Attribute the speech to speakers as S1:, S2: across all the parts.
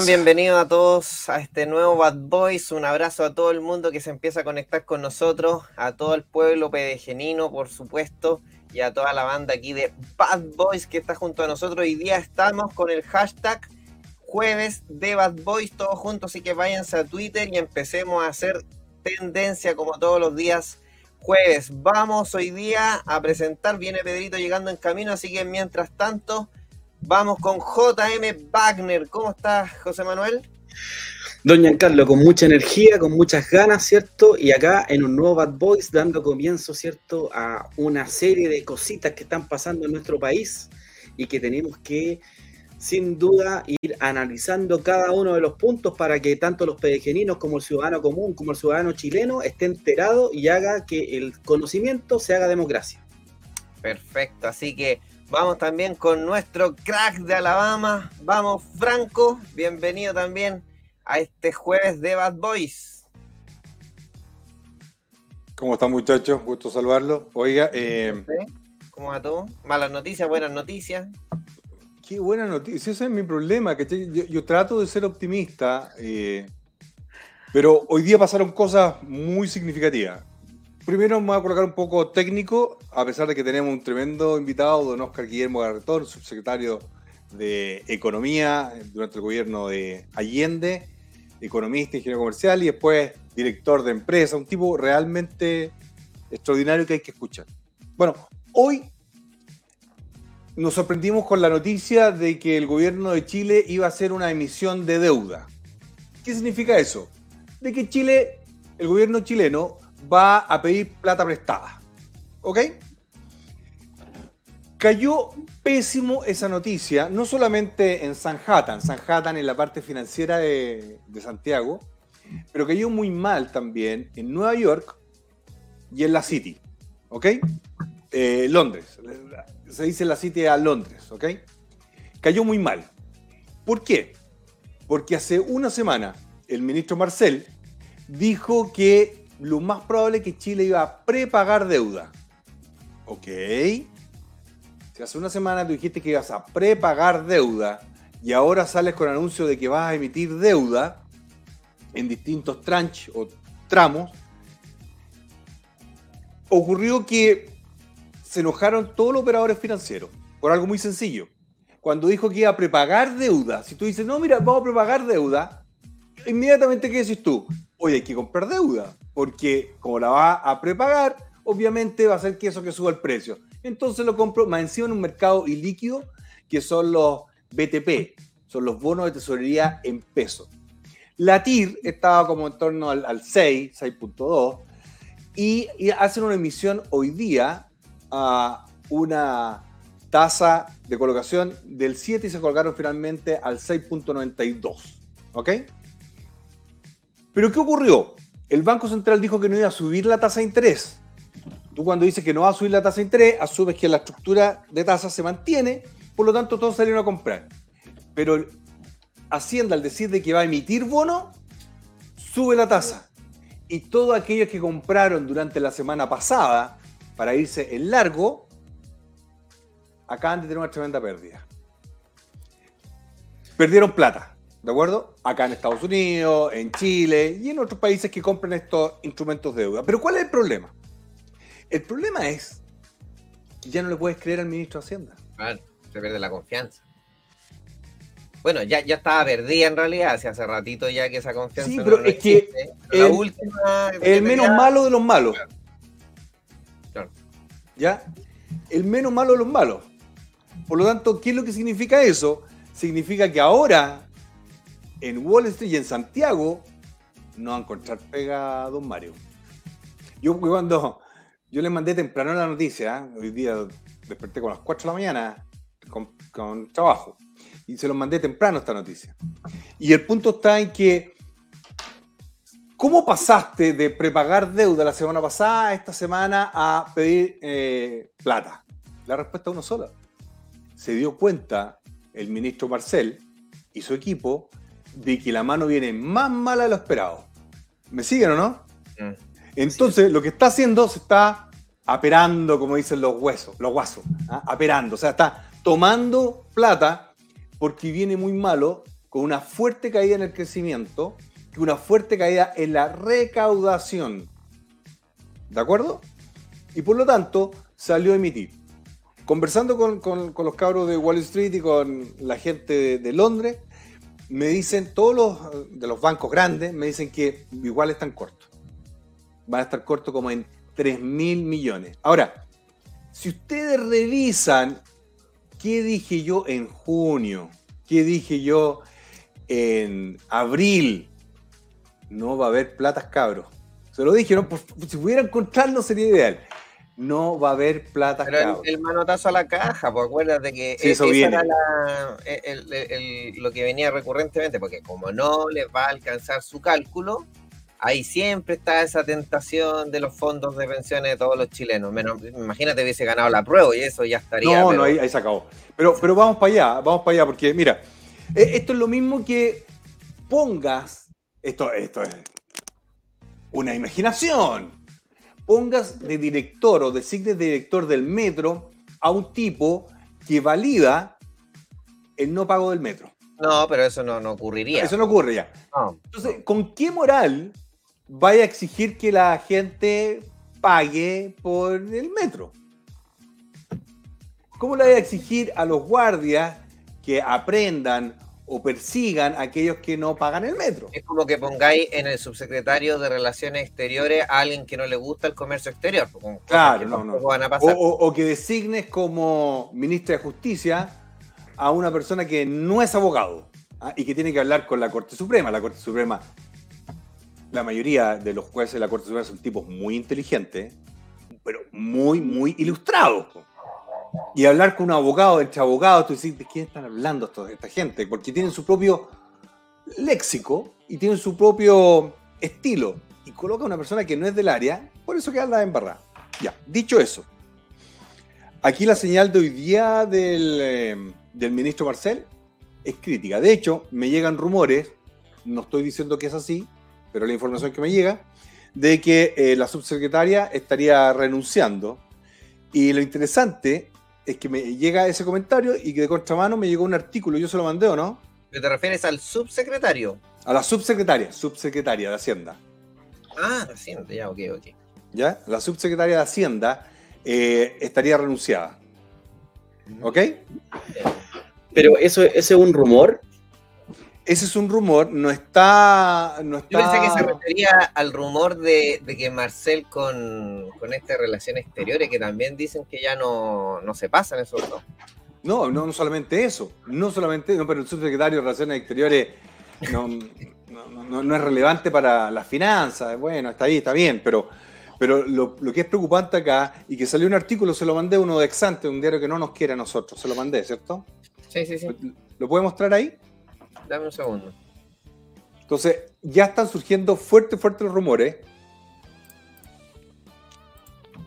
S1: están? Bienvenidos a todos a este nuevo Bad Boys. Un abrazo a todo el mundo que se empieza a conectar con nosotros, a todo el pueblo pedegenino, por supuesto, y a toda la banda aquí de Bad Boys que está junto a nosotros. Hoy día estamos con el hashtag jueves de Bad Boys, todos juntos, así que váyanse a Twitter y empecemos a hacer tendencia como todos los días jueves. Vamos hoy día a presentar, viene Pedrito llegando en camino, así que mientras tanto... Vamos con JM Wagner. ¿Cómo estás, José Manuel?
S2: Don Giancarlo, con mucha energía, con muchas ganas, ¿cierto? Y acá en un nuevo Bad Boys, dando comienzo, ¿cierto? A una serie de cositas que están pasando en nuestro país y que tenemos que, sin duda, ir analizando cada uno de los puntos para que tanto los pedegeninos como el ciudadano común, como el ciudadano chileno, esté enterado y haga que el conocimiento se haga democracia.
S1: Perfecto, así que vamos también con nuestro crack de Alabama. Vamos, Franco. Bienvenido también a este jueves de Bad Boys.
S3: ¿Cómo están muchachos? Gusto saludarlos. Oiga, eh.
S1: ¿Cómo va todo? Malas noticias, buenas noticias.
S3: qué buena noticia. Ese es mi problema, que yo, yo trato de ser optimista, eh, pero hoy día pasaron cosas muy significativas. Primero me voy a colocar un poco técnico, a pesar de que tenemos un tremendo invitado, don Oscar Guillermo Garretón, subsecretario de Economía durante el gobierno de Allende, economista, ingeniero comercial y después director de empresa, un tipo realmente extraordinario que hay que escuchar. Bueno, hoy nos sorprendimos con la noticia de que el gobierno de Chile iba a hacer una emisión de deuda. ¿Qué significa eso? De que Chile, el gobierno chileno, va a pedir plata prestada. ¿Ok? Cayó pésimo esa noticia, no solamente en Sanhattan, Sanhattan en la parte financiera de, Santiago, pero cayó muy mal también en Nueva York y en la City. ¿Ok? Eh, Londres. Se dice la City a Londres. ¿Ok? Cayó muy mal. ¿Por qué? Porque hace una semana el ministro Marcel dijo que lo más probable es que Chile iba a prepagar deuda. ¿Ok? Si hace una semana tú dijiste que ibas a prepagar deuda y ahora sales con anuncio de que vas a emitir deuda en distintos tranches o tramos, ocurrió que se enojaron todos los operadores financieros por algo muy sencillo. Cuando dijo que iba a prepagar deuda, si tú dices, no, mira, vamos a prepagar deuda, inmediatamente, ¿qué decís tú? Oye, hay que comprar deuda, porque como la va a prepagar, obviamente va a hacer que eso que suba el precio. Entonces lo compro más encima en un mercado ilíquido, que son los BTP, son los bonos de tesorería en pesos. La TIR estaba como en torno al, al 6, 6.2, y, y hacen una emisión hoy día a una tasa de colocación del 7 y se colocaron finalmente al 6.92. ¿Ok? Pero ¿qué ocurrió? El Banco Central dijo que no iba a subir la tasa de interés. Tú cuando dices que no va a subir la tasa de interés, asumes que la estructura de tasas se mantiene, por lo tanto todos salieron a comprar. Pero Hacienda al decir de que va a emitir bono, sube la tasa. Y todos aquellos que compraron durante la semana pasada para irse en largo, acaban de tener una tremenda pérdida. Perdieron plata, ¿de acuerdo? Acá en Estados Unidos, en Chile y en otros países que compran estos instrumentos de deuda. Pero ¿cuál es el problema? El problema es que ya no le puedes creer al ministro de Hacienda.
S1: Claro, se pierde la confianza. Bueno, ya, ya estaba perdida en realidad, hace hace ratito ya que esa confianza
S3: Sí, pero
S1: no
S3: es que
S1: existe. la
S3: el-
S1: última
S3: El menos malo de los malos.
S1: Claro.
S3: ¿Ya? El menos malo de los malos. Por lo tanto, ¿qué es lo que significa eso? Significa que ahora en Wall Street y en Santiago no va a encontrar pega a Don Mario. Yo cuando yo le mandé temprano la noticia, ¿eh? hoy día desperté con las 4 de la mañana con, trabajo y se los mandé temprano esta noticia. Y el punto está en que ¿Cómo pasaste de prepagar deuda la semana pasada esta semana a pedir eh, plata? La respuesta es una sola. Se dio cuenta el ministro Marcel y su equipo de que la mano viene más mala de lo esperado. ¿Me siguen o no?
S1: Mm.
S3: Entonces, lo que está haciendo se está aperando, como dicen los huesos, los guasos, ¿ah? aperando, o sea, está tomando plata porque viene muy malo, con una fuerte caída en el crecimiento, y una fuerte caída en la recaudación. ¿De acuerdo? Y por lo tanto, salió a emitir. Conversando con, con- con los cabros de Wall Street y con la gente de, de Londres, me dicen, todos los de los bancos grandes, me dicen que igual están cortos. Van a estar cortos como en 3 mil millones. Ahora, si ustedes revisan qué dije yo en junio, qué dije yo en abril, no va a haber platas cabros. Se lo dije, ¿no? Si pudiera encontrarlo sería ideal. No va a haber platas
S1: Pero el, manotazo a la caja, pues acuérdate que
S3: Sí, eso
S1: esa era la- el- el- el- lo que venía recurrentemente, porque como no les va a alcanzar su cálculo, ahí siempre está esa tentación de los fondos de pensiones de todos los chilenos. Menos, imagínate hubiese ganado la prueba y eso ya estaría.
S3: No,
S1: pero-
S3: no, ahí, ahí se acabó. Pero, pero vamos para allá, vamos para allá, porque mira, eh, esto es lo mismo que pongas, esto, esto es una imaginación, pongas de director o designes de director del metro a un tipo que valida el no pago del metro.
S1: No, pero eso no, no ocurriría.
S3: Eso no ocurre ya.
S1: No.
S3: Entonces, ¿con qué moral vaya a exigir que la gente pague por el metro? ¿Cómo le vaya a exigir a los guardias que aprendan o persigan a aquellos que no pagan el metro?
S1: Es como que pongáis en el subsecretario de Relaciones Exteriores a alguien que no le gusta el comercio exterior. pues,
S3: Claro, no, no.
S1: tampoco van a
S3: O,
S1: pasar.
S3: o- o que designes como ministra de Justicia a una persona que no es abogado ¿ah? y que tiene que hablar con la Corte Suprema. La Corte Suprema, la mayoría de los jueces de la Corte Suprema son tipos muy inteligentes, pero muy, muy ilustrados. Y hablar con un abogado, entre abogados, tú dices, ¿de quién están hablando esta gente? Porque tienen su propio léxico y tienen su propio estilo. Y coloca a una persona que no es del área, por eso queda la embarrada. Ya, dicho eso, aquí la señal de hoy día del, eh, del ministro Marcel es crítica. De hecho, me llegan rumores, no estoy diciendo que es así, pero la información que me llega, de que eh, la subsecretaria estaría renunciando. Y lo interesante es que me llega ese comentario y que de contramano me llegó un artículo, yo se lo mandé o no,
S1: ¿Te refieres al subsecretario?
S3: a la subsecretaria, subsecretaria de Hacienda.
S1: Ah, reciente, ya, ok, ok.
S3: ¿ya? La subsecretaria de Hacienda eh, estaría renunciada. ¿Ok?
S2: Pero eso, ese es un rumor.
S3: Ese es un rumor, no está. No está...
S1: Yo pensé que se refería al rumor de, de que Marcel con, con estas relaciones exteriores, que también dicen que ya no, no se pasan esos dos.
S3: No, no, no solamente eso. No solamente, no, pero el subsecretario de Relaciones Exteriores no, no, no- no es relevante para las finanzas. Bueno, está ahí, está bien, pero, pero lo, lo que es preocupante acá, y que salió un artículo, se lo mandé uno de Exante, un diario que no nos quiere a nosotros, se lo mandé, ¿cierto?
S1: Sí, sí, sí.
S3: ¿Lo puede mostrar ahí?
S1: Dame un segundo.
S3: Entonces, ya están surgiendo fuertes, fuertes rumores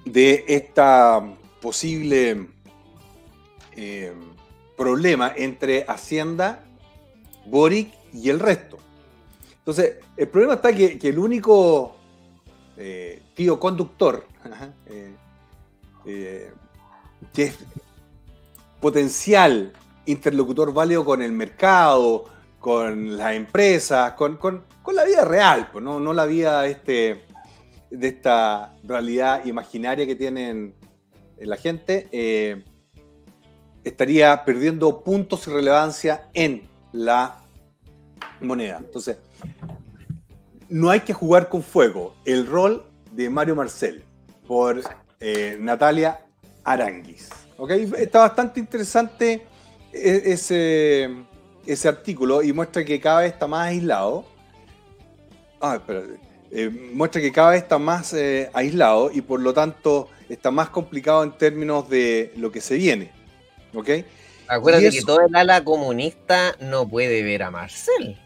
S3: de esta posible eh, problema entre Hacienda, Boric y el resto. Entonces, el problema está que, el único eh, tío conductor, eh, que es potencial interlocutor válido con el mercado, con las empresas, con, con- con la vida real, no, no la vida este, de esta realidad imaginaria que tienen eh, la gente, eh, estaría perdiendo puntos y relevancia en la moneda. Entonces, no hay que jugar con fuego. El rol de Mario Marcel por eh, Natalia Aranguis. ¿ok? Está bastante interesante e- ese, ese artículo y muestra que cada vez está más aislado. Ah, espérate. Eh, muestra que cada vez está más eh, aislado y por lo tanto está más complicado en términos de lo que se viene. ¿Ok?
S1: Acuérdate que todo el ala comunista no puede ver a Marcel.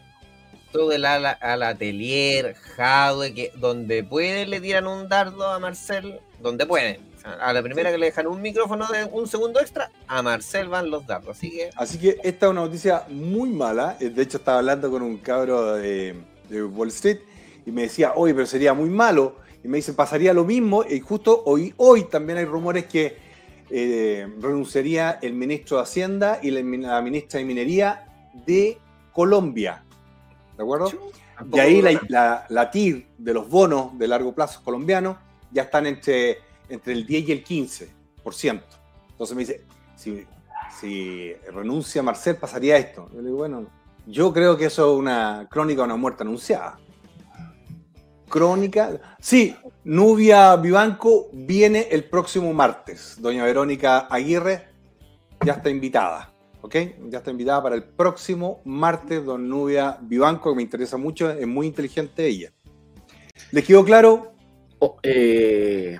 S1: Todo el ala, ala atelier, Jadwe, que donde puede le tiran un dardo a Marcel, donde pueden. A la primera que le dejan un micrófono de un segundo extra, a Marcel van los dardos. Así que
S3: Así que esta es una noticia muy mala. Eh, De hecho, estaba hablando con un cabro de, de Wall Street y me decía, oye, pero sería muy malo. Y me dice, pasaría lo mismo. Y justo hoy, hoy también hay rumores que eh, renunciaría el ministro de Hacienda y la, la ministra de Minería de Colombia. ¿De acuerdo? Y ahí la, la, la TIR de los bonos de largo plazo colombianos ya están entre, entre el 10 y el 15%. Entonces me dice, si, si renuncia Marcel, pasaría esto. Yo le digo, bueno, yo creo que eso es una crónica de una muerte anunciada. Crónica. Sí, Nubia Vivanco viene el próximo martes. Doña Verónica Aguirre ya está invitada. ¿Ok? Ya está invitada para el próximo martes, don Nubia Vivanco, que me interesa mucho, es muy inteligente ella. ¿Les quedó claro?
S2: Oh, eh,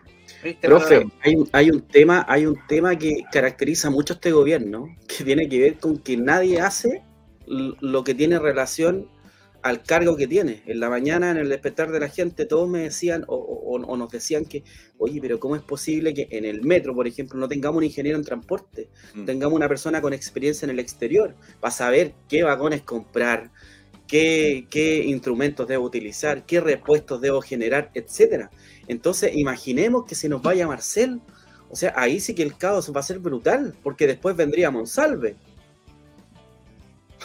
S2: profe, hay, un- hay un tema, hay un tema que caracteriza mucho este gobierno, que tiene que ver con que nadie hace lo que tiene relación al cargo que tiene. En la mañana, en el despertar de la gente, todos me decían o, o- o nos decían que, oye, pero ¿cómo es posible que en el metro, por ejemplo, no tengamos un ingeniero en transporte?
S3: Mm.
S2: tengamos una persona con experiencia en el exterior para saber qué vagones comprar, qué, instrumentos debo utilizar, qué repuestos debo generar, etcétera. Entonces, imaginemos que se nos vaya Marcel. O sea, ahí sí que el caos va a ser brutal, porque después vendría Monsalve.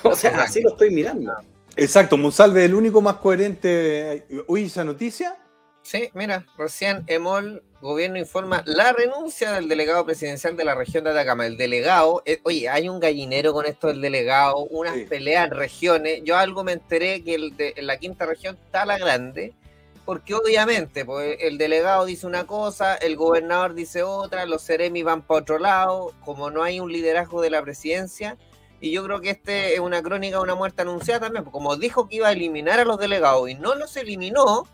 S2: O sea, así lo estoy mirando.
S3: Exacto, Monsalve es el único más coherente. Oye, esa noticia.
S1: Sí, mira, recién EMOL, gobierno informa la renuncia del delegado presidencial de la región de Atacama. El delegado, eh, oye, hay un gallinero con esto del delegado, unas
S3: Sí.
S1: peleas en regiones. Yo algo me enteré que el de- en la quinta región está la grande, porque obviamente pues, el delegado dice una cosa, el gobernador dice otra, los seremi van para otro lado, como no hay un liderazgo de la presidencia. Y yo creo que este es una crónica de una muerte anunciada también, porque como dijo que iba a eliminar a los delegados y no los eliminó,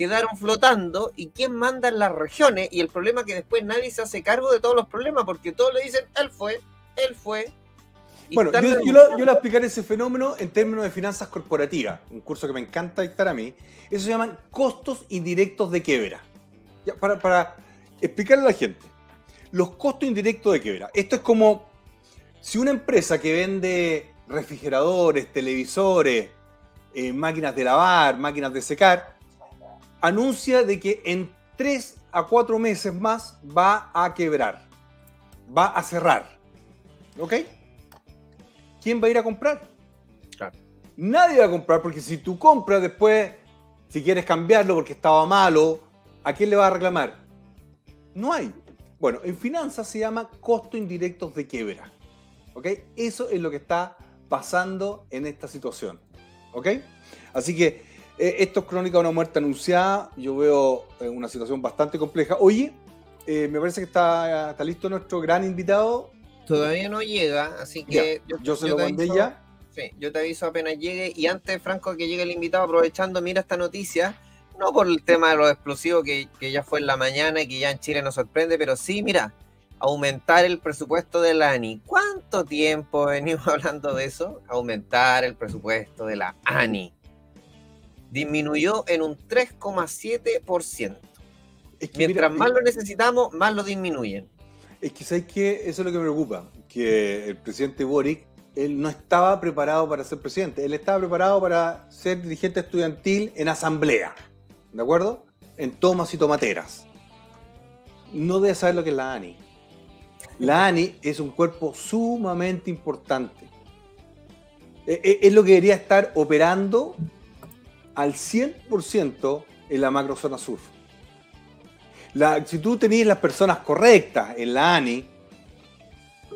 S1: quedaron flotando y quién manda en las regiones y el problema es que después nadie se hace cargo de todos los problemas porque todos le dicen él fue, él fue.
S3: Bueno, yo, yo, lo, yo le voy a explicar ese fenómeno en términos de finanzas corporativas, un curso que me encanta dictar a mí. Eso se llaman costos indirectos de quiebra. Ya, para, para explicarle a la gente, los costos indirectos de quiebra. Esto es como si una empresa que vende refrigeradores, televisores, eh, máquinas de lavar, máquinas de secar, anuncia de que en 3 a 4 meses más va a quebrar, va a cerrar. ¿Ok? ¿Quién va a ir a comprar?
S1: Claro.
S3: Nadie va a comprar porque si tú compras después, si quieres cambiarlo porque estaba malo, ¿a quién le va a reclamar? No hay. Bueno, en finanzas se llama costo indirectos de quiebra. ¿Ok? Eso es lo que está pasando en esta situación. ¿Ok? Así que eh, esto es crónica de una muerte anunciada. Yo veo eh, una situación bastante compleja. Oye, eh, me parece que está, está listo nuestro gran invitado.
S1: Todavía no llega, así
S3: Ya,
S1: que
S3: yo se
S1: yo
S3: lo mandé
S1: aviso-
S3: ya.
S1: Sí, yo te aviso apenas llegue. Y antes, Franco, que llegue el invitado, aprovechando, mira esta noticia. No por el tema de los explosivos que, que ya fue en la mañana y que ya en Chile nos sorprende, pero sí, mira, aumentar el presupuesto de la ANI. ¿Cuánto tiempo venimos hablando de eso? Aumentar el presupuesto de la ANI. Disminuyó en un 3,7%.
S3: Es que,
S1: Mientras
S3: mira,
S1: más lo necesitamos, más lo disminuyen.
S3: Es que sabes que eso es lo que me preocupa, que el presidente Boric, él no estaba preparado para ser presidente, él estaba preparado para ser dirigente estudiantil en asamblea, ¿de acuerdo? en tomas y tomateras, no debe saber lo que es la ANI. La ANI es un cuerpo sumamente importante. E- e- Es lo que debería estar operando al 100% en la macrozona sur. La- si tú tenías las personas correctas en la ANI,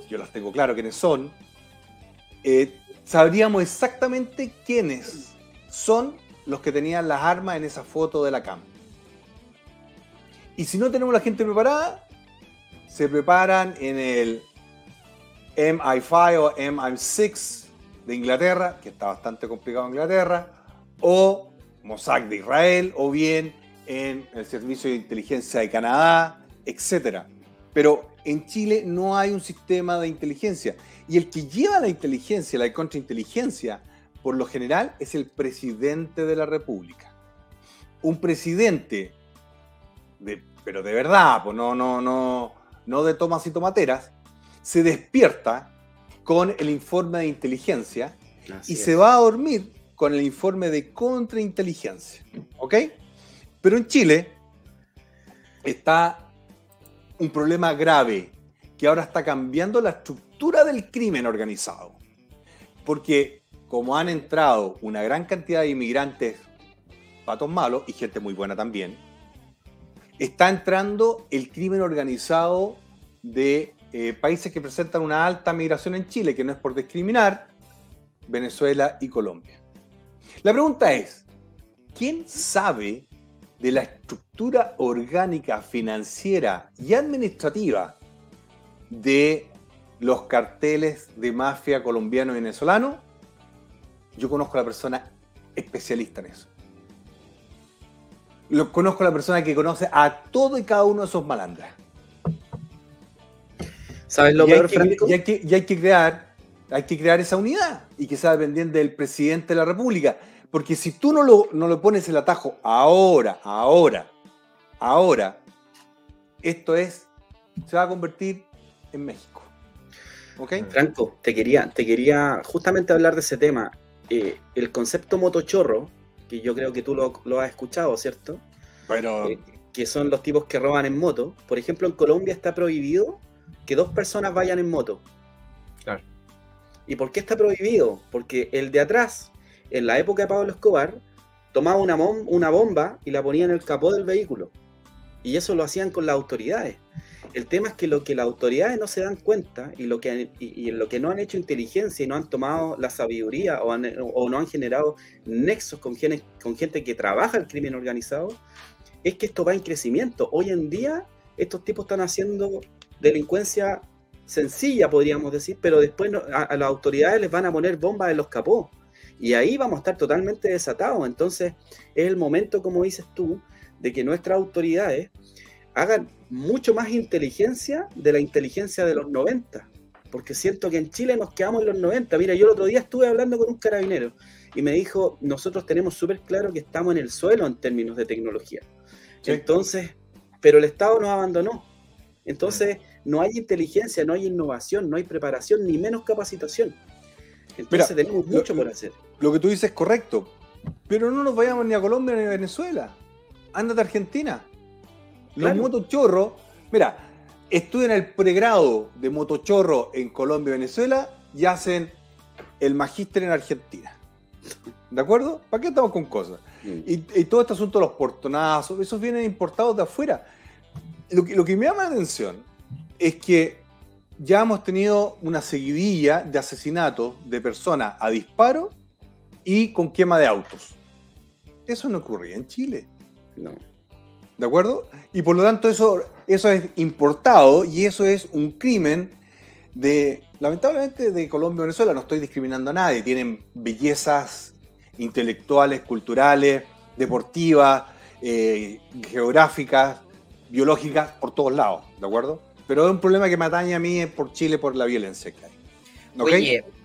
S3: yo las tengo claro quiénes son, eh, sabríamos exactamente quiénes son los que tenían las armas en esa foto de la cam. Y si no tenemos la gente preparada, se preparan en el MI5 o MI6 de Inglaterra, que está bastante complicado en Inglaterra, o Mossad de Israel, o bien en el Servicio de Inteligencia de Canadá, etc. Pero en Chile no hay un sistema de inteligencia. Y el que lleva la inteligencia, la contrainteligencia, por lo general es el presidente de la República. Un presidente, de, pero de verdad, pues no, no, no, no de tomas y tomateras, se despierta con el informe de inteligencia
S2: Así
S3: y
S2: es.
S3: se va a dormir con el informe de contrainteligencia. ¿Ok? Pero en Chile está un problema grave que ahora está cambiando la estructura del crimen organizado. Porque como han entrado una gran cantidad de inmigrantes, patos malos y gente muy buena también, está entrando el crimen organizado de eh, países que presentan una alta migración en Chile, que no es por discriminar, Venezuela y Colombia. La pregunta es, ¿quién sabe de la estructura orgánica, financiera y administrativa de los carteles de mafia colombiano y venezolano? Yo conozco a la persona especialista en eso. Lo, conozco a la persona que conoce a todo y cada uno de esos malandras.
S2: ¿Sabes lo
S3: y, hay que,
S2: Franco?
S3: y hay que- y hay que crear, hay que crear esa unidad y que sea dependiente del presidente de la República. Porque si tú no lo, no lo pones el atajo ahora, ahora, ahora, esto es, se va a convertir en México. ¿Ok?
S2: Franco, te quería, te quería justamente hablar de ese tema. Eh, el concepto motochorro, que yo creo que tú lo, lo has escuchado, ¿cierto?
S3: Pero
S2: Eh, que son los tipos que roban en moto. Por ejemplo, en Colombia está prohibido que dos personas vayan en moto.
S1: Claro.
S2: ¿Y por qué está prohibido? Porque el de atrás, en la época de Pablo Escobar, tomaba una, bom- una bomba y la ponía en el capó del vehículo. Y eso lo hacían con las autoridades. El tema es que lo que las autoridades no se dan cuenta y lo que, lo que no han hecho inteligencia y no han tomado la sabiduría o, no han generado nexos con, gente que trabaja el crimen organizado, es que esto va en crecimiento. Hoy en día estos tipos están haciendo delincuencia sencilla, podríamos decir, pero después a, a las autoridades les van a poner bombas en los capós. Y ahí vamos a estar totalmente desatados. Entonces es el momento, como dices tú, de que nuestras autoridades hagan mucho más inteligencia de la inteligencia de los 90. Porque siento que en Chile nos quedamos en los 90. Mira, yo el otro día estuve hablando con un carabinero y me dijo, nosotros tenemos súper claro que estamos en el suelo en términos de tecnología.
S3: Sí.
S2: Entonces, pero el Estado nos abandonó. Entonces, no hay inteligencia, no hay innovación, no hay preparación, ni menos capacitación. Entonces,
S3: Mira,
S2: tenemos
S3: lo-
S2: mucho por hacer.
S3: Lo que tú dices es correcto. Pero no nos vayamos ni a Colombia ni a Venezuela. Ándate a Argentina. Los
S2: Claro.
S3: motochorros, mira, estudian el pregrado de motochorro en Colombia y Venezuela y hacen el magíster en Argentina. ¿De acuerdo? ¿Para qué estamos con cosas? Y, y todo este asunto de los portonazos, esos vienen importados de afuera. Lo que, lo que me llama la atención es que ya hemos tenido una seguidilla de asesinatos de personas a disparo y con quema de autos. Eso no ocurría en Chile.
S2: No.
S3: ¿De acuerdo? Y por lo tanto eso, eso es importado y eso es un crimen de, lamentablemente, de Colombia y Venezuela. No estoy discriminando a nadie. Tienen bellezas intelectuales, culturales, deportivas, eh, geográficas, biológicas, por todos lados. ¿De acuerdo? Pero es un problema que me atañe a mí es por Chile por la violencia que hay.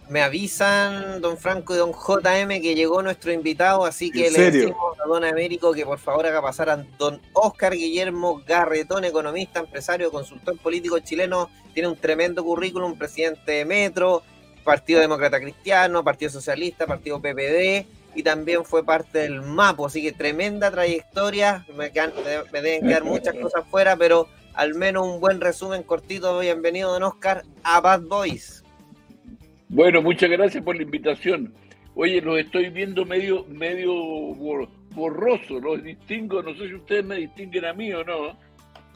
S1: Me avisan, don Franco y don JM, que llegó nuestro invitado, así que
S3: ¿En
S1: le decimos a don Américo que por favor haga pasar a don Oscar Guillermo Garretón, economista, empresario, consultor político chileno, tiene un tremendo currículum, presidente de Metro, Partido Demócrata Cristiano, Partido Socialista, Partido PPD, y también fue parte del MAPO, así que tremenda trayectoria, me, quedan- me deben quedar muchas cosas fuera, pero al menos un buen resumen cortito, bienvenido don Oscar a Bad Boys.
S4: Bueno, muchas gracias por la invitación. Oye, los estoy viendo medio, medio bor- borroso, los distingo, no sé si ustedes me distinguen a mí o no.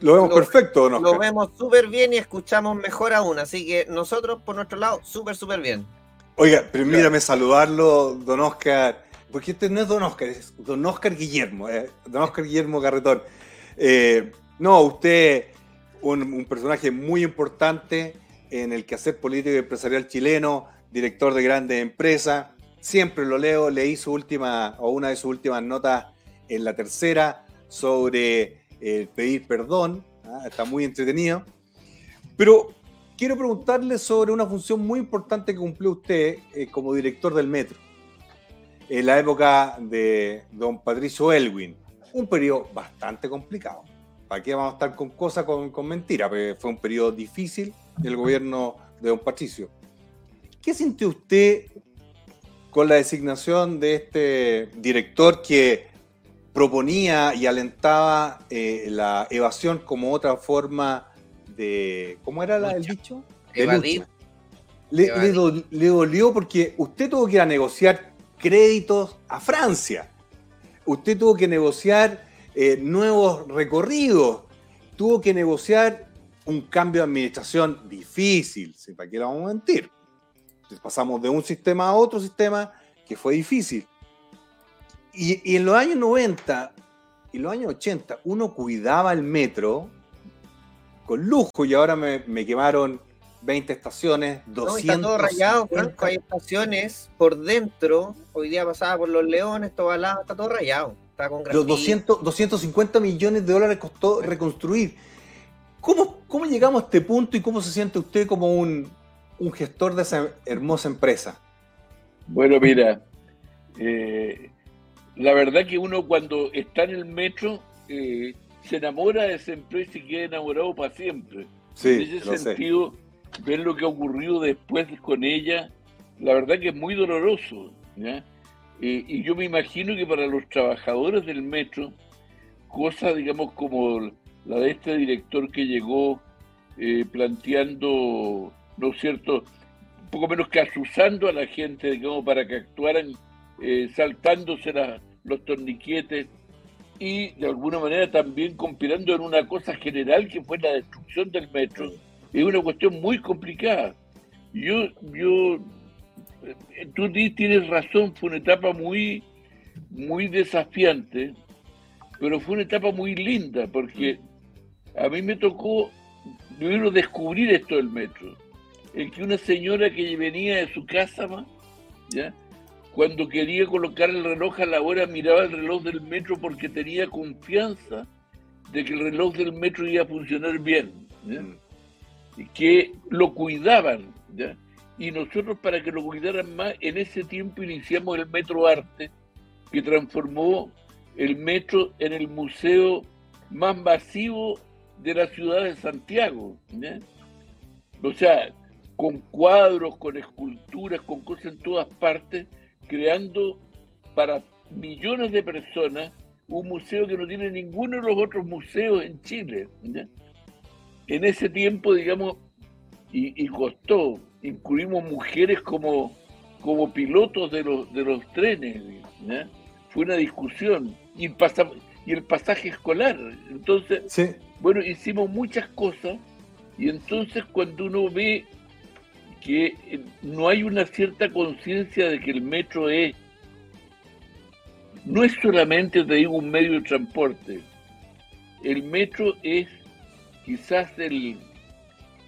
S3: Lo vemos
S1: Lo-
S3: perfecto, don
S1: Lo
S3: Oscar.
S1: vemos súper bien y escuchamos mejor aún, así que nosotros por nuestro lado, súper, súper bien.
S3: Oiga, permítame saludarlo, don Oscar, porque este no es don Oscar, es don Oscar Guillermo, eh, don Oscar Guillermo Garretón. Eh, no, usted, un, un personaje muy importante en el quehacer político y empresarial chileno, director de grandes empresas, siempre lo leo, leí su última, o una de sus últimas notas en la tercera sobre eh, pedir perdón, ¿ah? está muy entretenido. Pero quiero preguntarle sobre una función muy importante que cumplió usted eh, como director del metro en la época de don Patricio Elwin. Un periodo bastante complicado. ¿Para qué vamos a estar con cosas, con, con mentiras? Porque fue un periodo difícil del gobierno de don Patricio. ¿Qué sintió usted con la designación de este director que proponía y alentaba eh, la evasión como otra forma de... ¿Cómo era la- el dicho? De
S1: Evadir.
S3: lucha. Le,
S1: Evadir.
S3: le do- le dolió porque usted tuvo que ir a negociar créditos a Francia. Usted tuvo que negociar eh, nuevos recorridos. Tuvo que negociar un cambio de administración difícil, si para qué le vamos a mentir. Entonces, pasamos de un sistema a otro sistema que fue difícil. Y, y en los años 90 y los años 80 uno cuidaba el metro con lujo y ahora me, me quemaron 20 estaciones,
S1: No,
S3: 200.
S1: y está todo rayado, Franco. Hay estaciones por dentro. Hoy día pasaba por los leones, todo al lado, está todo rayado. Está con
S3: Los
S1: grafiti.
S3: 200, 250 millones de dólares costó reconstruir. ¿Cómo, ¿Cómo llegamos a este punto y cómo se siente usted como un, un gestor de esa hermosa empresa?
S4: Bueno, mira, eh, la verdad que uno cuando está en el metro eh, se enamora de esa empresa y queda enamorado para siempre. en
S3: Sí,
S4: ese
S3: lo sé.
S4: sentido, ver lo que ha ocurrido después con ella, la verdad que es muy doloroso. ¿ya? Eh, y yo me imagino que para los trabajadores del metro, cosas, digamos, como la de este director que llegó eh, planteando, ¿no es cierto?, poco menos que asusando a la gente, digamos, para que actuaran eh, saltándose los torniquetes y de alguna manera también conspirando en una cosa general que fue la destrucción del metro. Es una cuestión muy complicada. Yo, yo, eh, tú tienes razón, fue una etapa muy, muy desafiante, pero fue una etapa muy linda porque a mí me tocó primero descubrir esto del metro. El que una señora que venía de su casa, ¿ya? cuando quería colocar el reloj a la hora, miraba el reloj del metro porque tenía confianza de que el reloj del metro iba a funcionar bien, ¿ya? y que lo cuidaban. ¿ya? Y nosotros para que lo cuidaran más, en ese tiempo iniciamos el Metro Arte, que transformó el metro en el museo más masivo de la ciudad de Santiago. O sea, con cuadros, con esculturas, con cosas en todas partes, creando para millones de personas un museo que no tiene ninguno de los otros museos en Chile. En ese tiempo, digamos, y, costó, incluimos mujeres como, como pilotos de los, de los trenes. Fue una discusión. Y el, pasa- y el pasaje escolar. Entonces, bueno, hicimos muchas cosas y entonces cuando uno ve que eh, no hay una cierta conciencia de que el metro es, no es solamente, te un medio de transporte, el metro es quizás el,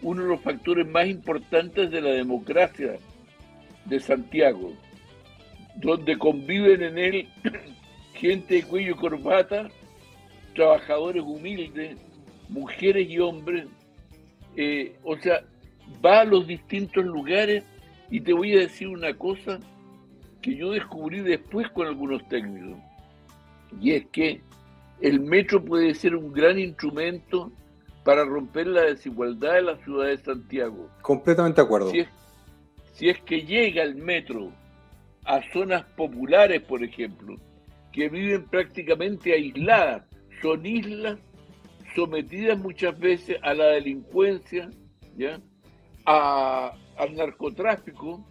S4: uno de los factores más importantes de la democracia de Santiago, donde conviven en él gente de cuello y corbata, trabajadores humildes, mujeres y hombres, eh, o sea, va a los distintos lugares y te voy a decir una cosa que yo descubrí después con algunos técnicos, y es que el metro puede ser un gran instrumento para romper la desigualdad de la ciudad de Santiago.
S3: completamente de acuerdo.
S4: Si es, si es que llega el metro a zonas populares, por ejemplo, que viven prácticamente aisladas. Son islas sometidas muchas veces a la delincuencia, ¿ya? A- al narcotráfico.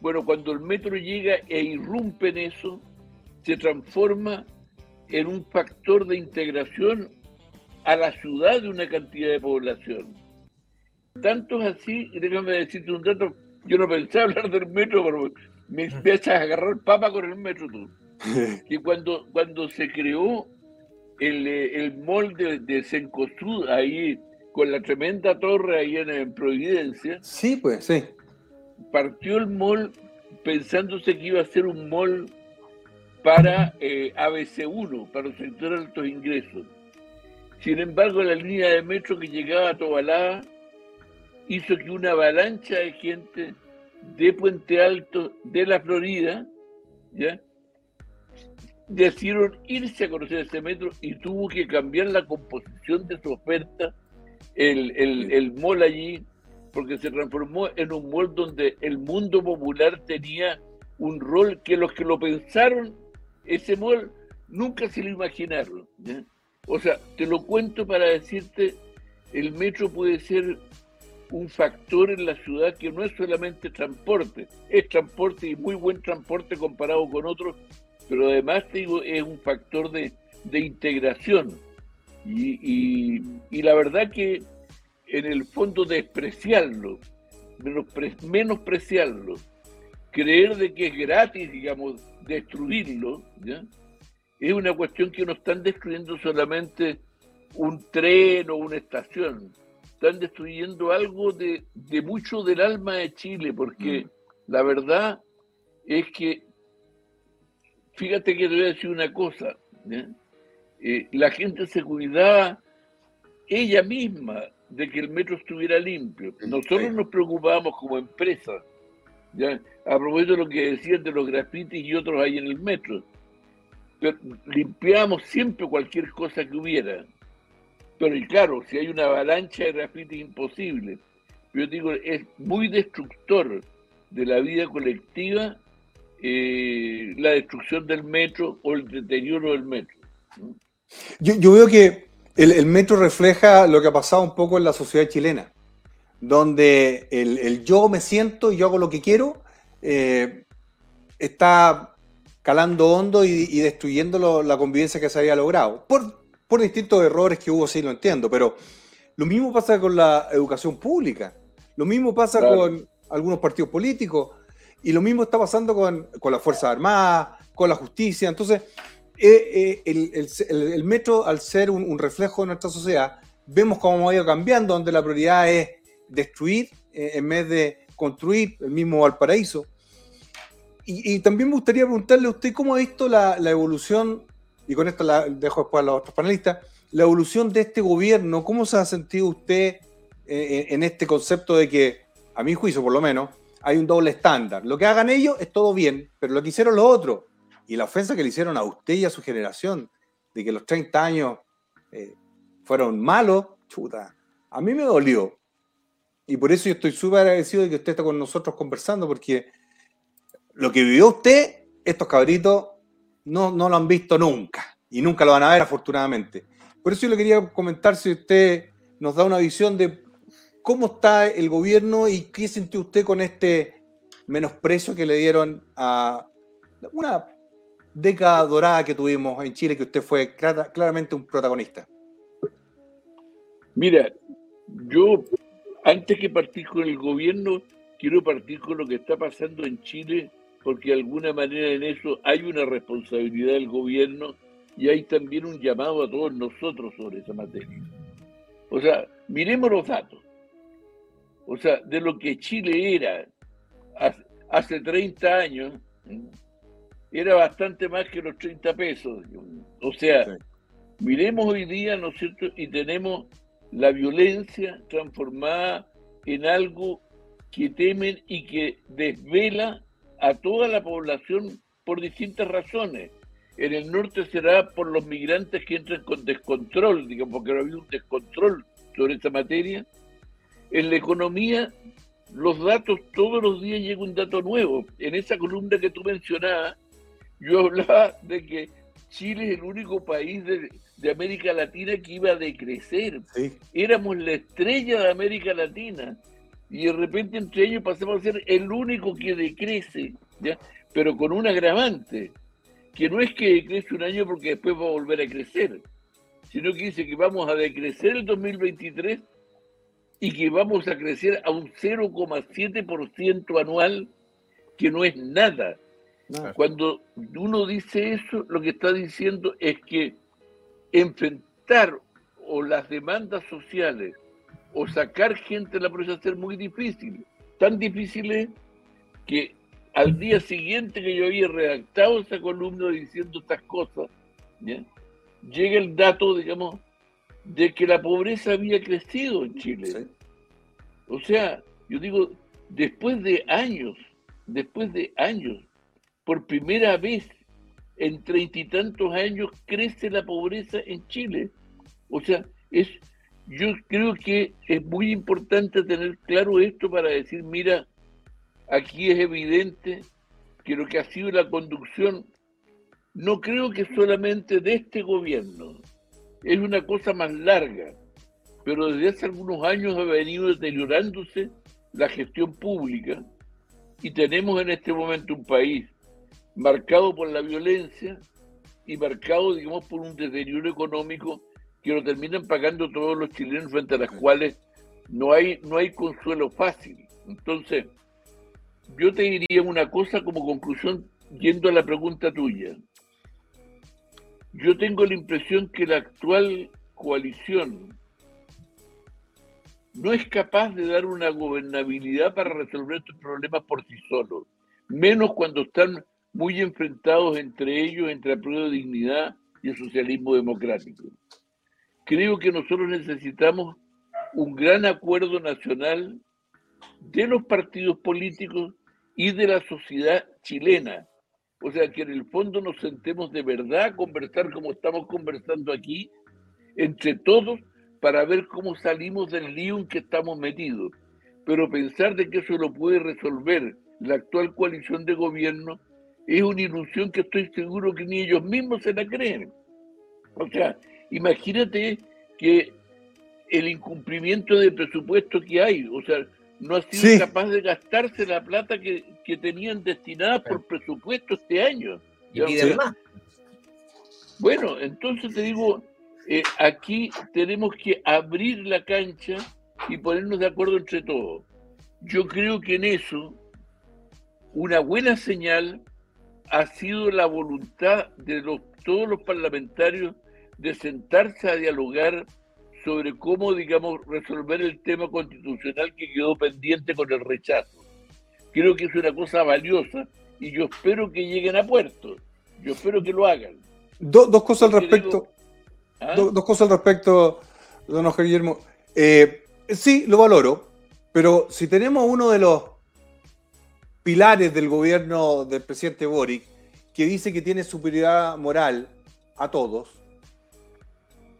S4: Bueno, cuando el metro llega e irrumpe en eso, se transforma en un factor de integración a la ciudad de una cantidad de población. Tanto es así, déjame decirte un dato, yo no pensé hablar del metro, pero me empiezas a agarrar papa con el metro tú. Que cuando, cuando se creó el, eh, el mall de, Cencosud, ahí con la tremenda torre ahí en, en Providencia,
S3: Sí, pues, sí.
S4: partió el mall pensándose que iba a ser un mall para eh, ABC1, para los sectores de altos ingresos. Sin embargo, la línea de metro que llegaba a Tobalá hizo que una avalancha de gente de Puente Alto, de la Florida, ¿ya? Decidieron irse a conocer ese metro y tuvo que cambiar la composición de su oferta, el, el, el mall allí, porque se transformó en un mall donde el mundo popular tenía un rol que los que lo pensaron, ese mall, nunca se lo imaginaron. O sea, te lo cuento para decirte, el metro puede ser un factor en la ciudad que no es solamente transporte, es transporte y muy buen transporte comparado con otros, pero además te digo, es un factor de, de integración. Y, y- y la verdad que en el fondo despreciarlo, menospre- menospreciarlo, creer de que es gratis, digamos, destruirlo, ¿ya? es una cuestión que no están destruyendo solamente un tren o una estación, están destruyendo algo de, de mucho del alma de Chile, porque la verdad es que, fíjate que te voy a decir una cosa, ¿ya? Eh, la gente se cuidaba ella misma de que el metro estuviera limpio. Nosotros nos preocupábamos como empresa, ¿ya? a propósito de lo que decían de los grafitis y otros ahí en el metro. Pero limpiábamos siempre cualquier cosa que hubiera. Pero y claro, si hay una avalancha de grafitis imposible. Yo digo, es muy destructor de la vida colectiva eh, la destrucción del metro o el deterioro del metro.
S3: Yo, yo veo que el, el metro refleja lo que ha pasado un poco en la sociedad chilena, donde el, el yo me siento y yo hago lo que quiero eh, está calando hondo y, y destruyendo lo- la convivencia que se había logrado. Por, por distintos errores que hubo, sí lo entiendo, pero lo mismo pasa con la educación pública, lo mismo pasa
S4: Claro.
S3: con algunos partidos políticos y lo mismo está pasando con, con las Fuerzas Armadas, con la justicia. Entonces, eh, eh, el, metro, al ser un, reflejo de nuestra sociedad, vemos cómo ha ido cambiando, donde la prioridad es destruir eh, en vez de construir el mismo Valparaíso. Y, y también me gustaría preguntarle a usted cómo ha visto la, evolución, y con esto la dejo después a los otros panelistas, la evolución de este gobierno, ¿cómo se ha sentido usted en este concepto de que, a mi juicio por lo menos, hay un doble estándar? Lo que hagan ellos es todo bien, pero lo que hicieron los otros, y la ofensa que le hicieron a usted y a su generación, de que los 30 años eh, fueron malos, chuta, a mí me dolió. Y por eso yo estoy súper agradecido de que usted está con nosotros conversando, porque lo que vivió usted, estos cabritos no, no lo han visto nunca, y nunca lo van a ver afortunadamente. Por eso yo le quería comentar si usted nos da una visión de cómo está el gobierno y qué sintió usted con este menosprecio que le dieron a una década dorada que tuvimos en Chile, que usted fue clara- claramente un protagonista.
S4: Mira, yo antes que partir con el gobierno, quiero partir con lo que está pasando en Chile, porque de alguna manera en eso hay una responsabilidad del gobierno y hay también un llamado a todos nosotros sobre esa materia. O sea, miremos los datos. O sea, de lo que Chile era hace, hace 30 años, era bastante más que los 30 pesos. O sea,
S3: Sí.
S4: miremos hoy día, ¿no es cierto? Y tenemos la violencia transformada en algo que temen y que desvela a toda la población por distintas razones. En el norte será por los migrantes que entran con descontrol, digamos, porque ha habido un descontrol sobre esa materia. En la economía, los datos, todos los días llega un dato nuevo. En esa columna que tú mencionabas, yo hablaba de que Chile es el único país de, de América Latina que iba a decrecer.
S3: Sí.
S4: Éramos la estrella de América Latina y de repente entre ellos pasamos a ser el único que decrece, ¿ya? pero con un agravante, que no es que decrece un año porque después va a volver a crecer, sino que dice que vamos a decrecer el 2023 y que vamos a crecer a un 0,7% anual, que no es nada. Cuando uno dice eso, lo que está diciendo es que enfrentar o las demandas sociales o sacar gente de la pobreza va a ser muy difícil. Tan difícil es que al día siguiente que yo había redactado esa columna diciendo estas cosas, ¿ya? llega el dato, digamos, de que la pobreza había crecido en Chile.
S3: Sí.
S4: O sea, yo digo, después de años, después de años, por primera vez en treinta y tantos años crece la pobreza en Chile. O sea, es, yo creo que es muy importante tener claro esto para decir, mira, aquí es evidente que lo que ha sido la conducción, no creo que solamente de este gobierno, es una cosa más larga, pero desde hace algunos años ha venido deteriorándose la gestión pública y tenemos en este momento un país marcado por la violencia y marcado, digamos, por un deterioro económico que lo terminan pagando todos los chilenos frente a las cuales no hay, no hay consuelo fácil. Entonces, yo te diría una cosa como conclusión, yendo a la pregunta tuya. Yo tengo la impresión que la actual coalición no es capaz de dar una gobernabilidad para resolver estos problemas por sí solos, menos cuando están muy enfrentados entre ellos, entre la prueba de dignidad y el socialismo democrático. Creo que nosotros necesitamos un gran acuerdo nacional de los partidos políticos y de la sociedad chilena. O sea, que en el fondo nos sentemos de verdad a conversar como estamos conversando aquí, entre todos, para ver cómo salimos del lío en que estamos metidos. Pero pensar de que eso lo puede resolver la actual coalición de gobierno es una ilusión que estoy seguro que ni ellos mismos se la creen. O sea, imagínate que el incumplimiento de presupuesto que hay, o sea, no ha sido
S3: Sí.
S4: capaz de gastarse la plata que, que tenían destinada por presupuesto este año.
S1: Y piden más.
S4: bueno, entonces te digo, eh, aquí tenemos que abrir la cancha y ponernos de acuerdo entre todos. Yo creo que en eso una buena señal ha sido la voluntad de los, todos los parlamentarios de sentarse a dialogar sobre cómo, digamos, resolver el tema constitucional que quedó pendiente con el rechazo. Creo que es una cosa valiosa y yo espero que lleguen a puerto. Yo espero que lo hagan.
S3: Do- dos cosas al respecto.
S4: digo, ¿ah?
S3: Do- dos cosas al respecto, don Oscar Guillermo. Eh, sí, lo valoro, pero si tenemos uno de los pilares del gobierno del presidente Boric, que dice que tiene superioridad moral a todos,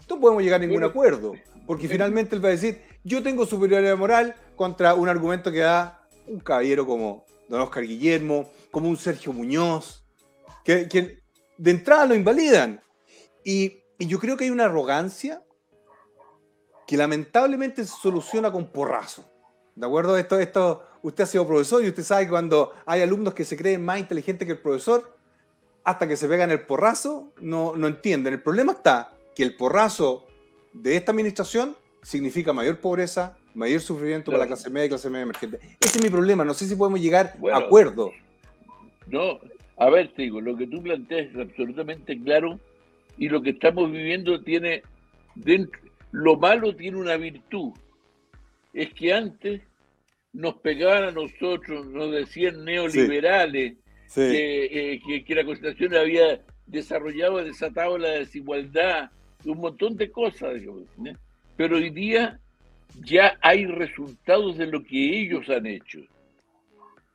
S3: no podemos llegar a ningún acuerdo, porque finalmente él va a decir, yo tengo superioridad moral contra un argumento que da un caballero como don Oscar Guillermo, como un Sergio Muñoz, que, de entrada lo invalidan. Y, y yo creo que hay una arrogancia que lamentablemente se soluciona con porrazo. ¿De acuerdo? Esto, esto, usted ha sido profesor y usted sabe que cuando hay alumnos que se creen más inteligentes que el profesor, hasta que se pegan el porrazo, no, no entienden. El problema está que el porrazo de esta administración significa mayor pobreza, mayor sufrimiento para la
S4: Claro.
S3: clase media y clase media emergente. Ese es mi problema. No sé si podemos llegar
S4: Bueno.
S3: a acuerdo.
S4: No, a ver, te digo, lo que tú planteas es absolutamente claro y lo que estamos viviendo tiene, dentro, lo malo tiene una virtud, es que antes nos pegaban a nosotros, nos decían neoliberales,
S3: Sí.
S4: que, eh, que, que la Constitución había desarrollado, desatado la desigualdad, un montón de cosas, digamos, ¿no? pero hoy día ya hay resultados de lo que ellos han hecho.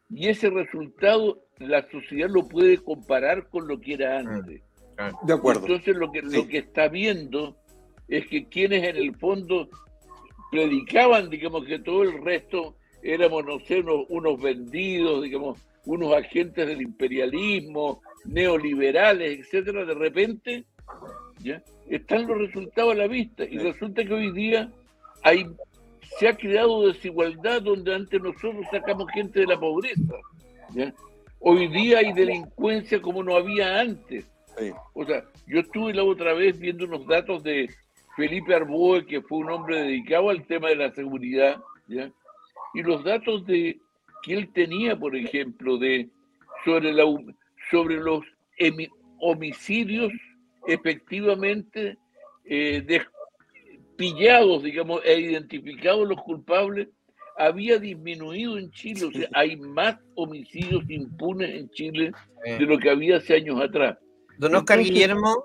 S4: Y ese resultado la sociedad lo puede comparar con lo que era antes.
S3: De acuerdo.
S4: Entonces lo que,
S3: Sí.
S4: lo que está viendo es que quienes en el fondo predicaban, digamos, que todo el resto éramos, no sé, unos, unos vendidos, digamos, unos agentes del imperialismo, neoliberales, etcétera, de repente ¿ya? están los resultados a la vista y resulta que hoy día hay se ha creado desigualdad donde antes nosotros sacamos gente de la pobreza. ¿ya? Hoy día hay delincuencia como no había antes.
S3: Sí.
S4: O sea, yo estuve la otra vez viendo unos datos de Felipe Arboe, que fue un hombre dedicado al tema de la seguridad, ¿ya? y los datos de que él tenía, por ejemplo, de sobre la sobre los homicidios efectivamente eh, de- pillados, digamos, e identificados los culpables, había disminuido en Chile. O sea, hay más homicidios impunes en Chile de lo que había hace años atrás.
S1: Don Oscar
S4: Entonces-
S1: Guillermo,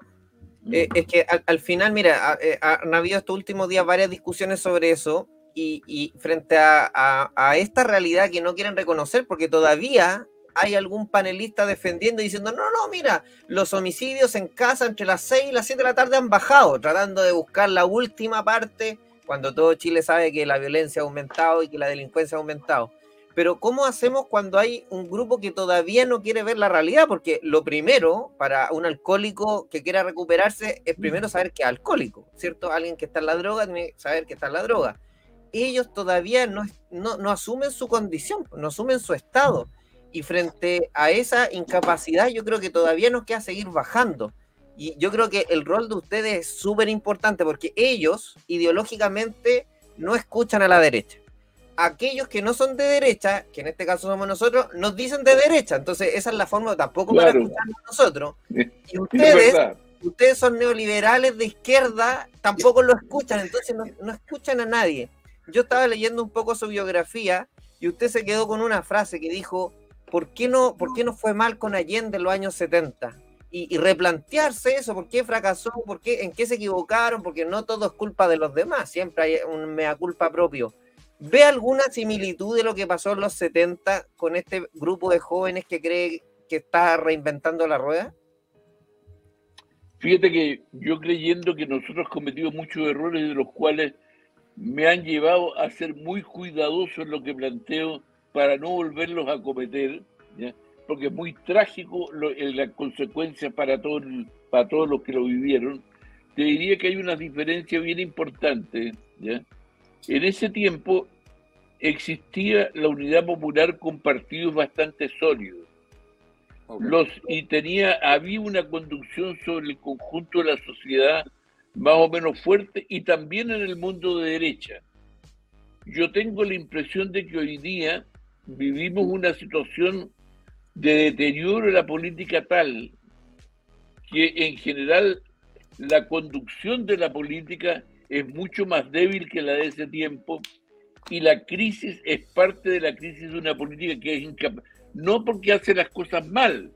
S1: eh, es que al, al final, mira, ha- eh, han habido estos últimos días varias discusiones sobre eso y, y frente a, a- a esta realidad que no quieren reconocer, porque todavía hay algún panelista defendiendo y diciendo, no, no, mira, los homicidios en casa entre las 6 y las 7 de la tarde han bajado, tratando de buscar la última parte, cuando todo Chile sabe que la violencia ha aumentado y que la delincuencia ha aumentado. Pero ¿cómo hacemos cuando hay un grupo que todavía no quiere ver la realidad? Porque lo primero para un alcohólico que quiera recuperarse es primero saber que es alcohólico, ¿cierto? Alguien que está en la droga tiene que saber que está en la droga. Ellos todavía no, no, no asumen su condición, no asumen su estado. Y frente a esa incapacidad yo creo que todavía nos queda seguir bajando. Y yo creo que el rol de ustedes es súper importante porque ellos ideológicamente no escuchan a la derecha aquellos que no son de derecha, que en este caso somos nosotros, nos dicen de derecha. Entonces, esa es la forma tampoco para
S4: Claro.
S1: escucharnos nosotros. Y
S4: Es
S1: ustedes, ustedes son neoliberales de izquierda, tampoco lo escuchan, entonces no, no escuchan a nadie. Yo estaba leyendo un poco su biografía y usted se quedó con una frase que dijo, ¿por qué no, por qué no fue mal con Allende en los años 70? Y, y replantearse eso, ¿por qué fracasó? ¿Por qué, ¿En qué se equivocaron? Porque no todo es culpa de los demás, siempre hay un mea culpa propio. ¿Ve alguna similitud de lo que pasó en los 70 con este grupo de jóvenes que cree que está reinventando la rueda?
S4: Fíjate que yo creyendo que nosotros cometimos muchos errores de los cuales me han llevado a ser muy cuidadoso en lo que planteo para no volverlos a cometer, ¿ya? porque es muy trágico lo- en las consecuencias para, todo para todos los que lo vivieron, te diría que hay una diferencia bien importante. ¿ya? En ese tiempo existía la unidad popular con partidos bastante sólidos
S3: Ok.
S4: los y tenía había una conducción sobre el conjunto de la sociedad más o menos fuerte y también en el mundo de derecha. Yo tengo la impresión de que hoy día vivimos una situación de deterioro de la política tal que en general la conducción de la política es mucho más débil que la de ese tiempo y la crisis es parte de la crisis de una política que es incapaz no porque hace las cosas mal,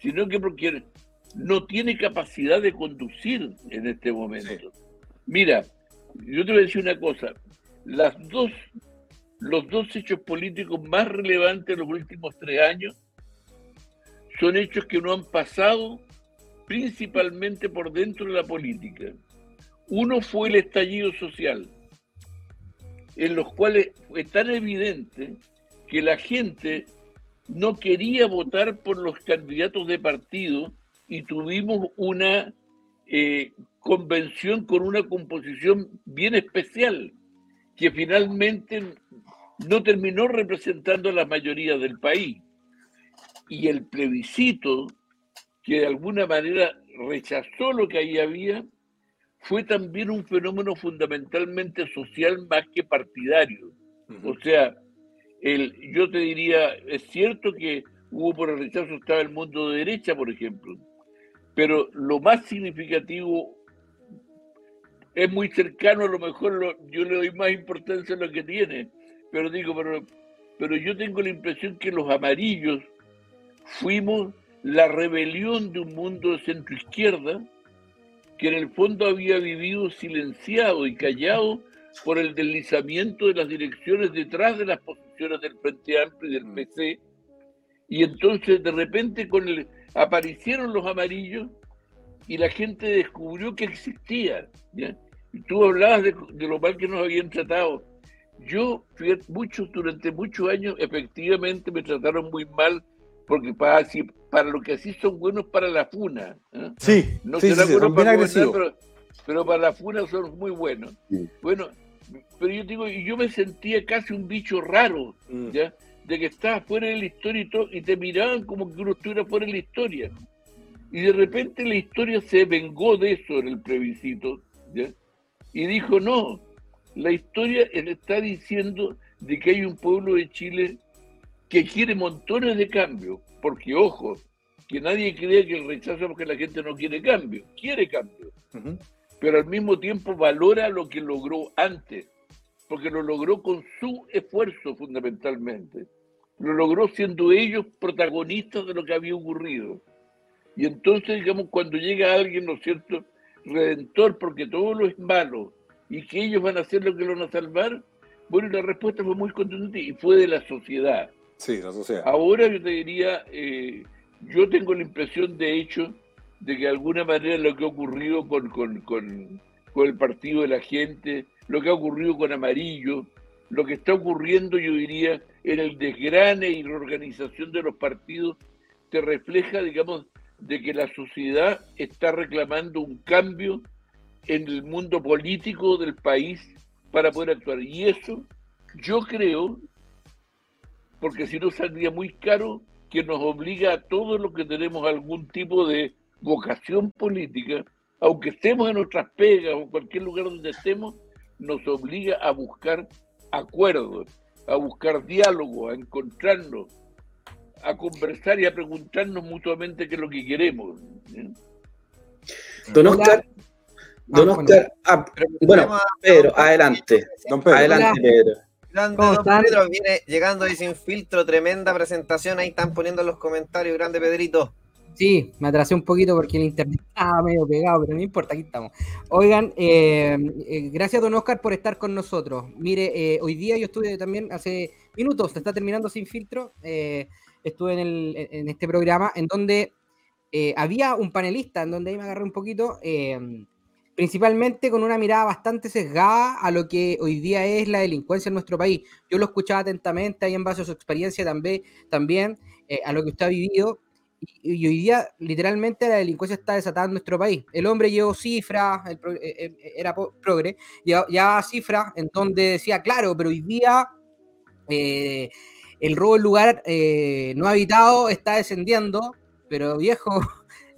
S4: sino que porque no tiene capacidad de conducir en este momento. Mira, yo te voy a decir una cosa, las dos, los dos hechos políticos más relevantes de los últimos tres años son hechos que no han pasado principalmente por dentro de la política. Uno fue el estallido social, en los cuales fue tan evidente que la gente no quería votar por los candidatos de partido y tuvimos una eh, convención con una composición bien especial que finalmente no terminó representando a la mayoría del país. Y el plebiscito, que de alguna manera rechazó lo que ahí había, fue también un fenómeno fundamentalmente social más que partidario. O sea, el, yo te diría, es cierto que hubo por el rechazo, estaba el mundo de derecha, por ejemplo, pero lo más significativo es muy cercano, a lo mejor lo- yo le doy más importancia a lo que tiene, pero digo, pero, pero yo tengo la impresión que los amarillos fuimos la rebelión de un mundo de centro izquierda que en el fondo había vivido silenciado y callado por el deslizamiento de las direcciones detrás de las posiciones del Frente Amplio y del
S3: Mm.
S4: PC. Y entonces de repente con el, aparecieron los amarillos y la gente descubrió que existía. ¿ya? Y tú hablabas de, de lo mal que nos habían tratado. Yo, fui- muchos, durante muchos años, efectivamente me trataron muy mal, porque para, si- para lo que así son buenos para la funa. ¿eh?
S3: Sí,
S4: No
S3: sí, sí,
S4: serán
S3: sí,
S4: buenos para gobernar,
S3: agresivos.
S4: pero, pero para la funa son muy buenos.
S3: Mm.
S4: Bueno, pero yo digo, y yo me sentía casi un bicho raro,
S3: Mm.
S4: ¿ya? De que estabas fuera de la historia y, todo, y te miraban como que uno estuviera fuera de la historia. Y de repente la historia se vengó de eso en el plebiscito, ¿ya? Y dijo, no, la historia está diciendo de que hay un pueblo de Chile que quiere montones de cambios, porque ojo, que nadie crea que el rechazo es porque la gente no quiere cambio, quiere cambio, pero al mismo tiempo valora lo que logró antes, porque lo logró con su esfuerzo fundamentalmente, lo logró siendo ellos protagonistas de lo que había ocurrido. Y entonces, digamos, cuando llega alguien, ¿no es cierto?, redentor, porque todo lo es malo, y que ellos van a hacer lo que lo van a salvar, bueno, la respuesta fue muy contundente y fue de la sociedad.
S3: Sí, la sociedad.
S4: Ahora yo te diría, eh, yo tengo la impresión de hecho de que de alguna manera lo que ha ocurrido con, con, con- con el partido de la gente, lo que ha ocurrido con Amarillo, lo que está ocurriendo yo diría en el desgrane y reorganización de los partidos, te refleja, digamos, de que la sociedad está reclamando un cambio en el mundo político del país para poder actuar. Y eso yo creo porque si no saldría muy caro, que nos obliga a todos los que tenemos algún tipo de vocación política, aunque estemos en nuestras pegas o en cualquier lugar donde estemos, nos obliga a buscar acuerdos, a buscar diálogo, a encontrarnos, a conversar y a preguntarnos mutuamente qué es lo que queremos. ¿eh?
S2: Don. Oscar, don
S5: Ah,
S2: Oscar, ah, bueno, Pedro, adelante,
S3: Don Pedro.
S2: adelante, Pedro.
S1: Grande,
S5: ¿Cómo
S1: don
S5: están?
S1: Pedro, viene llegando ahí sin filtro, tremenda presentación, ahí están poniendo los comentarios, grande Pedrito.
S5: Sí, me atrasé un poquito porque el internet estaba medio pegado, pero no importa, aquí estamos. Oigan, eh, eh, gracias don Oscar por estar con nosotros. Mire, eh, hoy día yo estuve también hace minutos, se está terminando sin filtro, eh, estuve en, el- en- en este programa en donde eh, había un panelista, en donde ahí me agarré un poquito, eh, principalmente con una mirada bastante sesgada a lo que hoy día es la delincuencia en nuestro país. Yo lo escuchaba atentamente ahí en base a su experiencia también, también eh, a lo que usted ha vivido. Y, hoy día, literalmente, la delincuencia está desatada en nuestro país. El hombre llevó cifras, eh, eh, era progre, llevaba cifras en donde decía, claro, pero hoy día el robo en lugar no habitado está descendiendo, pero viejo,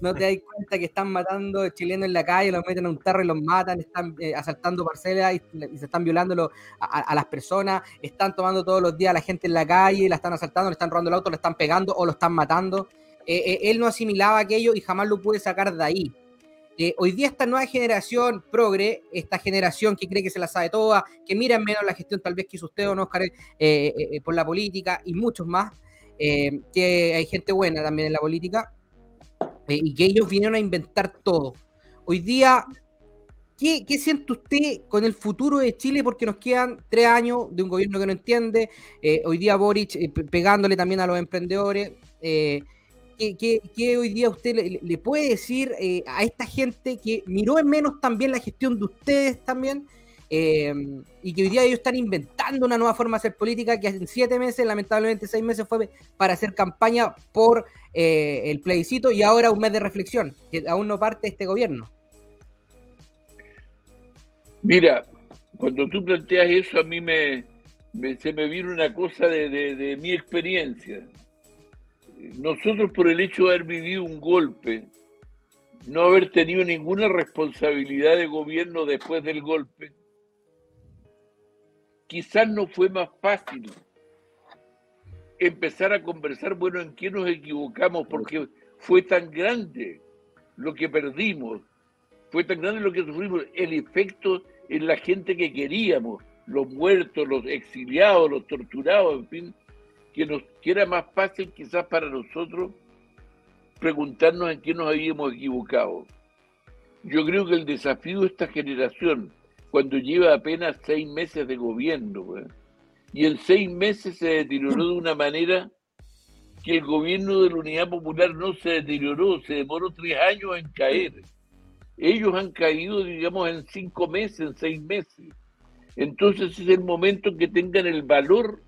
S5: no te das cuenta que están matando chilenos en la calle, los meten a un tarro y los matan, están eh, asaltando parcelas y, se están violando a, las personas, están tomando todos los días a la gente en la calle, la están asaltando, le están robando el auto, le están pegando o lo están matando. Eh, eh, él no asimilaba aquello y jamás lo pude sacar de ahí. Hoy día esta nueva generación progre, esta generación que cree que se la sabe toda, que mira en menos la gestión tal vez que hizo usted o no, Oscar, por la política y muchos más, que hay gente buena también en la política, eh, y que ellos vinieron a inventar todo. Hoy día, ¿qué, ¿qué siente usted con el futuro de Chile? Porque nos quedan tres años de un gobierno que no entiende, eh, hoy día Boric eh, pe- pegándole también a los emprendedores. ¿Qué, hoy día usted le, puede decir a esta gente que miró en menos también la gestión de ustedes también? Eh, y que hoy día ellos están inventando una nueva forma de hacer política que en siete meses, lamentablemente seis meses fue para hacer campaña por eh, el plebiscito y ahora un mes de reflexión, que aún no parte este gobierno.
S4: Mira, cuando tú planteas eso, a mí me, se me vino una cosa de mi experiencia. Nosotros, por el hecho de haber vivido un golpe, no haber tenido ninguna responsabilidad de gobierno después del golpe, quizás no fue más fácil empezar a conversar, bueno, en qué nos equivocamos, porque fue tan grande lo que perdimos, fue tan grande lo que sufrimos, el efecto en la gente que queríamos, los muertos, los exiliados, los torturados, en fin, que, nos, que era más fácil quizás para nosotros preguntarnos en qué nos habíamos equivocado. Yo creo que el desafío de esta generación, cuando lleva apenas seis meses de gobierno, y en seis meses se deterioró de una manera que el gobierno de la Unidad Popular no se deterioró, se demoró tres años en caer. Ellos han caído, digamos, en cinco meses, en seis meses. entonces es el momento que tengan el valor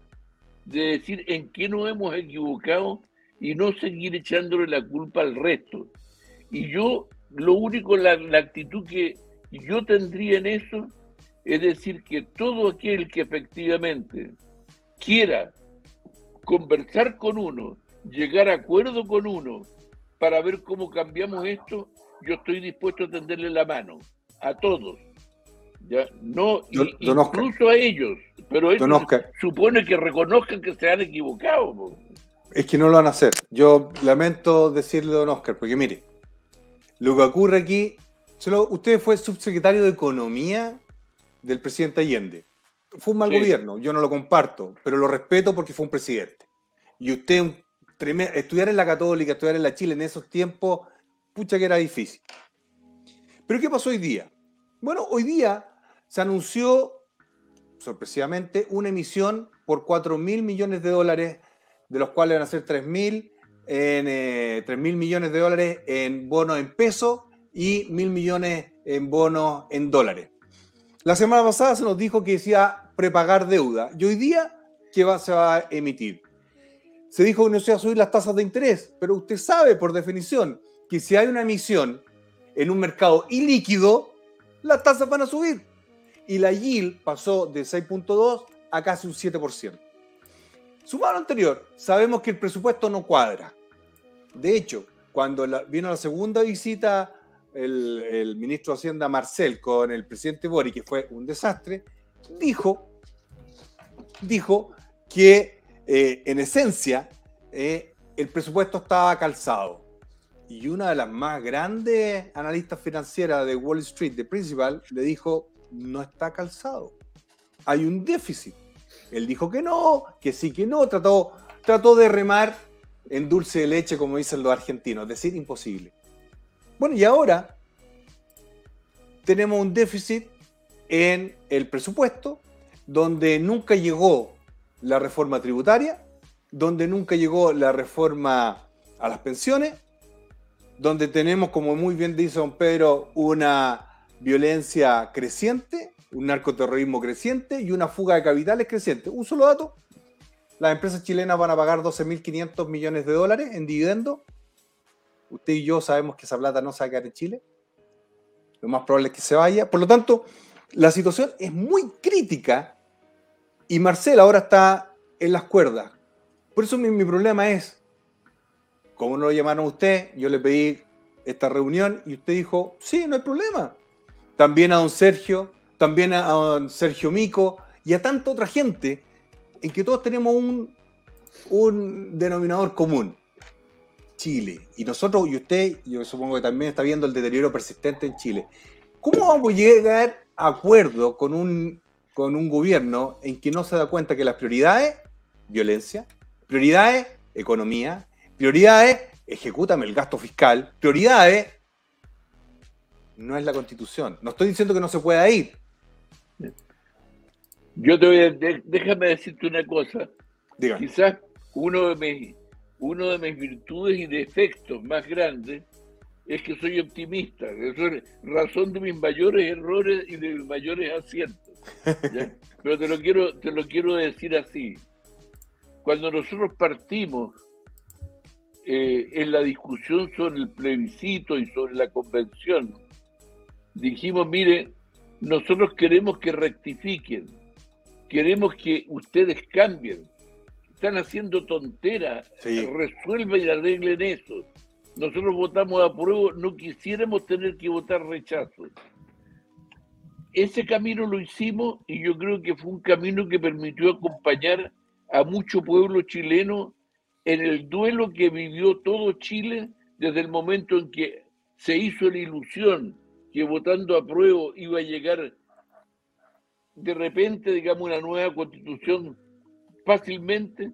S4: de decir en qué nos hemos equivocado y no seguir echándole la culpa al resto. Y yo, lo único, la, la actitud que yo tendría en eso es decir que todo aquel que efectivamente quiera conversar con uno, llegar a acuerdo con uno para ver cómo cambiamos esto, yo estoy dispuesto a tenderle la mano a todos. Ya, no,
S3: Don- don
S4: incluso a ellos, pero eso supone que reconozcan que se han equivocado.
S3: Es que no lo van a hacer. Yo lamento decirle, don Oscar, porque mire, lo que ocurre aquí, solo usted fue subsecretario de Economía del presidente Allende. Fue un mal
S4: Sí.
S3: gobierno, yo no lo comparto, pero lo respeto porque fue un presidente. Y usted, un treme- estudiar en la Católica, estudiar en la Chile en esos tiempos, pucha que era difícil. Pero ¿qué pasó hoy día? Bueno, hoy día se anunció, sorpresivamente, una emisión por 4 mil millones de dólares de los cuales van a ser 3 mil en eh, 3 mil millones de dólares en bonos en pesos y mil millones en bonos en dólares. La semana pasada se nos dijo que decía prepagar deuda y hoy día que va, se va a emitir. Se dijo que no se va a subir las tasas de interés, pero usted sabe por definición que si hay una emisión en un mercado ilíquido, las tasas van a subir. Y la yield pasó de 6.2 a casi un 7%. Sumado anterior, sabemos que el presupuesto no cuadra. De hecho, cuando vino la segunda visita el, ministro de Hacienda Marcel con el presidente Boric, que fue un desastre, dijo, dijo que eh, en esencia eh, el presupuesto estaba calzado. Y una de las más grandes analistas financieras de Wall Street, de Principal, le dijo, no está calzado. Hay un déficit. Él dijo que no, que sí, que no, trató, trató de remar en dulce de leche, como dicen los argentinos, es decir, imposible. Bueno, y ahora tenemos un déficit en el presupuesto, donde nunca llegó la reforma tributaria, donde nunca llegó la reforma a las pensiones, donde tenemos, como muy bien dice don Pedro, una violencia creciente, un narcoterrorismo creciente y una fuga de capitales creciente. Un solo dato, las empresas chilenas van a pagar 12.500 millones de dólares en dividendos. Usted y yo sabemos que esa plata no se va a quedar en Chile. Lo más probable es que se vaya. Por lo tanto, la situación es muy crítica y Marcel ahora está en las cuerdas. Por eso mi, problema es, como no lo llamaron a usted, yo le pedí esta reunión y usted dijo, sí, no hay problema. También a don Sergio, también a, don Sergio Mico y a tanta otra gente en que todos tenemos un denominador común. Chile. Y nosotros, y usted, yo supongo que también está viendo el deterioro persistente en Chile. ¿Cómo vamos a llegar a acuerdo con un, con un gobierno en que no se da cuenta que las prioridades, violencia, prioridades, economía, prioridades, ejecútame el gasto fiscal, prioridades, no es la constitución. No estoy diciendo que no se pueda ir.
S4: Yo te voy a, déjame decirte una cosa.
S3: Dígame.
S4: Quizás uno de mis, uno de mis virtudes y defectos más grandes es que soy optimista. Eso es razón de mis mayores errores y de mis mayores aciertos. ¿ya? Pero te lo quiero, te lo quiero decir así. Cuando nosotros partimos eh, en la discusión sobre el plebiscito y sobre la convención, dijimos, mire, nosotros queremos que rectifiquen, queremos que ustedes cambien, están haciendo tonteras,
S3: Sí.
S4: resuelvan y arreglen eso. Nosotros votamos a prueba, no quisiéramos tener que votar rechazo. Ese camino lo hicimos y yo creo que fue un camino que permitió acompañar a mucho pueblo chileno en el duelo que vivió todo Chile desde el momento en que se hizo la ilusión que votando a prueba iba a llegar de repente, digamos, una nueva constitución fácilmente.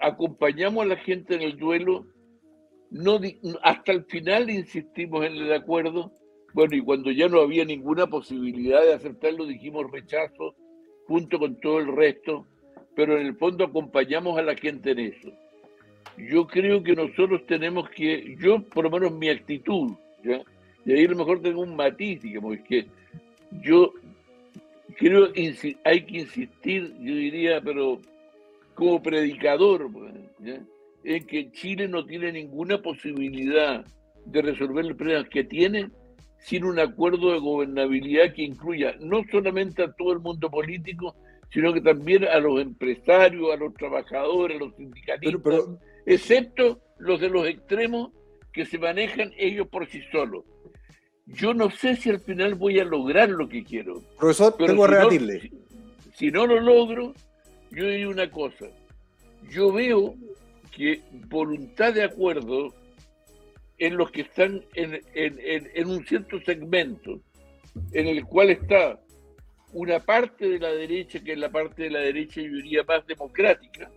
S4: Acompañamos a la gente en el duelo, no hasta el final insistimos en el acuerdo. Bueno, y cuando ya no había ninguna posibilidad de aceptarlo, dijimos rechazo junto con todo el resto, pero en el fondo acompañamos a la gente en eso. Yo creo que nosotros tenemos que, yo por lo menos mi actitud, ¿ya? y ahí a lo mejor tengo un matiz, digamos, es que yo, creo hay que insistir, yo diría, pero como predicador, pues, ¿ya? en que Chile no tiene ninguna posibilidad de resolver los problemas que tiene sin un acuerdo de gobernabilidad que incluya no solamente a todo el mundo político, sino que también a los empresarios, a los trabajadores, a los sindicalistas,
S3: Pero, pero,
S4: excepto los de los extremos que se manejan ellos por sí solos. Yo no sé si al final voy a lograr lo que quiero,
S3: profesor,
S4: pero
S3: tengo
S4: si no-
S3: rebatirle.
S4: si, si no lo logro, yo diría una cosa. Yo veo que voluntad de acuerdo en los que están en, en- en- en un cierto segmento, en el cual está una parte de la derecha, que es la parte de la derecha, yo diría, más democrática,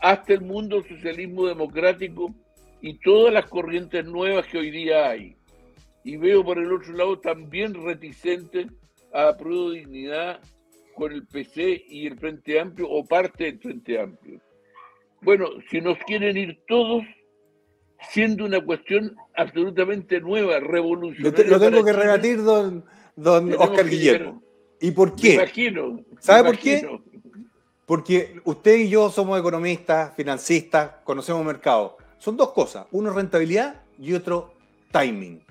S4: hasta el mundo socialismo democrático y todas las corrientes nuevas que hoy día hay. Y veo por el otro lado también reticente a Prueba de Dignidad con el PC y el Frente Amplio o parte del Frente Amplio. Bueno, si nos quieren ir todos, siendo una cuestión absolutamente nueva, revolucionaria.
S3: te- lo tengo que rebatir, don, don Oscar Guillermo. ¿Y por
S4: Me
S3: qué?
S4: imagino.
S3: ¿Sabe
S4: me
S3: por qué?
S4: imagino.
S3: Porque usted y yo somos economistas, financistas, conocemos mercado. Son dos cosas. Uno rentabilidad y otro timing.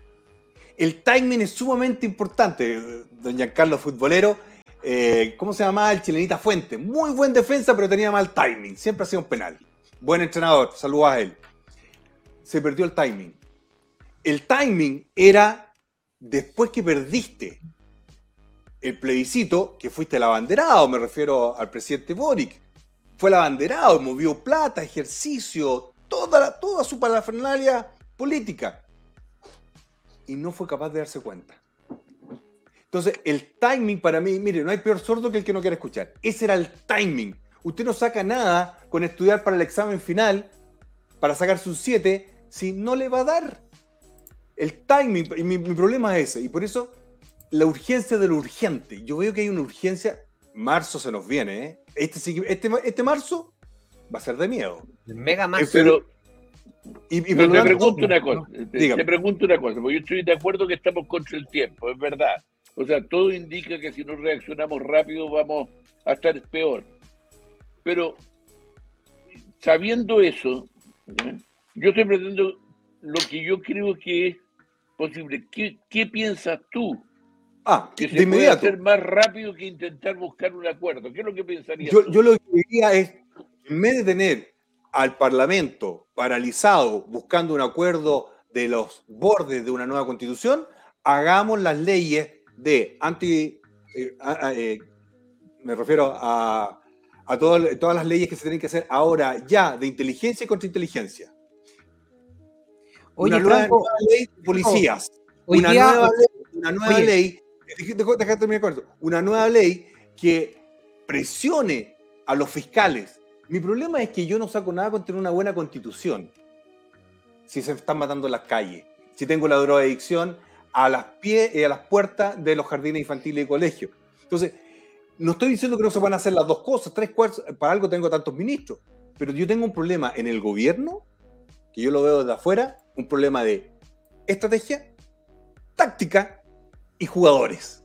S3: El timing es sumamente importante. Don Giancarlo Futbolero, eh, ¿cómo se llamaba? El chilenita Fuente. Muy buen defensa, pero tenía mal timing. Siempre ha sido un penal. Buen entrenador, saludos a él. Se perdió el timing. El timing era después que perdiste el plebiscito, que fuiste el abanderado, me refiero al presidente Boric. Fue el abanderado, movió plata, ejercicio, toda, toda su parafernalia política. Y no fue capaz de darse cuenta. Entonces, el timing para mí, mire, no hay peor sordo que el que no quiere escuchar. Ese era el timing. Usted no saca nada con estudiar para el examen final, para sacarse un 7, si no le va a dar. El timing, y mi, mi problema es ese. Y por eso la urgencia de lo urgente. Yo veo que hay una urgencia. Marzo se nos viene, ¿eh? Este, este, este marzo va a ser de miedo.
S1: Mega más.
S4: Pero,
S3: Y, y
S4: Pero te pregunto una cosa, te,
S3: Dígame.
S4: te pregunto una cosa, porque yo estoy de acuerdo que estamos contra el tiempo, es verdad. O sea, todo indica que si no reaccionamos rápido vamos a estar peor. Pero sabiendo eso, ¿ya? yo estoy pretendo lo que yo creo que es posible. ¿Qué, qué piensas tú?
S3: Ah,
S4: Que
S3: de
S4: se puede
S3: inmediato.
S4: hacer más rápido que intentar buscar un acuerdo. ¿Qué es lo que pensarías
S3: Yo,
S4: tú?
S3: yo lo que diría es, en vez de tener al Parlamento paralizado buscando un acuerdo de los bordes de una nueva constitución, hagamos las leyes de anti... eh, eh, me refiero a, a todo- todas las leyes que se tienen que hacer ahora ya de inteligencia y contrainteligencia.
S5: Oye,
S3: una nueva,
S5: Franco,
S3: nueva ley de policías.
S5: hoy
S3: una,
S5: día-
S3: nueva ley, una nueva
S5: Oye.
S3: ley. deja- deja- deja terminar con esto. Una nueva ley que presione a los fiscales. Mi problema es que yo no saco nada con tener una buena constitución. Si se están matando en las calles, si tengo la drogadicción a las pies y a las puertas de los jardines infantiles y colegios. Entonces, no estoy diciendo que no se van a hacer las dos cosas, tres cuartos, para algo tengo tantos ministros, pero yo tengo un problema en el gobierno, que yo lo veo desde afuera, un problema de estrategia, táctica y jugadores.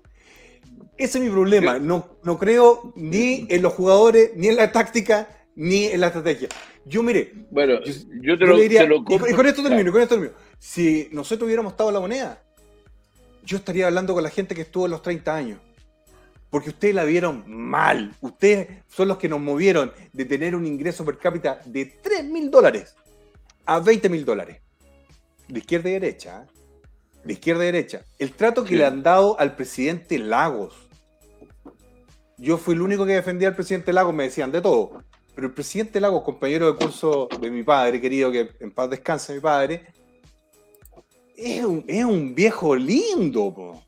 S3: Ese es mi problema. No, no creo ni en los jugadores, ni en la táctica, ni en la estrategia. Yo, mire,
S4: Bueno,
S3: yo-
S4: yo te
S3: yo
S4: lo,
S3: diría-
S4: te lo
S3: y con- y
S4: compro.
S3: con esto termino, con esto termino. Si nosotros hubiéramos estado en la moneda, yo estaría hablando con la gente que estuvo en los 30 años. Porque ustedes la vieron mal. Ustedes son los que nos movieron de tener un ingreso per cápita de 3 mil dólares a 20 mil dólares. De izquierda y derecha. ¿eh? De izquierda y derecha. El trato que
S4: Sí.
S3: le han dado al presidente Lagos. Yo fui el único que defendía al presidente Lagos, me decían de todo. Pero el presidente Lagos, compañero de curso de mi padre, querido, que en paz descanse mi padre, es un, es un viejo lindo.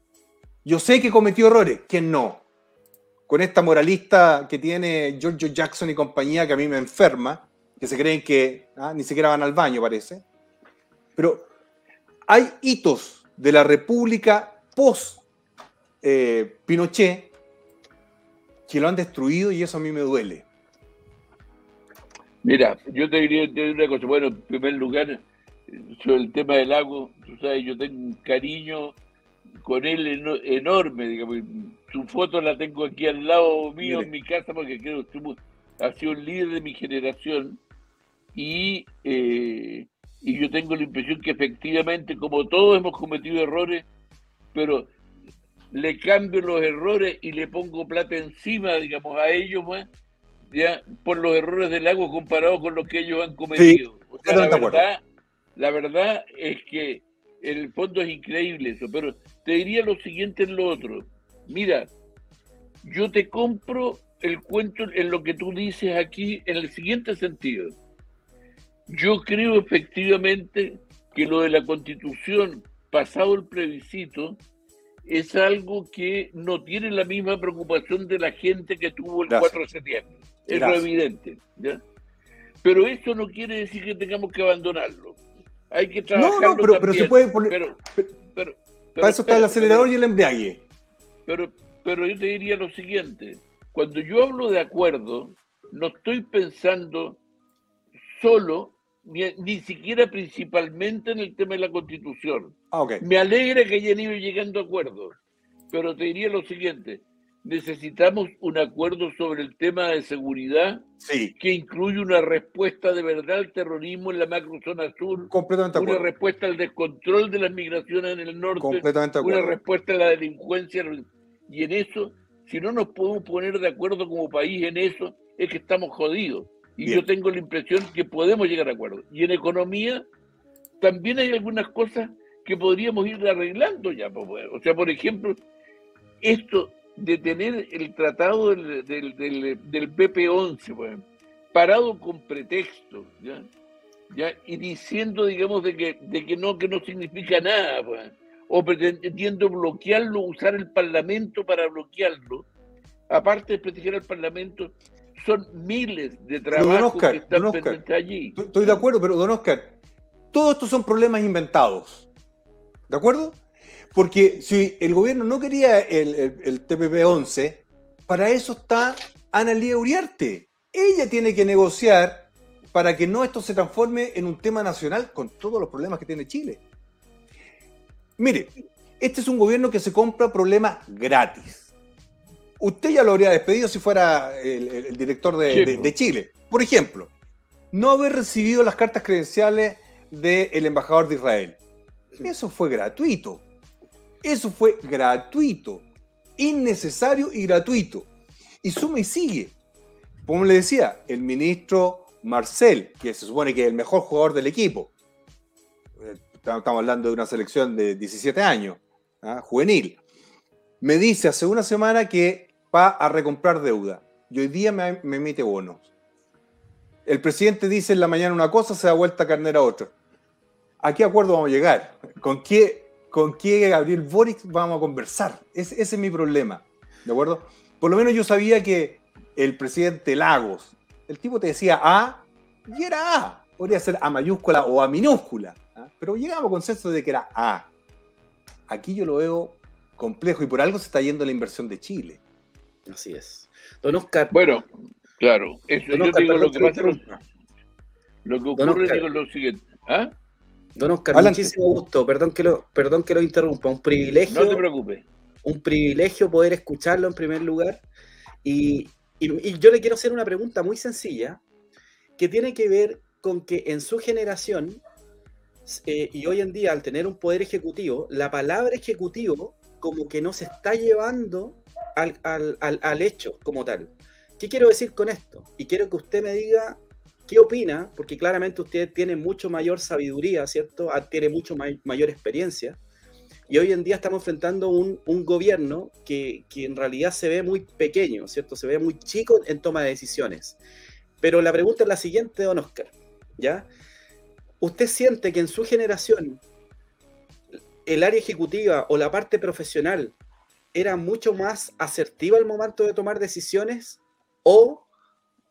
S3: Yo sé que cometió errores, ¿quién no? Con esta moralista que tiene Giorgio Jackson y compañía que a mí me enferma, que se creen que ah, ni siquiera van al baño, parece. Pero hay hitos de la República post eh, Pinochet que lo han destruido y eso a mí me duele.
S4: Mira, yo te diría, te diría una cosa. Bueno, en primer lugar, sobre el tema del lago, tú sabes, yo tengo un cariño con él eno- enorme, digamos. Su foto la tengo aquí al lado mío
S3: Mire.
S4: en mi casa porque creo que ha sido un líder de mi generación y, eh, y yo tengo la impresión que efectivamente, como todos hemos cometido errores, pero le cambio los errores y le pongo plata encima, digamos, a ellos, pues, ya, por los errores del agua comparado con los que ellos han cometido. O sea, la verdad, la verdad es que en el fondo es increíble eso, pero te diría lo siguiente en lo otro. Mira, yo te compro el cuento en lo que tú dices aquí en el siguiente sentido. Yo creo efectivamente que lo de la constitución, pasado el plebiscito, es algo que no tiene la misma preocupación de la gente que tuvo el
S3: Gracias.
S4: 4 de septiembre. Es lo evidente. ¿ya? Pero eso no quiere decir que tengamos que abandonarlo. Hay que
S3: No,
S4: trabajarlo
S3: no, pero, pero se puede poner.
S4: Pero,
S3: pero-
S4: pero-
S3: para eso está el acelerador y el embriague.
S4: pero, pero yo te diría lo siguiente, cuando yo hablo de acuerdo, no estoy pensando solo, ni, ni siquiera principalmente en el tema de la constitución.
S3: Ah, ok.
S4: Me alegra que hayan ido llegando a acuerdos, pero te diría lo siguiente, necesitamos un acuerdo sobre el tema de seguridad
S3: Sí,
S4: que incluye una respuesta de verdad al terrorismo en la macrozona sur,
S3: completamente
S4: una
S3: acuerdo.
S4: respuesta al descontrol de las migraciones en el norte,
S3: Completamente
S4: una
S3: acuerdo.
S4: respuesta a la delincuencia. Y en eso, si no nos podemos poner de acuerdo como país en eso, es que estamos jodidos. Y
S3: Bien.
S4: yo tengo la impresión que podemos llegar a acuerdo. Y en economía también hay algunas cosas que podríamos ir arreglando ya. pues. O sea, por ejemplo, esto de tener el tratado del, del, del, del PP-11 pues, parado con pretexto, ¿ya? ¿ya? y diciendo, digamos, de que, de que no, que no significa nada, pues, o pretendiendo bloquearlo, usar el Parlamento para bloquearlo, aparte de prestigiar al Parlamento, son miles de trabajos
S3: Oscar,
S4: que están pendientes allí.
S3: Estoy de acuerdo, pero don Oscar, todos estos son problemas inventados. ¿De acuerdo? Porque si el gobierno no quería el, el, el TPP-11, para eso está Ana Lía Uriarte. Ella tiene que negociar para que no esto se transforme en un tema nacional con todos los problemas que tiene Chile. Mire, este es un gobierno que se compra problemas gratis. Usted ya lo habría despedido si fuera el, director de,
S4: Sí,
S3: de-
S4: pues.
S3: de Chile. Por ejemplo, no haber recibido las cartas credenciales del embajador de Israel. Eso fue gratuito. Eso fue gratuito. Innecesario y gratuito. Y suma y sigue. Como le decía, el ministro Marcel, que se supone que es el mejor jugador del equipo, eh, estamos hablando de una selección de 17 años, ¿ah? juvenil, me dice hace una semana que va a recomprar deuda y hoy día me, me emite bonos. El presidente dice en la mañana una cosa, se da vuelta a carnera otra. ¿A qué acuerdo vamos a llegar? ¿Con qué, con qué Gabriel Boric vamos a conversar? Ese, ese es mi problema. ¿De acuerdo? Por lo menos yo sabía que el presidente Lagos, el tipo te decía A y era A. Podría ser A mayúscula o A minúscula. ¿ah? Pero llegamos a consenso de que era A. Aquí yo lo veo complejo y por algo se está yendo la inversión de Chile.
S2: Así es. Don Oscar,
S4: Bueno, claro, eso,
S2: don
S4: yo
S2: Oscar,
S4: te digo lo que pasa, lo, que ocurre es lo siguiente. ¿Ah?
S2: Don Oscar,
S3: Adelante.
S2: muchísimo gusto. Perdón que lo, perdón que lo interrumpa. Un privilegio,
S4: No te preocupes.
S2: un privilegio poder escucharlo en primer lugar. Y, y- y yo le quiero hacer una pregunta muy sencilla que tiene que ver con que en su generación eh, y hoy en día al tener un poder ejecutivo, la palabra ejecutivo como que no se está llevando al, al- al- al hecho como tal. ¿Qué quiero decir con esto? Y quiero que usted me diga qué opina, porque claramente usted tiene mucho mayor sabiduría, ¿cierto? Ah, Tiene mucho may- mayor experiencia. Y hoy en día estamos enfrentando un, un gobierno que, que en realidad se ve muy pequeño, ¿cierto? Se ve muy chico en toma de decisiones. Pero la pregunta es la siguiente, don Oscar, ¿ya? ¿Usted siente que en su generación el área ejecutiva o la parte profesional era mucho más asertiva al momento de tomar decisiones o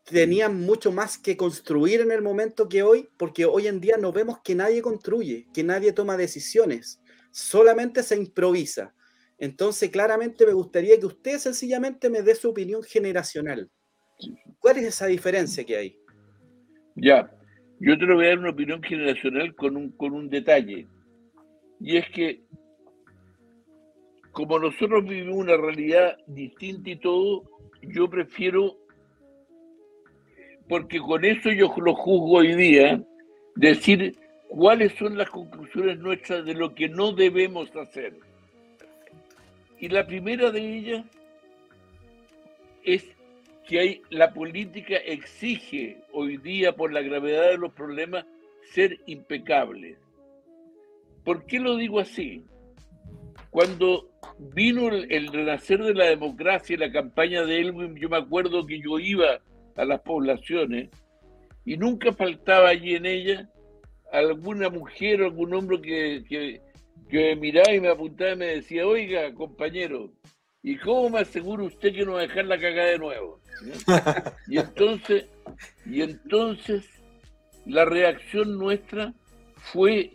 S2: tenían mucho más que construir en el momento que hoy? Porque hoy en día no vemos que nadie construye, que nadie toma decisiones, solamente se improvisa. Entonces, claramente me gustaría que usted sencillamente me dé su opinión generacional. ¿Cuál es esa diferencia que hay?
S4: Ya, yo te lo voy a dar una opinión generacional con un, con un detalle. Y es que como nosotros vivimos una realidad distinta y todo, yo prefiero, porque con eso yo lo juzgo hoy día, decir cuáles son las conclusiones nuestras de lo que no debemos hacer. Y la primera de ellas es que la política exige hoy día, por la gravedad de los problemas, ser impecable. ¿Por qué lo digo así? Cuando vino el, el renacer de la democracia y la campaña de Elwin, yo me acuerdo que yo iba a las poblaciones y nunca faltaba allí en ella alguna mujer o algún hombre que, que, miraba y me apuntaba y me decía, oiga, compañero, ¿y cómo me asegura usted que no va a dejar la cagada de nuevo? Y entonces, y entonces la reacción nuestra fue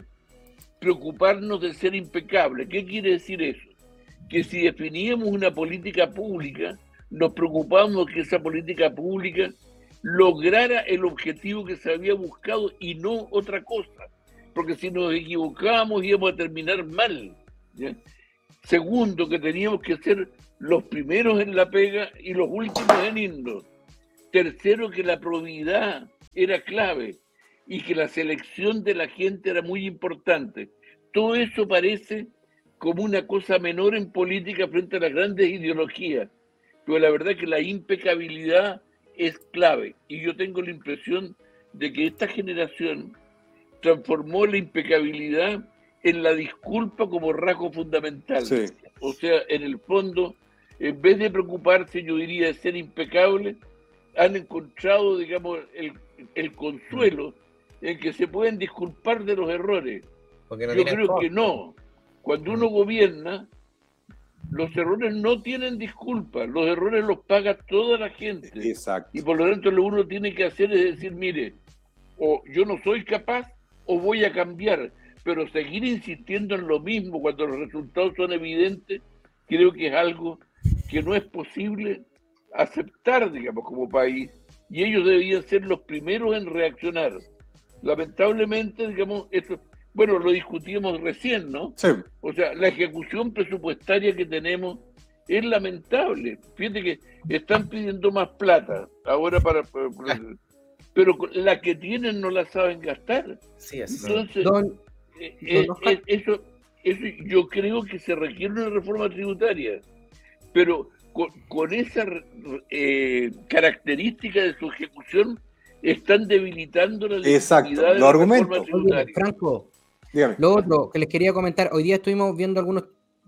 S4: preocuparnos de ser impecable. ¿Qué quiere decir eso? Que si definíamos una política pública, nos preocupamos que esa política pública lograra el objetivo que se había buscado y no otra cosa. Porque si nos equivocábamos íbamos a terminar mal. Segundo, que teníamos que ser los primeros en la pega y los últimos en irnos. Tercero, que la probidad era clave y que la selección de la gente era muy importante. Todo eso parece como una cosa menor en política frente a las grandes ideologías, pero la verdad es que la impecabilidad es clave y yo tengo la impresión de que esta generación transformó la impecabilidad en la disculpa como rasgo fundamental.
S3: Sí.
S4: O sea, en el fondo, en vez de preocuparse, yo diría, de ser impecable, han encontrado, digamos, el, el consuelo en que se pueden disculpar de los errores.
S1: Porque no
S4: Yo creo que no. Cuando uno gobierna, los errores no tienen disculpa, los errores los paga toda la gente.
S3: Exacto.
S4: Y por lo tanto lo uno tiene que hacer es decir, mire, o yo no soy capaz o voy a cambiar, pero seguir insistiendo en lo mismo cuando los resultados son evidentes, creo que es algo que no es posible aceptar, digamos, como país. Y ellos deberían ser los primeros en reaccionar. Lamentablemente, digamos, esto, bueno, lo discutimos recién, ¿no?
S3: Sí.
S4: O sea, la ejecución presupuestaria que tenemos es lamentable. Fíjate que están pidiendo más plata ahora para... para- para- pero la que tienen no la saben gastar.
S1: Sí, es.
S4: Entonces,
S5: Don,
S4: eh, eh,
S5: don
S4: eh, eso, eso yo creo que se requiere una reforma tributaria. Pero con, con esa eh, característica de su ejecución están debilitando la
S3: Exacto,
S4: legitimidad de la reforma
S5: oye,
S4: tributaria.
S5: Franco,
S3: Dígame.
S5: Lo otro que les quería comentar, hoy día estuvimos viendo algunas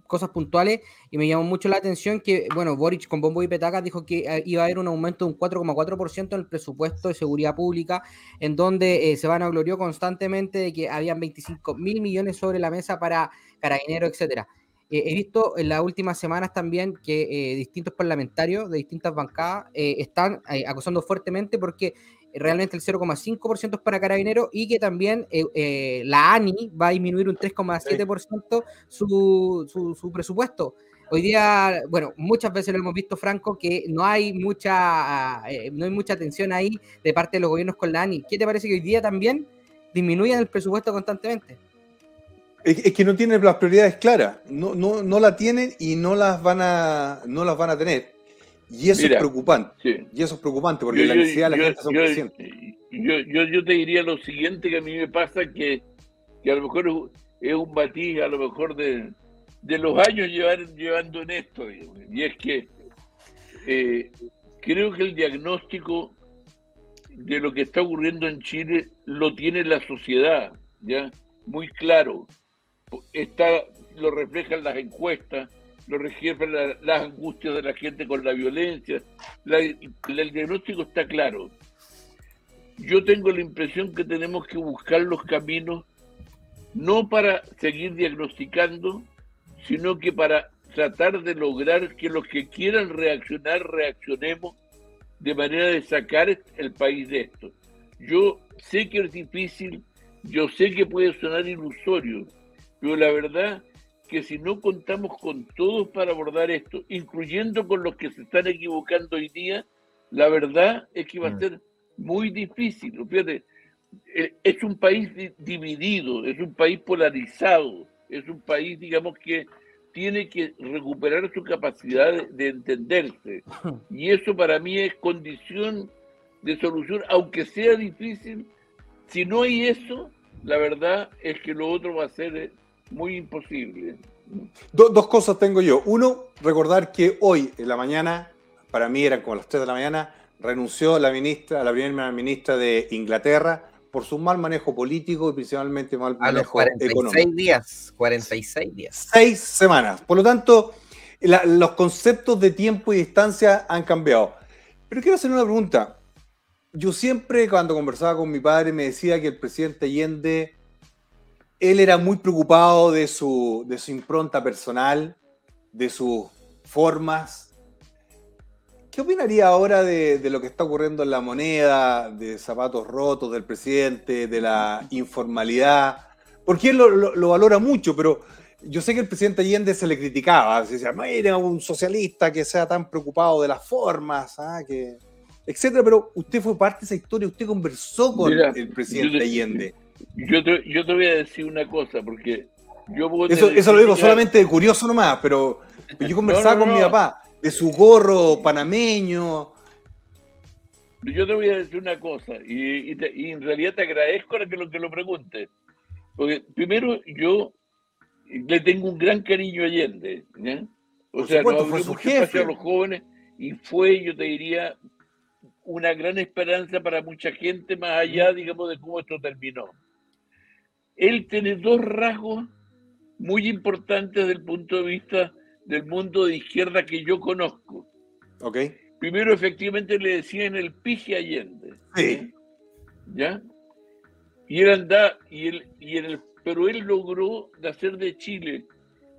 S5: cosas puntuales y me llamó mucho la atención que, bueno, Boric con bombo y petaca dijo que eh, iba a haber un aumento de un 4,4% en el presupuesto de seguridad pública, en donde eh, se van a glorió constantemente de que habían 25 mil millones sobre la mesa para carabineros, etcétera. Eh, he visto en las últimas semanas también que distintos parlamentarios de distintas bancadas están acusando fuertemente porque realmente el 0,5% es para carabineros y que también eh, eh, la ANI va a disminuir un 3,7% su, su, su presupuesto. Hoy día, bueno, muchas veces lo hemos visto, Franco, que no hay mucha, eh, no hay mucha atención ahí de parte de los gobiernos con la ANI. ¿Qué te parece que hoy día también disminuyan el presupuesto constantemente?
S3: Es que no tienen las prioridades claras. No, no, no la tienen y no las van a, no las van a tener. Y eso
S4: Mira,
S3: es preocupante.
S4: Sí.
S3: Y eso es preocupante porque
S4: Yo-
S3: la necesidad de la
S4: yo-
S3: gente son
S4: yo- yo, yo, yo te diría lo siguiente que a mí me pasa que, que a lo mejor es un- es un matiz a lo mejor de, de los años llevar, llevando en esto digamos. y es que eh, creo que el diagnóstico de lo que está ocurriendo en Chile lo tiene la sociedad ya muy claro está lo reflejan las encuestas lo reflejan la- las angustias de la gente con la violencia la- el diagnóstico está claro yo tengo la impresión que tenemos que buscar los caminos no para seguir diagnosticando, sino que para tratar de lograr que los que quieran reaccionar, reaccionemos de manera de sacar el país de esto. Yo sé que es difícil, yo sé que puede sonar ilusorio, pero la verdad que si no contamos con todos para abordar esto, incluyendo con los que se están equivocando hoy día, la verdad es que va a
S1: Mm.
S4: ser muy difícil. Fíjate, eh, es un país di- dividido, es un país polarizado, es un país, digamos, que tiene que recuperar su capacidad de, de entenderse. Y eso para mí es condición de solución, aunque sea difícil. Si no hay eso, la verdad es que lo otro va a ser eh, muy imposible.
S3: Do- dos cosas tengo yo. Uno, recordar que hoy en la mañana, para mí eran como las 3 de la mañana, renunció la ministra, la primera ministra de Inglaterra por su mal manejo político y principalmente mal
S1: A los
S3: manejo
S1: 46
S3: económico.
S1: días. 46 días.
S3: Seis semanas. Por lo tanto, la- los conceptos de tiempo y distancia han cambiado. Pero quiero hacer una pregunta. Yo siempre cuando conversaba con mi padre me decía que el presidente Allende, él era muy preocupado de su, de su impronta personal, de sus formas. ¿Qué opinaría ahora de, de lo que está ocurriendo en la moneda, de zapatos rotos del presidente, de la informalidad? Porque él lo, lo- lo valora mucho, pero yo sé que el presidente Allende se le criticaba, se decía, no era un socialista que sea tan preocupado de las formas, ¿ah? que, etcétera, pero usted fue parte de esa historia, usted conversó con
S4: Mira,
S3: el presidente
S4: yo
S3: Allende.
S4: Yo te, yo te voy a decir una cosa, porque yo puedo
S3: Eso, eso lo digo solamente de curioso nomás, pero yo conversaba
S4: No, no,
S3: con mi
S4: no.
S3: papá de su gorro panameño.
S4: Yo te voy a decir una cosa, y, y te- y en realidad te agradezco que lo que lo preguntes. Porque primero, yo le tengo un gran cariño a Allende. O
S3: Por
S4: sea,
S3: supuesto,
S4: nos
S3: fue
S4: abrió
S3: su
S4: mucho espacio
S3: jefe.
S4: a los jóvenes y fue, yo te diría, una gran esperanza para mucha gente, más allá, digamos, de cómo esto terminó. Él tiene dos rasgos muy importantes desde el punto de vista del mundo de izquierda que yo conozco.
S3: ¿Ok?
S4: Primero, efectivamente, le decían el pije Allende.
S3: Sí.
S4: ¿Ya? Y él anda, y él, y el, pero él logró hacer de Chile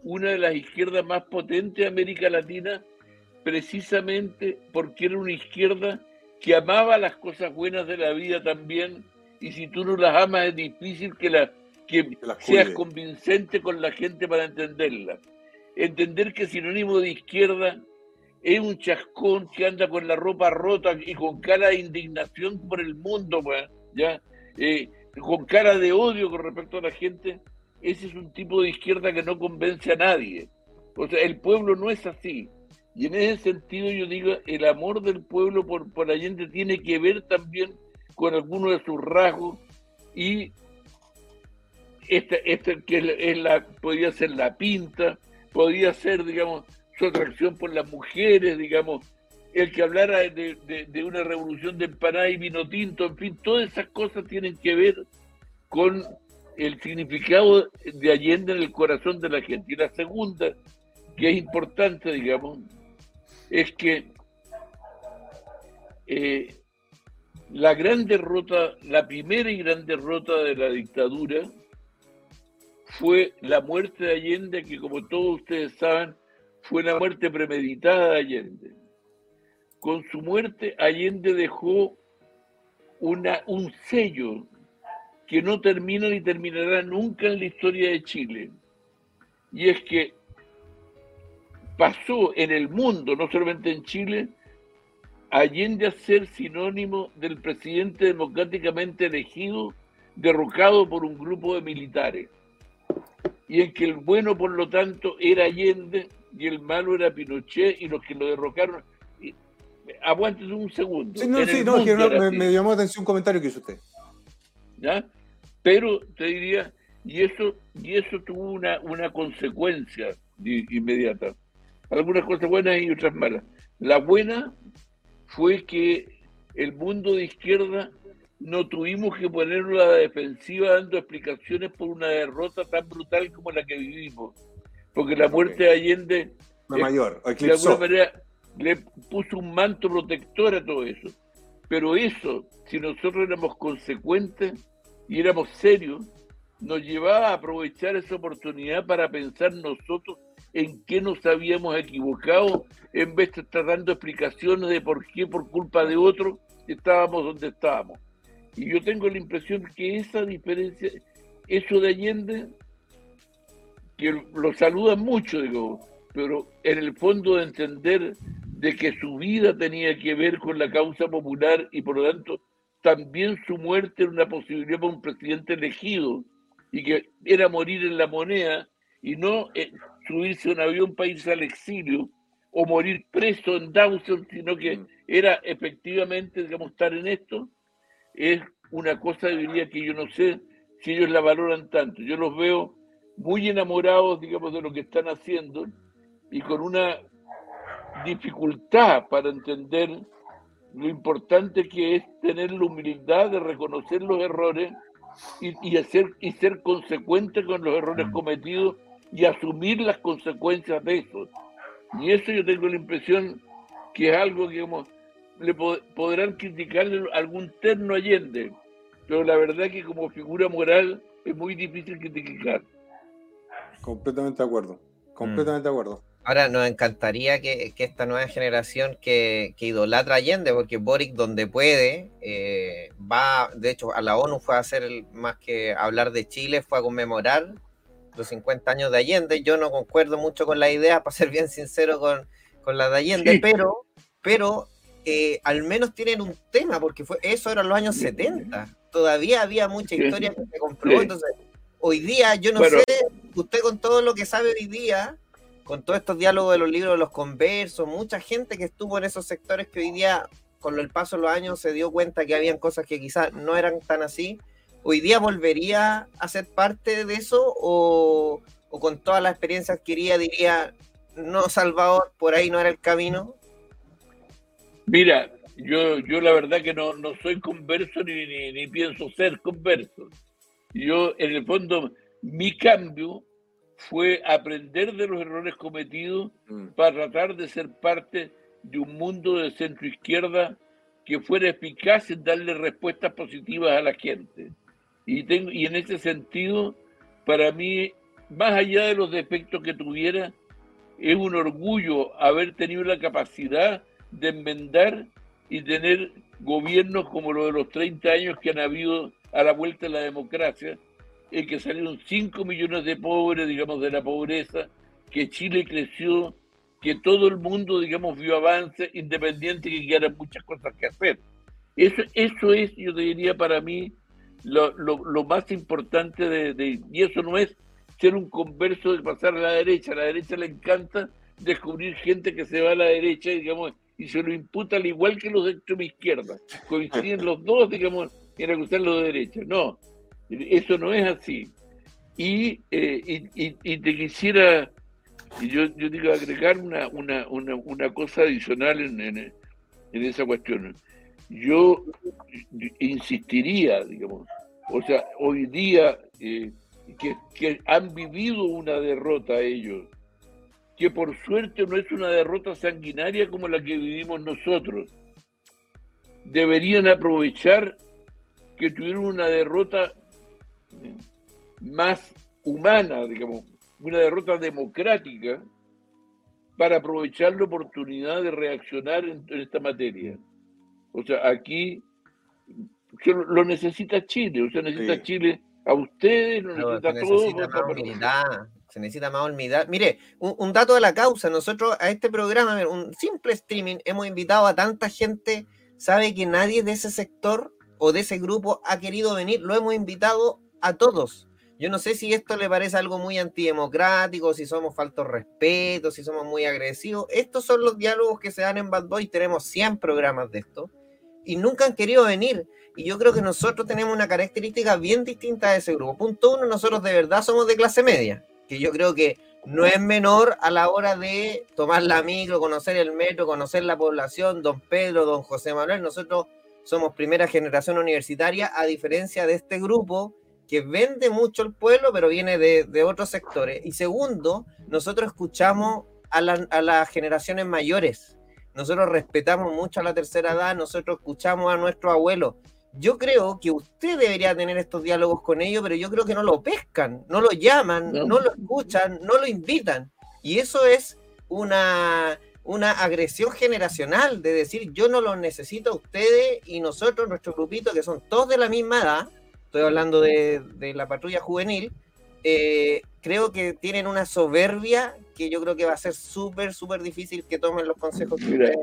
S4: una de las izquierdas más potentes de América Latina, precisamente porque era una izquierda que amaba las cosas buenas de la vida también, y si tú no las amas es difícil que, la, que seas convincente con la gente para entenderla. Entender que sinónimo de izquierda es un chascón que anda con la ropa rota y con cara de indignación por el mundo, ¿ya? Eh, con cara de odio con respecto a la gente, ese es un tipo de izquierda que no convence a nadie. O sea, el pueblo no es así. Y en ese sentido yo digo, el amor del pueblo por, por Allende tiene que ver también con algunos de sus rasgos y esta, esta que es podría ser la pinta, podría ser, digamos, su atracción por las mujeres, digamos, el que hablara de una revolución de empanada y vino tinto, en fin, todas esas cosas tienen que ver con el significado de Allende en el corazón de la gente. Y la segunda, que es importante, digamos, es que eh, la gran derrota, la primera y gran derrota de la dictadura fue la muerte de Allende, que como todos ustedes saben, fue una muerte premeditada de Allende. Con su muerte, Allende dejó una, un sello que no termina ni terminará nunca en la historia de Chile. Y es que pasó en el mundo, no solamente en Chile, Allende a ser sinónimo del presidente democráticamente elegido, derrocado por un grupo de militares. Y en que el bueno, por lo tanto, era Allende y el malo era Pinochet y los que lo derrocaron. Aguántate un segundo.
S3: Sí, no, sí, no, que no, me, llamó la atención un comentario que hizo usted.
S4: ¿ya? Pero te diría, y eso, y eso tuvo una, una consecuencia di- inmediata. Algunas cosas buenas y otras malas. La buena fue que el mundo de izquierda no tuvimos que ponerlo a la defensiva dando explicaciones por una derrota tan brutal como la que vivimos. Porque la muerte de Allende
S3: mayor,
S4: de alguna manera le puso un manto protector a todo eso. Pero eso, si nosotros éramos consecuentes y éramos serios, nos llevaba a aprovechar esa oportunidad para pensar nosotros en qué nos habíamos equivocado, en vez de estar dando explicaciones de por qué por culpa de otro estábamos donde estábamos. Y yo tengo la impresión que esa diferencia, eso de Allende, que lo saludan mucho, digo, pero en el fondo de entender de que su vida tenía que ver con la causa popular y por lo tanto también su muerte era una posibilidad para un presidente elegido y que era morir en la moneda y no eh, subirse a un avión para irse al exilio o morir preso en Dawson, sino que
S3: Mm.
S4: era efectivamente, digamos, estar en esto, es una cosa, diría que yo no sé si ellos la valoran tanto. Yo los veo muy enamorados, digamos, de lo que están haciendo y con una dificultad para entender lo importante que es tener la humildad de reconocer los errores y, y hacer y ser consecuente con los errores cometidos y asumir las consecuencias de eso. Y eso yo tengo la impresión que es algo digamos, le po- podrán criticarle algún terno Allende, pero la verdad que como figura moral es muy difícil criticar.
S3: Completamente de acuerdo. Completamente de acuerdo.
S1: Ahora nos encantaría que, que esta nueva generación que, que idolatra a Allende, porque Boric donde puede, eh, va, de hecho a la ONU fue a hacer el- más que hablar de Chile, fue a conmemorar los 50 años de Allende. Yo no concuerdo mucho con la idea, para ser bien sincero con, con la de Allende,
S4: Sí.
S1: pero, pero eh, al menos tienen un tema, porque fue, eso era en los años 70. Todavía había mucha historia que se comprobó. Entonces, hoy día, yo no
S4: Bueno.
S1: sé, usted con todo lo que sabe hoy día, con todos estos diálogos de los libros de los conversos, mucha gente que estuvo en esos sectores que hoy día, con el paso de los años, se dio cuenta que habían cosas que quizás no eran tan así. ¿Hoy día volvería a ser parte de eso o, o con toda la experiencia adquirida diría, no, Salvador, por ahí no era el camino?
S4: Mira, yo, yo la verdad que no, no soy converso ni, ni, ni pienso ser converso. Yo, en el fondo, mi cambio fue aprender de los errores cometidos
S3: Mm.
S4: para tratar de ser parte de un mundo de centro izquierda que fuera eficaz en darle respuestas positivas a la gente. Y, tengo, y en ese sentido, para mí, más allá de los defectos que tuviera, es un orgullo haber tenido la capacidad de enmendar y tener gobiernos como los de los 30 años que han habido a la vuelta de la democracia, en que salieron 5 millones de pobres, digamos, de la pobreza, que Chile creció, que todo el mundo, digamos, vio avance, independiente que quedaran muchas cosas que hacer. Eso, eso es, yo diría, para mí, lo, lo- lo más importante de, de- y eso no es ser un converso de pasar a la derecha. A la derecha le encanta descubrir gente que se va a la derecha, digamos, y se lo imputa al igual que los de extrema izquierda. Coinciden los dos, digamos, en acusar los de derecha. No, eso no es así. Y, eh, y, te quisiera, yo, yo digo, agregar una, una, una, una cosa adicional en, en, esa cuestión. Yo insistiría, digamos, o sea, hoy día eh, que han vivido una derrota ellos, que por suerte no es una derrota sanguinaria como la que vivimos nosotros. Deberían aprovechar que tuvieron una derrota más humana, digamos, una derrota democrática, para aprovechar la oportunidad de reaccionar en, en esta materia. O sea, aquí lo, necesita Chile, o sea, necesita
S3: Sí.
S4: Chile a ustedes, lo
S1: No,
S4: necesita a todos.
S1: necesita se necesita más humildad. Mire, un, un dato de la causa, nosotros a este programa, un simple streaming, hemos invitado a tanta gente, sabe que nadie de ese sector o de ese grupo ha querido venir, lo hemos invitado a todos. Yo no sé si esto le parece algo muy antidemocrático, si somos faltos respeto, si somos muy agresivos. Estos son los diálogos que se dan en Bad Boy, tenemos 100 programas de esto, y nunca han querido venir. Y yo creo que nosotros tenemos una característica bien distinta de ese grupo. Punto uno, nosotros de verdad somos de clase media, que yo creo que no es menor a la hora de tomar la micro, conocer el metro, conocer la población, don Pedro, don José Manuel. Nosotros somos primera generación universitaria, a diferencia de este grupo que vende mucho el pueblo, pero viene de, otros sectores. Y segundo, nosotros escuchamos a, a las generaciones mayores. Nosotros respetamos mucho a la tercera edad, nosotros escuchamos a nuestros abuelos. Yo creo que usted debería tener estos diálogos con ellos, pero yo creo que no lo pescan, no lo llaman,
S4: No.
S1: no, lo escuchan, no lo invitan. Y eso es una, una agresión generacional de decir yo no los necesito a ustedes y nosotros, nuestro grupito, que son todos de la misma edad, estoy hablando de, de la patrulla juvenil, eh, creo que tienen una soberbia que yo creo que va a ser súper, súper difícil que tomen los consejos que ustedes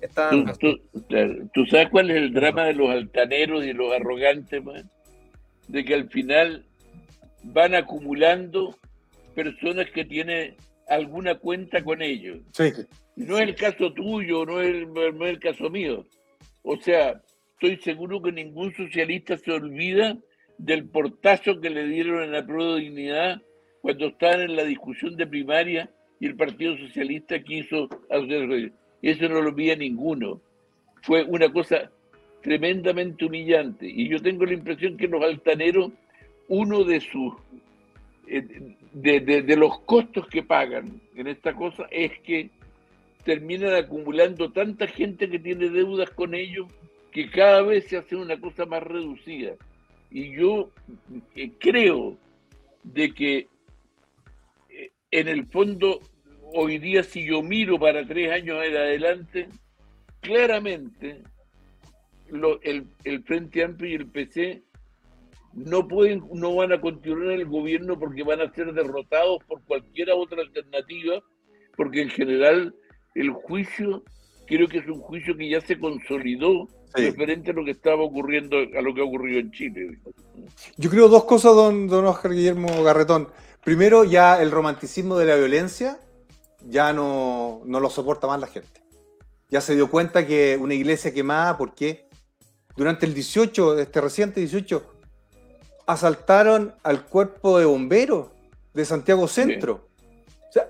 S1: están
S4: ¿Tú,
S1: dando.
S4: tú- claro, ¿tú sabes cuál es el drama de los altaneros y los arrogantes, man? De que al final van acumulando personas que tienen alguna cuenta con ellos.
S3: Sí.
S4: No es el caso tuyo, no es el, no es el caso mío. O sea, estoy seguro que ningún socialista se olvida del portazo que le dieron en la prueba de dignidad cuando estaban en la discusión de primaria y el Partido Socialista quiso hacer eso no lo olvida ninguno. Fue una cosa tremendamente humillante. Y yo tengo la impresión que los altaneros, uno de sus eh, de, de- de los costos que pagan en esta cosa es que terminan acumulando tanta gente que tiene deudas con ellos que cada vez se hace una cosa más reducida. Y yo eh, creo de que eh, en el fondo hoy día si yo miro para tres años en adelante, claramente lo- el, el Frente Amplio y el PC no pueden, no van a continuar en el gobierno porque van a ser derrotados por cualquier otra alternativa, porque en general el juicio creo que es un juicio que ya se consolidó
S3: Sí.
S4: referente a lo que estaba ocurriendo, a lo que ha ocurrido en Chile.
S3: Yo creo dos cosas, don, don Oscar Guillermo Garretón. Primero, ya el romanticismo de la violencia ya no, no lo soporta más la gente. Ya se dio cuenta que una iglesia quemada, ¿por qué? Durante el 18, este reciente 18, asaltaron al cuerpo de bomberos de Santiago Centro. O sea,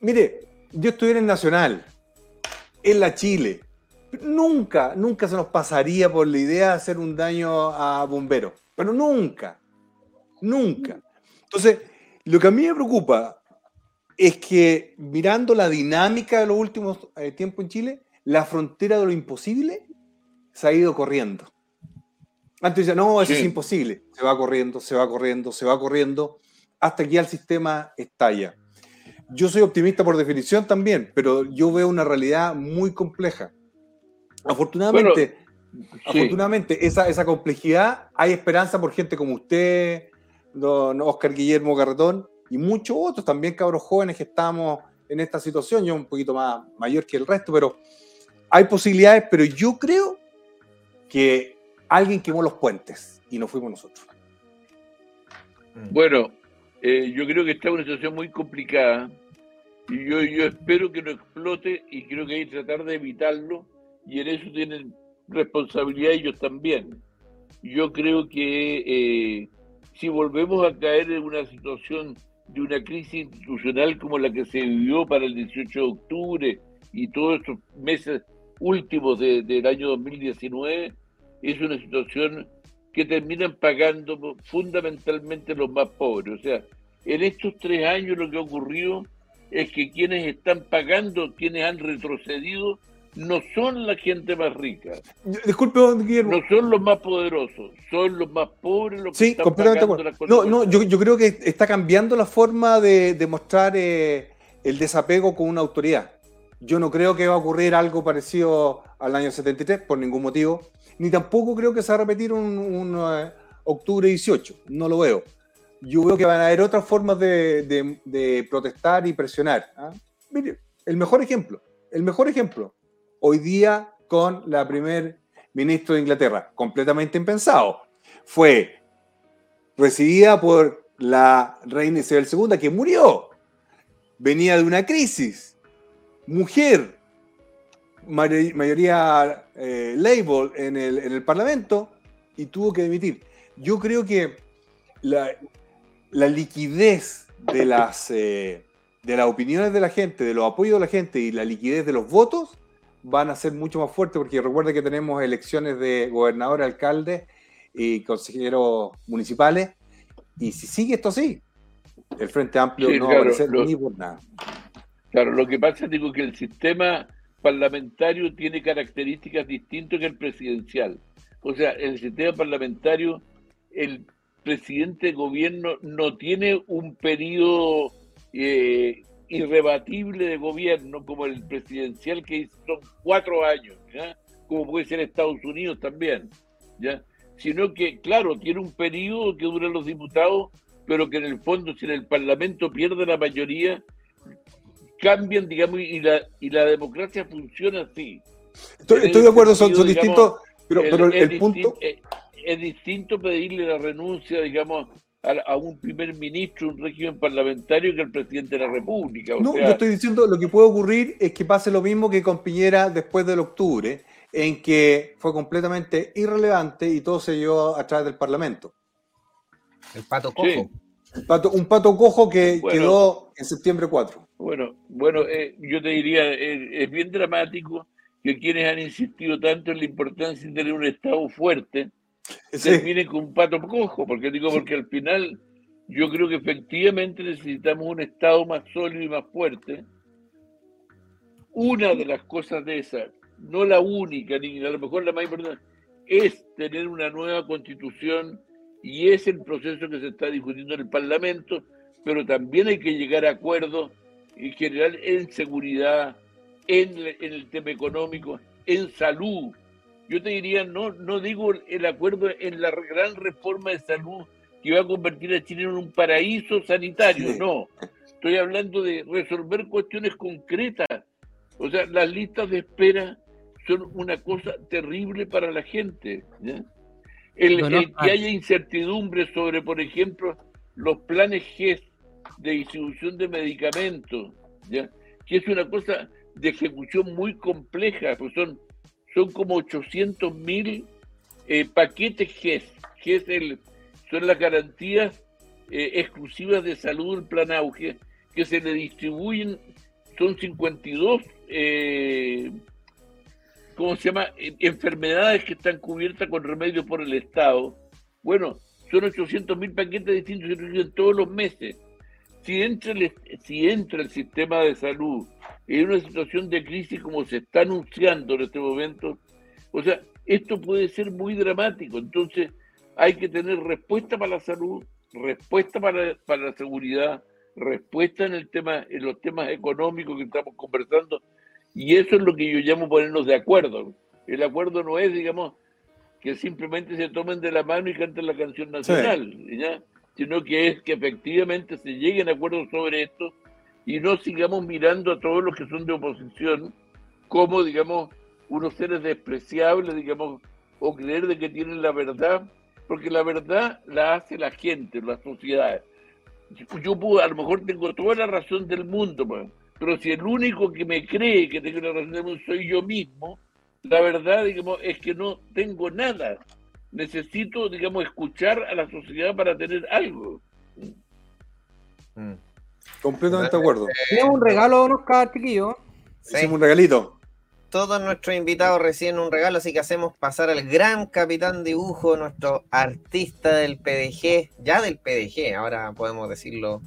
S3: mire, yo estuviera en Nacional, en la Chile. Nunca, nunca se nos pasaría por la idea de hacer un daño a bomberos. Pero nunca, nunca. Entonces, lo que a mí me preocupa es que mirando la dinámica de los últimos eh, tiempos en Chile, la frontera de lo imposible se ha ido corriendo. Antes decía, no, eso
S4: Sí.
S3: es imposible. Se va corriendo, se va corriendo, se va corriendo, hasta que ya el sistema estalla. Yo soy optimista por definición también, pero yo veo una realidad muy compleja. Afortunadamente,
S4: Sí.
S3: afortunadamente esa, esa complejidad, hay esperanza por gente como usted, don Oscar Guillermo Garretón, y muchos otros también, cabros jóvenes que estamos en esta situación. Yo un poquito más mayor que el resto, pero hay posibilidades, pero yo creo que alguien quemó los puentes y no fuimos nosotros.
S4: Bueno, eh, yo creo que está en una situación muy complicada y yo, yo espero que no explote y creo que hay que tratar de evitarlo y en eso tienen responsabilidad ellos también. Yo creo que eh, si volvemos a caer en una situación de una crisis institucional como la que se vivió para el 18 de octubre y todos estos meses últimos de- del año 2019, es una situación que terminan pagando fundamentalmente los más pobres. O sea, en estos tres años lo que ha ocurrido es que quienes están pagando, quienes han retrocedido, no son la gente más rica,
S3: Disculpe, don Guillermo.
S4: no son los más poderosos, son los más pobres los que
S3: Sí,
S4: están
S3: completamente
S4: pagando las
S3: No, no, yo, yo creo que está cambiando la forma de, de mostrar eh, el desapego con una autoridad. Yo no creo que va a ocurrir algo parecido al año 73 por ningún motivo, ni tampoco creo que se va a repetir un, un, eh, octubre 18, no lo veo. Yo veo que van a haber otras formas de, de- de protestar y presionar. ¿ah? Mire, el mejor ejemplo, el mejor ejemplo, hoy día con la primer ministro de Inglaterra, completamente impensado, fue recibida por la reina Isabel II, que murió. Venía de una crisis. Mujer, mayoría eh, Labour en el, en el Parlamento, y tuvo que dimitir. Yo creo que la, la liquidez de las, eh, de las opiniones de la gente, de los apoyos de la gente y la liquidez de los votos van a ser mucho más fuertes, porque recuerda que tenemos elecciones de gobernador, alcalde y consejeros municipales, y si sigue esto así, el Frente Amplio
S4: Sí,
S3: no
S4: claro,
S3: va a
S4: lo-
S3: ni por nada.
S4: Claro, lo que pasa digo que el sistema parlamentario tiene características distintas que el presidencial. O sea, en el sistema parlamentario, el presidente de gobierno no tiene un periodo eh, irrebatible de gobierno como el presidencial que son cuatro años, ¿ya? como puede ser Estados Unidos también, ¿ya? sino que, claro, tiene un periodo que duran los diputados, pero que en el fondo, si en el Parlamento pierde la mayoría, cambian, digamos, y la, y la democracia funciona así.
S3: Estoy, de acuerdo, son, son
S4: sentido,
S3: distintos, pero,
S4: El-
S3: pero el, punto...
S4: eh, es distinto pedirle la renuncia, digamos, a, a un primer ministro, un régimen parlamentario que el presidente de la República. O
S3: No,
S4: sea,
S3: yo estoy diciendo lo que puede ocurrir es que pase lo mismo que con Piñera después del octubre, en que fue completamente irrelevante y todo se llevó a través del Parlamento.
S1: El pato cojo.
S4: Sí.
S3: Un pato, un pato cojo que
S4: Bueno.
S3: quedó en septiembre 4.
S4: Bueno, bueno, eh, yo te diría, eh, es bien dramático que quienes han insistido tanto en la importancia de tener un Estado fuerte
S3: Sí.
S4: terminen con un pato cojo, porque digo, porque al final yo creo que efectivamente necesitamos un Estado más sólido y más fuerte. Una de las cosas de esas, no la única, ni a lo mejor la más importante, es tener una nueva constitución y es el proceso que se está discutiendo en el Parlamento, pero también hay que llegar a acuerdos en general en seguridad, en, en el tema económico, en salud. Yo te diría, no, no digo el acuerdo en la gran reforma de salud que va a convertir a Chile en un paraíso sanitario,
S3: Sí.
S4: no. Estoy hablando de resolver cuestiones concretas. O sea, las listas de espera son una cosa terrible para la gente. ¿ya? El, el que haya incertidumbre sobre, por ejemplo, los planes GES de distribución de medicamentos, ¿ya? que es una cosa de ejecución muy compleja, pues son, son como 800 mil paquetes GES, que es el, son las garantías eh, exclusivas de salud del plan auge, que se le distribuyen, son 52, eh, ¿cómo se llama? Eh, Enfermedades que están cubiertas con remedios por el Estado. Bueno, son 800 mil paquetes distintos que reciben todos los meses. Si entra, el, si entra el sistema de salud en una situación de crisis como se está anunciando en este momento, o sea, esto puede ser muy dramático. Entonces, hay que tener respuesta para la salud, respuesta para, para la seguridad, respuesta en el tema, en los temas económicos que estamos conversando, y eso es lo que yo llamo ponernos de acuerdo. El acuerdo no es, digamos, que simplemente se tomen de la mano y canten la canción nacional, ¿ya? sino que es que efectivamente se lleguen a acuerdos sobre esto y no sigamos mirando a todos los que son de oposición como, digamos, unos seres despreciables, digamos, o creer de que tienen la verdad, porque la verdad la hace la gente, la sociedad. Yo puedo, a lo mejor tengo toda la razón del mundo, pues, pero si el único que me cree que tengo la razón del mundo soy yo mismo, la verdad, digamos, es que no tengo nada. Necesito, digamos, escuchar a la sociedad para tener algo.
S1: Mm.
S3: Completamente de acuerdo.
S5: Tenemos un regalo, don Oscar, chiquillo.
S1: Sí.
S3: Hicimos un regalito.
S1: Todos nuestros invitados reciben un regalo, así que hacemos pasar al gran capitán dibujo, nuestro artista del PDG, ya del PDG, ahora podemos decirlo.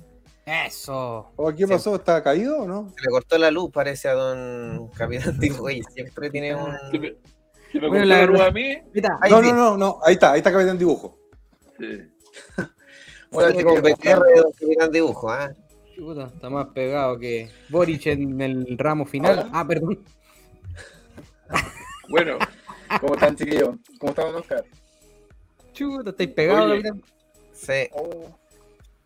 S5: Eso.
S3: Oh, ¿Qué pasó? ¿Está caído o no?
S1: Se le cortó la luz, parece a don capitán dibujo, y siempre tiene un...
S4: ¿Se me, se me
S5: Bueno, la
S4: luz a mí?
S3: No, no, no, no. Ahí está, ahí está Capitán Dibujo.
S4: Sí.
S1: Suerte con BTR de don capitán dibujo, ¿ah?
S5: Chuta, está más pegado que Boric en el ramo final. Ah, perdón.
S4: Bueno,
S6: ¿Cómo están, chiquillos? ¿Cómo están, Oscar?
S5: Chuta, estáis pegados.
S4: Oye.
S1: Sí.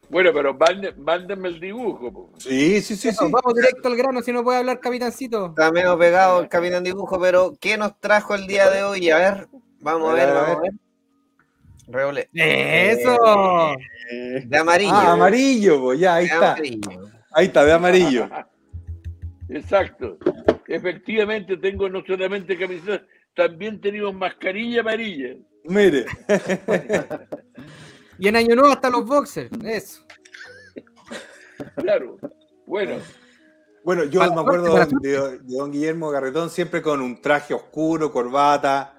S4: bueno, pero mándenme, el dibujo. po.
S3: Sí, sí, sí, sí.
S5: Vamos directo al grano, si no puede hablar, capitancito.
S1: Está medio pegado el capitán dibujo, pero ¿qué nos trajo el día de hoy? A ver, vamos a ver, vamos a ver. Reole.
S5: ¡Eso!
S1: De amarillo.
S3: Ah, amarillo, pues ya, ahí
S1: de
S3: está.
S1: amarillo.
S3: Ahí está, de amarillo.
S4: Exacto. Efectivamente, tengo no solamente camiseta, también tenemos mascarilla amarilla.
S3: Mire.
S5: Y en Año Nuevo hasta los boxers. Eso.
S4: Claro. Bueno,
S3: Bueno, yo
S5: Para
S3: me acuerdo de, de don Guillermo Garretón siempre con un traje oscuro, corbata.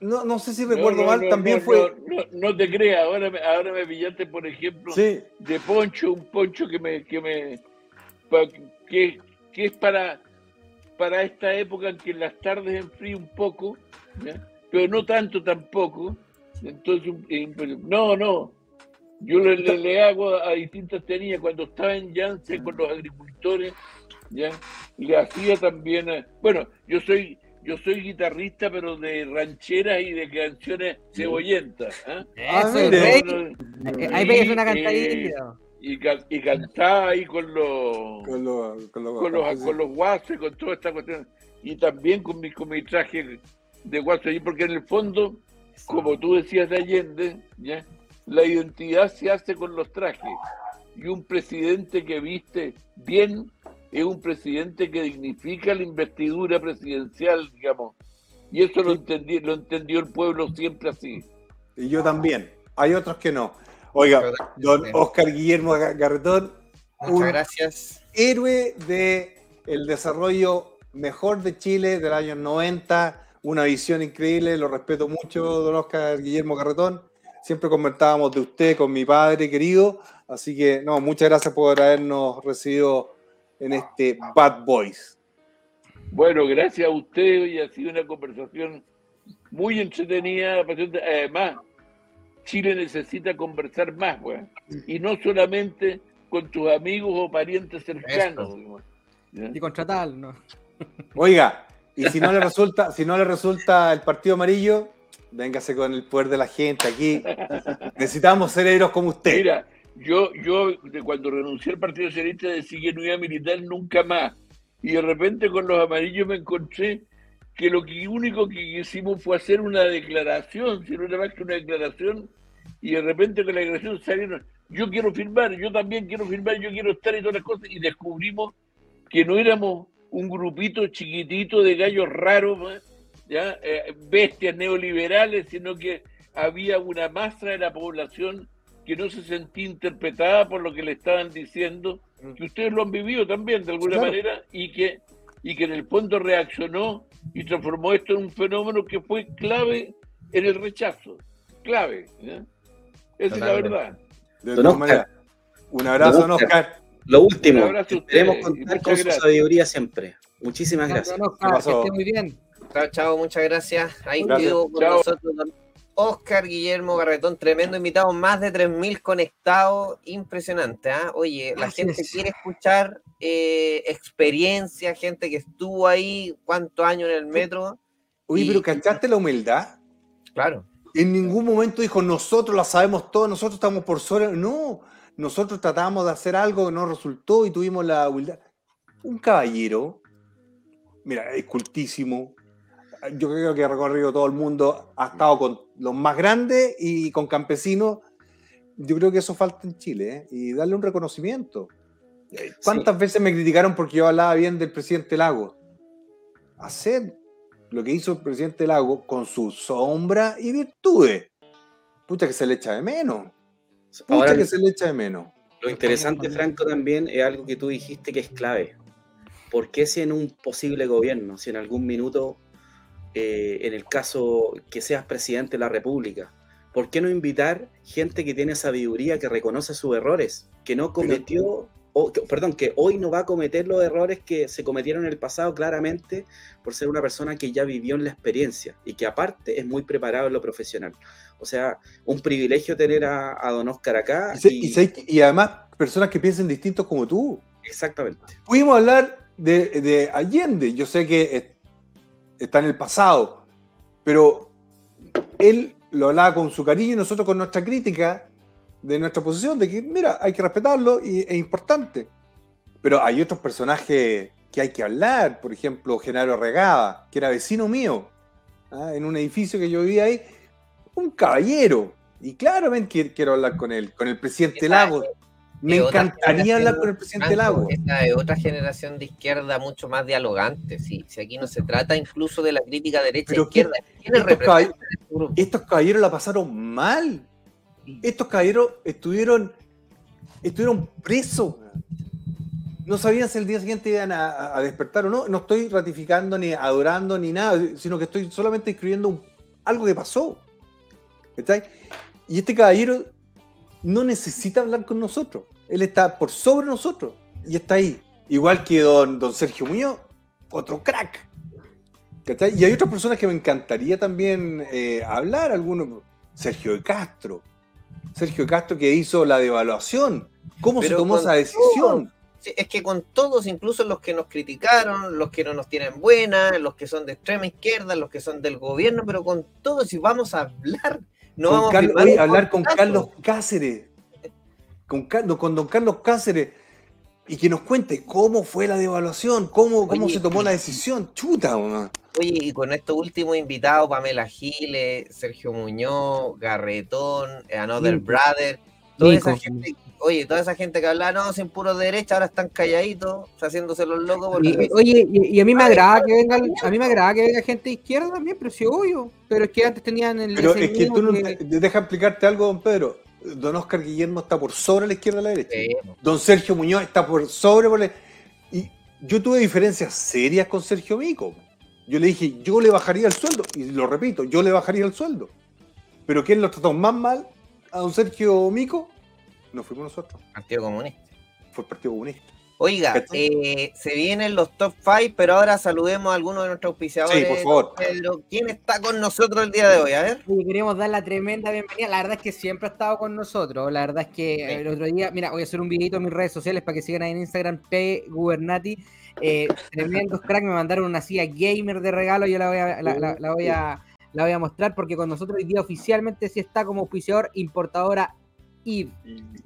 S3: No, no sé si recuerdo
S4: no,
S3: mal, también fue.
S4: No, te creas, ahora me, ahora me pillaste, por ejemplo,
S3: Sí,
S4: de poncho, un poncho que me, que me, que, que es para, para esta época en que en las tardes enfría un poco, ¿ya? pero no tanto tampoco. Entonces, eh, no, no. Yo le, le- le hago a distintas tenías cuando estaba en Yance con los agricultores, ya le hacía también, a- bueno, yo soy yo soy guitarrista, pero de rancheras y de canciones cebollentas. ¿ah?
S3: Ah,
S5: Eso,
S3: mire.
S5: rey.
S4: No, no,
S5: Eh, Ahí pegues una
S4: y,
S5: cantadilla.
S4: eh, y, ca- y cantaba ahí con los
S3: con los. Con los,
S4: con los, con los guasos y con toda esta cuestión. Y también con mi, con mi traje de guaso allí, porque en el fondo, como tú decías de Allende, ¿ya? la identidad se hace con los trajes. Y un presidente que viste bien es un presidente que dignifica la investidura presidencial, digamos. Y eso lo, entendí, lo entendió el pueblo siempre así.
S3: Y yo también. Hay otros que no. Oiga, don Oscar Guillermo Ga- Garretón,
S1: Muchas
S3: un
S1: gracias.
S3: héroe de el desarrollo mejor de Chile del año 90, una visión increíble, lo respeto mucho, don Oscar Guillermo Garretón. Siempre comentábamos de usted con mi padre querido, así que no, muchas gracias por habernos recibido en este Bad Boys.
S4: Bueno, gracias a usted y ha sido una conversación muy entretenida. Además, Chile necesita conversar más, weón. Y no solamente con tus amigos o parientes cercanos. ¿Ya?
S5: Y contra tal, ¿no?
S3: Oiga, y si no le resulta, si no le resulta el partido amarillo, véngase con el poder de la gente aquí. Necesitamos ser héroes como usted.
S4: Mira, yo, yo de cuando renuncié al Partido Socialista decidí que no iba a militar nunca más. Y de repente con los amarillos me encontré que lo que único que hicimos fue hacer una declaración, si no era más que una declaración, y de repente con la declaración salieron, yo quiero firmar, yo también quiero firmar, yo quiero estar y todas las cosas, y descubrimos que no éramos un grupito chiquitito de gallos raros, ¿eh? ¿ya? Eh, bestias neoliberales, sino que había una masa de la población que no se sentía interpretada por lo que le estaban diciendo, que ustedes lo han vivido también de alguna
S3: Claro.
S4: manera, y que, y que en el fondo reaccionó y transformó esto en un fenómeno que fue clave en el rechazo. Clave. Esa es la verdad.
S3: De
S2: Don
S3: todas
S2: Oscar.
S3: maneras, un abrazo, don
S2: Oscar.
S3: Oscar.
S2: Lo último,
S4: y
S2: contar con su sabiduría siempre. Muchísimas gracias.
S5: Don Oscar,
S3: ¿Qué pasó?
S5: que esté muy bien.
S1: Chao, chao, muchas gracias. Ahí quedó con
S4: Chao.
S1: nosotros don Oscar Guillermo Garretón, tremendo invitado, más de 3.000 conectados, impresionante. ¿ah? Oye, la gente quiere escuchar eh, experiencia, gente que estuvo ahí, cuántos años en el metro.
S3: Oye,
S1: Y-
S3: pero ¿cachaste la humildad?
S1: Claro,
S3: En ningún momento dijo, nosotros la sabemos todo, nosotros estamos por sobre. No, nosotros tratamos de hacer algo que no resultó y tuvimos la humildad. Un caballero, mira, es cultísimo. Yo creo que ha recorrido todo el mundo, ha estado con los más grandes y con campesinos. Yo creo que eso falta en Chile, ¿eh? y darle un reconocimiento. ¿Cuántas veces me criticaron porque yo hablaba bien del presidente Lago? Hacer lo que hizo el presidente Lago con su sombra y virtudes. Pucha que se le echa de menos. Pucha
S2: Ahora,
S3: que se le echa de menos.
S2: lo interesante, Franco, también es algo que tú dijiste que es clave. ¿Por qué si en un posible gobierno, si en algún minuto, eh, en el caso que seas presidente de la República, ¿por qué no invitar gente que tiene sabiduría, que reconoce sus errores, que no cometió, o, que- perdón, que hoy no va a cometer los errores que se cometieron en el pasado claramente por ser una persona que ya vivió en la experiencia y que aparte es muy preparado en lo profesional? O sea, un privilegio tener a, a don Oscar acá.
S3: Y, se-
S2: y-
S3: y se- y además, personas que piensen distintos como tú.
S2: Exactamente.
S3: Pudimos hablar de, de Allende. Yo sé que está en el pasado, pero él lo hablaba con su cariño y nosotros con nuestra crítica de nuestra posición, de que, mira, hay que respetarlo y es importante. Pero hay otros personajes que hay que hablar, por ejemplo, Genaro Regada, que era vecino mío, ¿ah? en un edificio que yo vivía ahí, un caballero. Y claramente quiero, quiero hablar con él, con el presidente Lagos. Me encantaría hablar con el presidente Lagos.
S1: Esta es otra generación de izquierda mucho más dialogante. Sí, si aquí no se trata incluso de la crítica
S3: Pero
S1: derecha-izquierda. ¿Quiénes
S3: estos
S1: representan este
S3: estos caballeros la pasaron mal. Estos caballeros estuvieron, estuvieron presos. No sabían si el día siguiente iban a, a despertar o no. No estoy ratificando ni adorando ni nada, sino que estoy solamente escribiendo un- algo que pasó. ¿Cachai? Y este caballero no necesita hablar con nosotros. Él está por sobre nosotros y está ahí. Igual que don, don Sergio Muñoz, otro crack. ¿Cachai? Y hay otras personas que me encantaría también eh, hablar, algunos. Sergio de Castro. Sergio de Castro que hizo la devaluación. ¿Cómo
S1: Pero
S3: se tomó esa decisión?
S1: Es que con todos, incluso los que nos criticaron, los que no nos tienen buena, los que son de extrema izquierda, los que son del gobierno, pero con todos, si vamos a hablar, no
S3: Con
S1: vamos a
S3: Carlos- oye, hablar con. Carlos Cáceres. Con, con don Carlos Cáceres. y que nos cuente cómo fue la devaluación, cómo, cómo
S1: Oye,
S3: se tomó la decisión. Chuta, weón.
S1: Oye, y con estos últimos invitados, Pamela Giles, Sergio Muñoz, Garretón, Another
S5: Nico.
S1: Brother, toda esa gente, oye, toda esa gente que hablaba, no, sin puro derecha, ahora están calladitos, haciéndose los locos porque
S5: Y- y- oye, y, y a mí me agrada que venga, a mí me agrada que venga gente de izquierda también, pero sí, obvio. Pero es que antes tenían el
S3: Pero es que tú no,
S5: que-
S3: deja explicarte algo, don Pedro. Don Oscar Guillermo está por sobre la izquierda y la derecha.
S1: Sí,
S3: Don Sergio Muñoz está por sobre. por la- Y yo tuve diferencias serias con Sergio Mico. Yo le dije, yo le bajaría el sueldo. Y lo repito, yo le bajaría el sueldo. Pero ¿quién lo trató más mal a don Sergio Mico? No fuimos nosotros,
S1: Partido Comunista.
S3: fue el Partido Comunista.
S1: Oiga, eh, se vienen los top 5, pero ahora saludemos a algunos de nuestros auspiciadores.
S3: Sí, por favor.
S1: Pedro, ¿quién está con nosotros el día de hoy? A ver.
S5: Oye, queremos dar la tremenda bienvenida. La verdad es que siempre ha estado con nosotros. La verdad es que el otro día, mira, voy a hacer un videito en mis redes sociales para que sigan ahí en Instagram, P Gubernati. Eh, tremendos crack, me mandaron una silla gamer de regalo. Yo la voy a, la, la- la voy a, la voy a mostrar porque con nosotros hoy día oficialmente sí está como auspiciador importadora Eve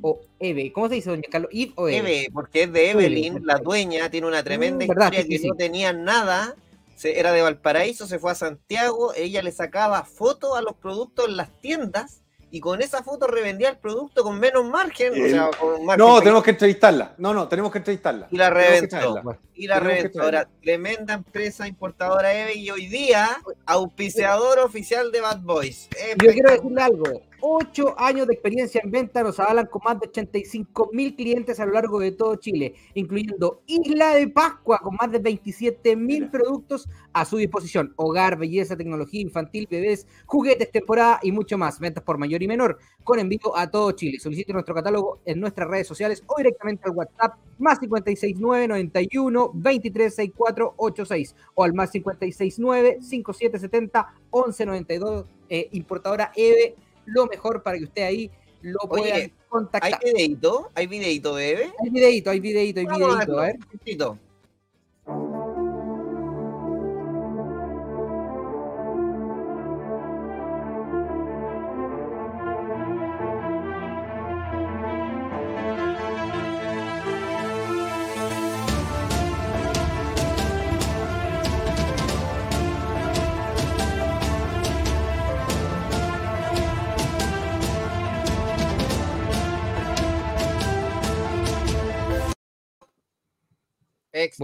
S5: o Eve. ¿Cómo se dice, doña Carlos? Eve o Eve.
S1: Eve, porque es de Evelyn,
S5: Eve,
S1: la dueña, tiene una tremenda
S5: Mm, verdad,
S1: historia
S5: sí,
S1: que
S5: sí,
S1: no tenía nada. Se, era de Valparaíso, se fue a Santiago, ella le sacaba fotos a los productos en las tiendas y con esa foto revendía el producto con menos margen. o sea, con margen
S3: No,
S1: pequeño,
S3: tenemos que entrevistarla. No, no, tenemos que entrevistarla.
S1: y la reventó. Y la. Ahora, tremenda empresa importadora Eve y hoy día auspiciador oficial de Bad Boys.
S5: Yo quiero decirle algo. Ocho años de experiencia en venta nos avalan con más de 85 mil clientes a lo largo de todo Chile, incluyendo Isla de Pascua con más de 27 mil productos a su disposición. Hogar, belleza, tecnología infantil, bebés, juguetes, temporada y mucho más. Ventas por mayor y menor, con envío a todo Chile. Solicite nuestro catálogo en nuestras redes sociales o directamente al WhatsApp más 569 91 23 64 86 o al más 569 5770 1192 eh, importadora EVE lo mejor para que usted ahí lo pueda
S1: Oye, ¿Hay
S5: contactar.
S1: videito? ¿Hay videito de Eve?
S5: Hay videito, hay videito, hay videito, a ver.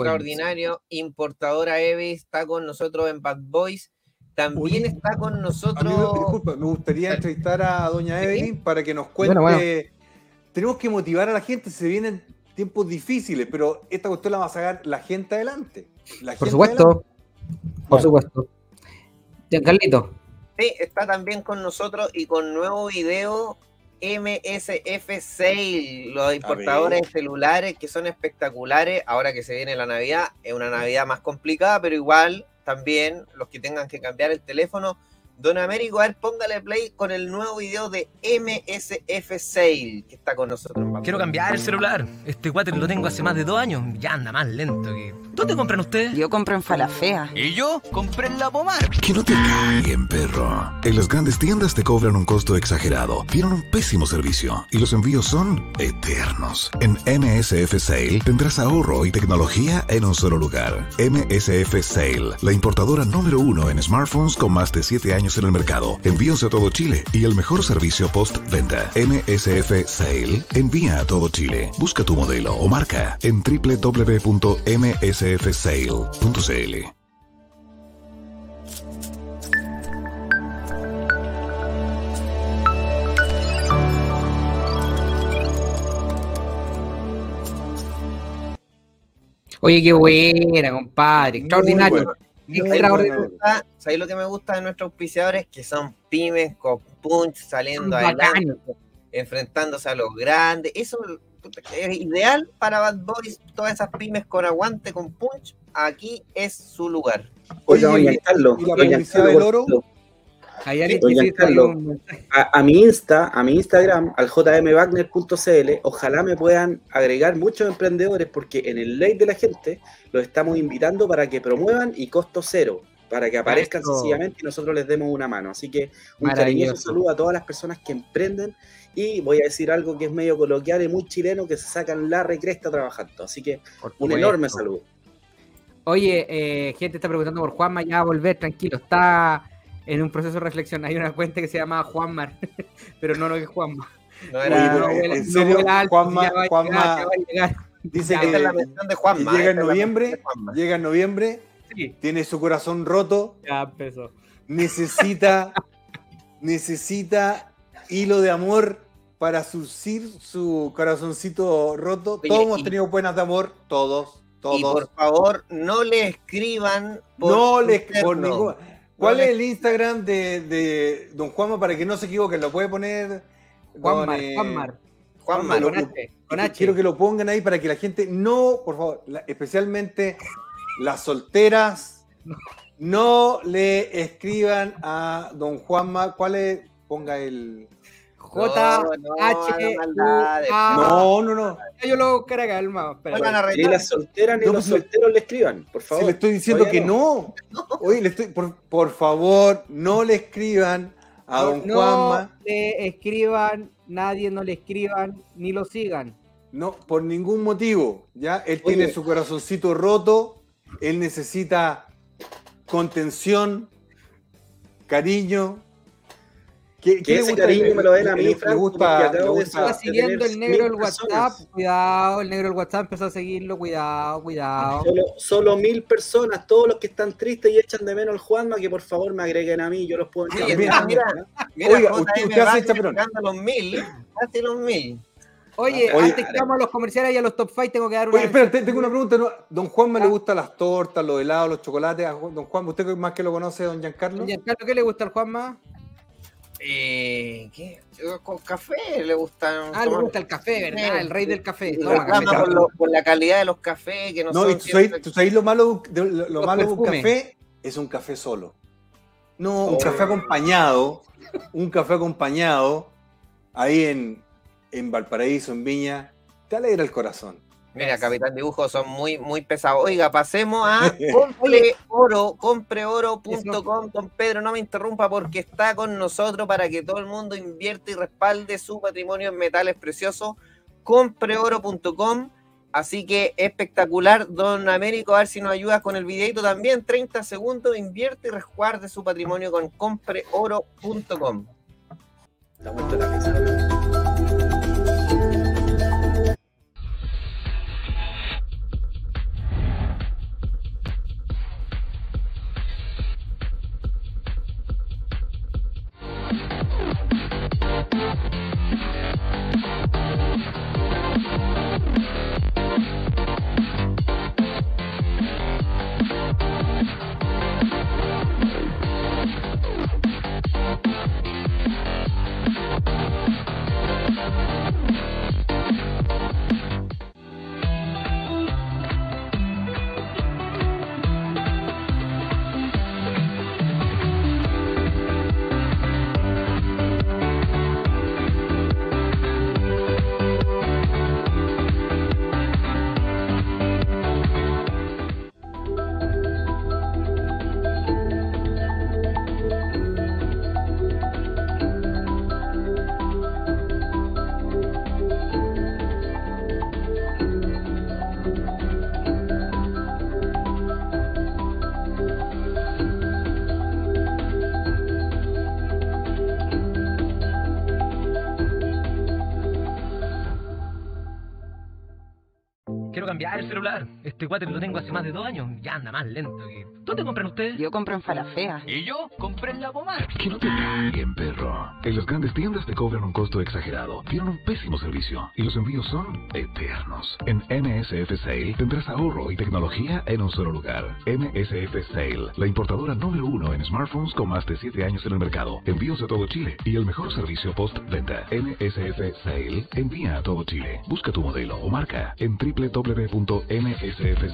S1: Extraordinario. Importadora Eve está con nosotros en Bad Boys. También está con nosotros.
S3: disculpa, me gustaría entrevistar a doña
S1: Sí.
S3: Evelyn para que nos cuente.
S5: Bueno, bueno.
S3: Tenemos que motivar a la gente, se vienen tiempos difíciles, pero esta cuestión la va a sacar la gente adelante. La
S5: Por
S3: gente
S5: supuesto,
S3: adelante.
S5: por
S3: Bueno.
S5: supuesto. Carlito,
S1: Sí, está también con nosotros y con nuevo video MSF Sale, los importadores de celulares que son espectaculares. Ahora que se viene la Navidad, es una Navidad más complicada, pero igual también los que tengan que cambiar el teléfono. Don Américo, a ver, póngale play con el nuevo video de MSF Sale que está con nosotros. Vamos.
S7: Quiero cambiar el celular. Este water lo tengo hace más de dos años. Ya anda más lento que. ¿Dónde compran ustedes?
S8: Yo compro en Falafea.
S7: Y yo compré en la pomar.
S9: Que no te caguen, perro. En las grandes tiendas te cobran un costo exagerado, tienen un pésimo servicio y los envíos son eternos. En MSF Sale tendrás ahorro y tecnología en un solo lugar. MSF Sale, la importadora número uno en smartphones con más de 7 años en el mercado. Envíos a todo Chile y el mejor servicio post-venta. MSF Sale envía a todo Chile. Busca tu modelo o marca en www.msfsale.cl.
S5: oye, qué buena, compadre, extraordinario.
S3: Bueno, muy
S1: ¿Sabéis lo, que me
S5: Extraordinario.
S1: gusta? ¿Sabéis lo que me gusta de nuestros auspiciadores? Que son pymes con punch saliendo adelante, enfrentándose a los grandes. Eso es ideal para Bad Boys. Todas esas pymes con aguante, con punch. Aquí es su lugar.
S3: Oye, y la publicidad del oro?
S2: Carlos. a, a mi Insta, a mi Instagram, al jmwagner.cl, ojalá me puedan agregar muchos emprendedores porque en el ley de la gente los estamos invitando para que promuevan y costo cero. para que aparezcan
S5: Eso.
S2: sencillamente y nosotros les demos una mano. Así que un cariñoso saludo a todas las personas que emprenden y voy a decir algo que es medio coloquial y muy chileno, que se sacan la recresta trabajando. Así que un enorme saludo.
S5: Oye, eh, gente está preguntando por Juanma, ya va a volver, tranquilo, está en un proceso de reflexión. Hay una cuenta que se llama Juanmar, pero no lo que es Juanma.
S1: No era.
S5: no
S3: en
S5: no
S3: serio,
S5: vuela alto,
S3: Juanma-
S5: ya va a
S3: Juanma-
S5: llegar, ya va a llegar.
S3: Dice que,
S1: Esta es la mención de Juanma.
S3: que llega en noviembre, llega en noviembre,
S5: Sí,
S3: tiene su corazón roto,
S5: ya empezó.
S3: necesita, necesita hilo de amor para surcir su corazoncito roto.
S1: Oye,
S3: todos hemos
S1: y-
S3: tenido buenas de amor, todos, todos.
S1: Y por favor, no le escriban. por
S3: no les por
S1: interno.
S3: ¿Cuál es el Instagram de, de Don Juanma para que no se equivoquen? ¿Lo puede poner?
S5: Juanmar,
S3: eh,
S5: Juanmar.
S1: Juanma,
S3: lo-
S5: Con H, con
S3: que
S5: H.
S3: Quiero que lo pongan ahí para que la gente no, por favor, la- especialmente las solteras, no le escriban a don Juanma. ¿Cuál es? Ponga el.
S5: J
S1: No, no,
S5: H A.
S3: No, no, no.
S5: Yo lo voy a buscar acá, calma.
S2: Ni las solteras ni
S3: No,
S2: los solteros le escriban, por
S3: Si
S2: favor.
S3: le estoy diciendo que no. Oye, le estoy, por, por favor, no le escriban a don
S5: no
S3: Juanma.
S5: le escriban, nadie no le escriban, ni lo sigan.
S3: No, por ningún motivo. ¿ya? Él tiene su corazoncito roto. Él necesita contención, cariño. ¿Qué, le
S2: ese
S3: gusta?
S2: cariño me lo den a mí, Franco,
S3: gusta-
S2: acabo
S3: le
S2: de
S3: gusta-
S5: Está siguiendo el negro
S2: mil
S5: WhatsApp.
S2: personas.
S5: Cuidado, el negro del WhatsApp empezó a seguirlo. Cuidado, cuidado.
S2: Solo, solo mil personas, todos los que están tristes y echan de menos al Juanma, que por favor me agreguen a mí, yo los puedo entender.
S3: mira,
S1: mira. Mira,
S3: Oiga, usted- usted hace
S1: los mil. Casi los mil.
S5: Oye,
S3: Oye,
S5: antes que vamos a los comerciales y a los top 5, tengo que dar una.
S3: Oye, espera, te- tengo una pregunta. ¿no? Don Juanma
S5: Ah.
S3: le gustan las tortas, los helados, los chocolates. Don Juan, ¿usted más que lo conoce, don Giancarlo?
S5: Giancarlo, ¿qué le gusta al Juanma?
S1: Eh, ¿qué? Con café le gustan.
S5: Ah, le gusta el café, ¿verdad? El rey del café. Café.
S1: por, lo- por la calidad de los cafés que no,
S3: No, y
S1: son
S3: tú sabes,
S1: siempre-
S3: tú sabes lo malo, de, lo, malo de un café es un café solo. No, un
S1: Oh.
S3: café acompañado, un café acompañado ahí en, en Valparaíso, en Viña, te alegra el corazón.
S1: Mira, Capitán Dibujo son muy, muy pesados. Oiga, pasemos a compreoro, compreoro.com. Don Pedro, no me interrumpa porque está con nosotros para que todo el mundo invierte y respalde su patrimonio en metales preciosos. Compreoro.com. Así que espectacular, don Américo, a ver si nos ayudas con el videito también. 30 segundos, invierte y resguarde su patrimonio con compreoro.com.
S2: La vuelta a la
S7: Quiero cambiar el celular. Este cuate lo tengo hace más de dos años. Ya anda más lento que. ¿Dónde compran ustedes?
S8: Yo compro en Falafea.
S7: Y yo compré en la pomar.
S9: Que no te cambien, perro. En las grandes tiendas te cobran un costo exagerado, tienen un pésimo servicio y los envíos son eternos. En MSF Sale tendrás ahorro y tecnología en un solo lugar. MSF Sale, la importadora número uno en smartphones con más de 7 años en el mercado. Envíos a todo Chile y el mejor servicio post-venta. MSF Sale envía a todo Chile. Busca tu modelo o marca en www.msfsale.cl.
S10: Una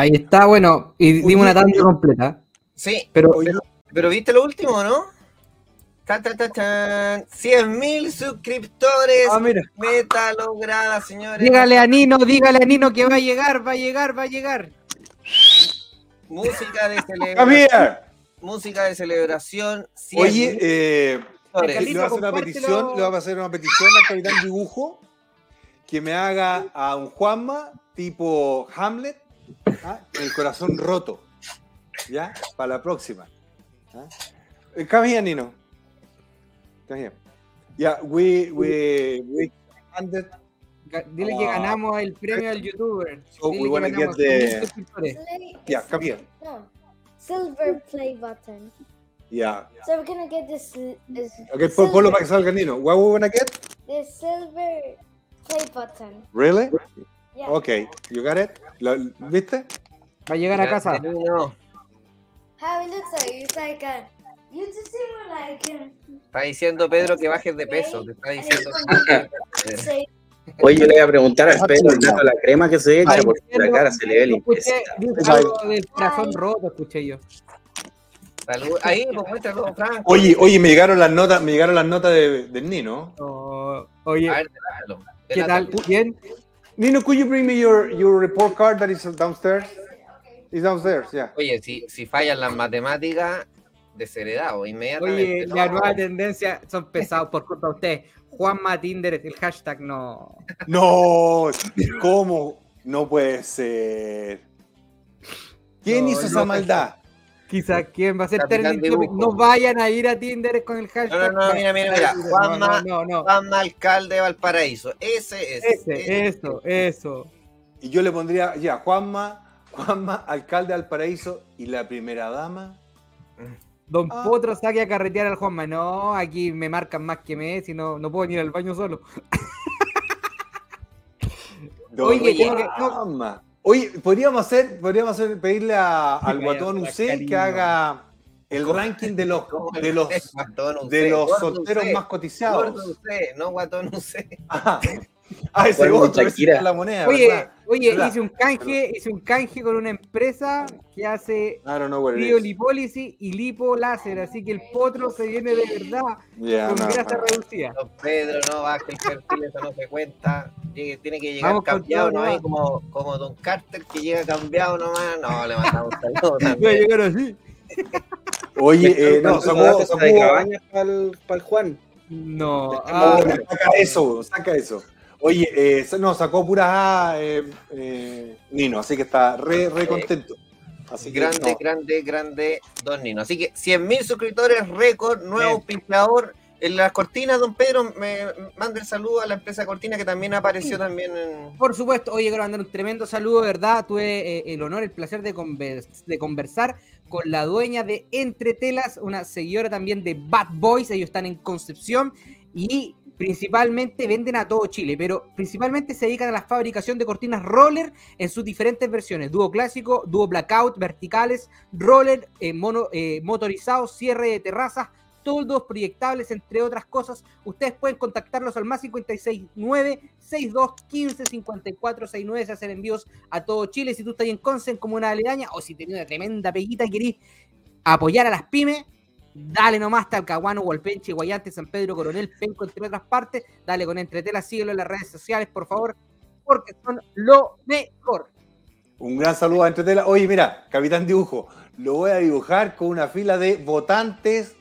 S5: Ahí está, bueno, y dimos una tanda completa.
S1: Sí,
S5: Pero,
S1: pero ¿viste lo último, no? Ta, ta, ta, tan. 100.000 suscriptores.
S3: Ah, mira.
S1: Meta lograda, señores.
S5: dígale a Nino, dígale a Nino que va a llegar, va a llegar, va a llegar.
S1: Música de celebración. Música de celebración. 100.000
S3: Oye, eh, le voy a hacer una petición, le voy a hacer una petición al capitán dibujo que me haga a un Juanma tipo Hamlet, ¿ah? el corazón roto, ¿ya? Para la próxima. ¿ah? Eh, Come here, Nino. Come here. Yeah, we, we, we
S5: Dile que
S3: Ah.
S5: ganamos el premio al youtuber.
S3: So we
S5: Dile que
S3: wanna
S5: ganamos
S3: get the-
S5: 100.000 suscriptores.
S8: Play,
S3: yeah, come here.
S8: no, silver play button.
S3: Yeah.
S8: So we're gonna get this. this
S3: Okay, pon- ponlo para que salga Nino. What we wanna get?
S8: The silver play button.
S3: Really?
S8: Yeah.
S3: Okay, you got it? ¿Lo- ¿Viste?
S5: Va a llegar a casa.
S1: No,
S8: How it looks like it's like a. You just see more like
S1: Está diciendo Pedro que bajes de peso. Te está diciendo.
S2: Oye, yo le voy a preguntar al Pedro el dato de la crema que se echa, porque la cara se le ve
S5: dijo algo del corazón roto, escuché yo.
S1: Salud. Ahí, pues muéstralo, Franco.
S3: Oye, oye, me llegaron las notas, me llegaron las notas de, del Nino.
S5: Oh, oye,
S1: A ver.
S5: ¿qué tal? ¿Bien?
S3: Nino, could you bring me your, your report card that is downstairs? It's downstairs, yeah.
S1: Oye, si, si fallan las matemáticas, desheredado, inmediatamente.
S5: Oye,
S1: No,
S5: la nueva tendencia son pesados por culpa de usted. Juanma Tinder, el hashtag no.
S3: No, ¿cómo? No puede ser. ¿Quién
S5: No,
S3: hizo esa maldad?
S5: Quizá quién va a ser trending topic. No vayan a ir a Tinder con el
S1: No,
S5: hashtag.
S1: no, no, mira, mira, mira.
S5: No,
S1: Juanma,
S5: no, no, no.
S1: Juanma alcalde de Valparaíso. Ese es.
S5: Ese, eso, eso.
S3: Y yo le pondría, ya, Juanma, Juanma, alcalde del paraíso y la primera dama.
S5: Don
S3: Ah.
S5: Potro saque a carretear al Juanma. No, aquí me marcan más que me, si no, no puedo ni ir al baño solo.
S3: Don
S5: Oye, no.
S3: Juanma. Oye, podríamos hacer, podríamos hacer, pedirle a- al guatón Ucé que haga el ranking de los
S1: ¿Cómo
S3: de los de los solteros más cotizados.
S1: No guatón usted.
S3: Ah, ah, ese otro, es la moneda,
S5: Oye,
S3: ¿verdad?
S5: oye,
S3: ¿Verdad?
S5: hice un canje, hice un canje con una empresa que hace
S3: I don't know what it is.
S5: criolipólisis y lipo láser, así que el potro se viene de verdad
S3: Yeah,
S5: con
S3: no,
S5: grasa
S3: no.
S5: reducida.
S1: Don Pedro, no baje el perfil, eso no se cuenta. Tiene que llegar
S5: Vamos
S1: cambiado, no hay como, como Don Carter que llega cambiado nomás. No, le mandamos un saludo
S5: Voy a llegar así.
S3: Oye, eh, no, sacó,
S2: de
S3: sacó,
S2: cabañas para el Juan.
S5: No,
S3: Ah,
S5: ah,
S3: saca eso, saca eso. Oye, eh, no, sacó puras A eh, eh, Nino, así que está re, re contento. Así que,
S1: Grande,
S3: no.
S1: grande, grande, Don Nino. Así que 100.000 suscriptores, récord, nuevo pinteador. En las cortinas, Don Pedro, me manda el saludo a la empresa Cortina que también apareció también en...
S5: Por supuesto, oye, quiero mandar un tremendo saludo, ¿verdad? Tuve eh, el honor, el placer de, convers- de conversar con la dueña de Entre Telas, una seguidora también de Bad Boys, ellos están en Concepción y principalmente venden a todo Chile, pero principalmente se dedican a la fabricación de cortinas roller en sus diferentes versiones, dúo clásico, dúo blackout, verticales, roller, eh, mono, eh, motorizado, cierre de terrazas, toldos proyectables, entre otras cosas. Ustedes pueden contactarlos al más 569 62 15 54 69 se hacen envíos a todo Chile. Si tú estás en Conce, en Comuna Aledaña, o si tenés una tremenda peguita y querés apoyar a las pymes, dale nomás Talcahuano, Hualpenche, Guayante, San Pedro, Coronel, Penco, entre otras partes. Dale con Entretela, síguelo en las redes sociales, por favor, porque son lo mejor.
S3: Un gran saludo a Entretela. Oye, mira, Capitán Dibujo, lo voy a dibujar con una fila de votantes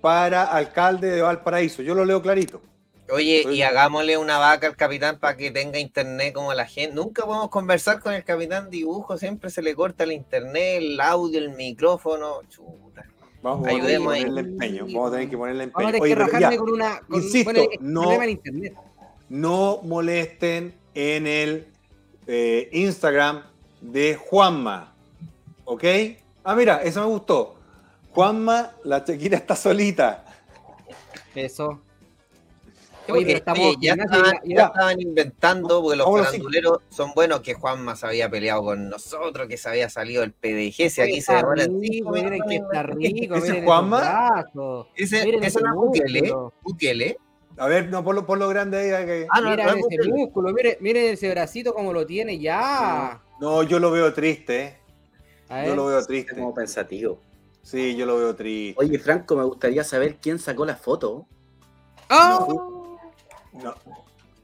S3: para alcalde de Valparaíso. Yo lo leo clarito.
S1: Oye,
S3: Oye.
S1: y hagámosle una vaca al capitán para que tenga internet como la gente. Nunca podemos conversar con el capitán dibujo, siempre se le corta el internet, el audio, el micrófono. Chuta.
S3: Vamos
S1: Ayudemos
S3: a
S1: ahí.
S3: tener que ponerle empeño. Vamos a tener que ponerle
S5: Vamos a
S3: empeño.
S5: tener que rajarme
S3: ya,
S5: con una. Con,
S3: insisto, no-
S5: problema en internet.
S3: no molesten en el eh, Instagram de Juanma. ¿Ok? Ah, mira, eso me gustó. Juanma, la Shakira está solita.
S5: Eso.
S1: Oye,
S5: Oye, pero estamos.
S1: oye, ya, estaban,
S5: ya-
S1: ya estaban inventando, porque los
S3: sí.
S1: faranduleros son buenos, que Juanma se había peleado con nosotros, que se había salido el PDG, si aquí se
S5: está
S1: demoran
S5: rico, miren que está rico.
S3: ¿Ese
S5: miren
S3: Juanma?
S1: Ese,
S5: miren
S1: ese no es Bukele.
S3: A ver, no, ponlo, ponlo grande ahí. ahí.
S1: Ah, no,
S5: Miren
S1: no
S5: ese
S1: Bukele.
S5: músculo, miren, miren ese bracito como lo tiene ya.
S3: No, yo lo veo triste, ¿eh?
S5: A
S3: Yo
S5: ver.
S3: lo veo triste.
S2: Como pensativo.
S3: Sí, yo lo veo triste.
S2: Oye, Franco, me gustaría saber quién sacó la foto.
S5: ¡Oh!
S3: No.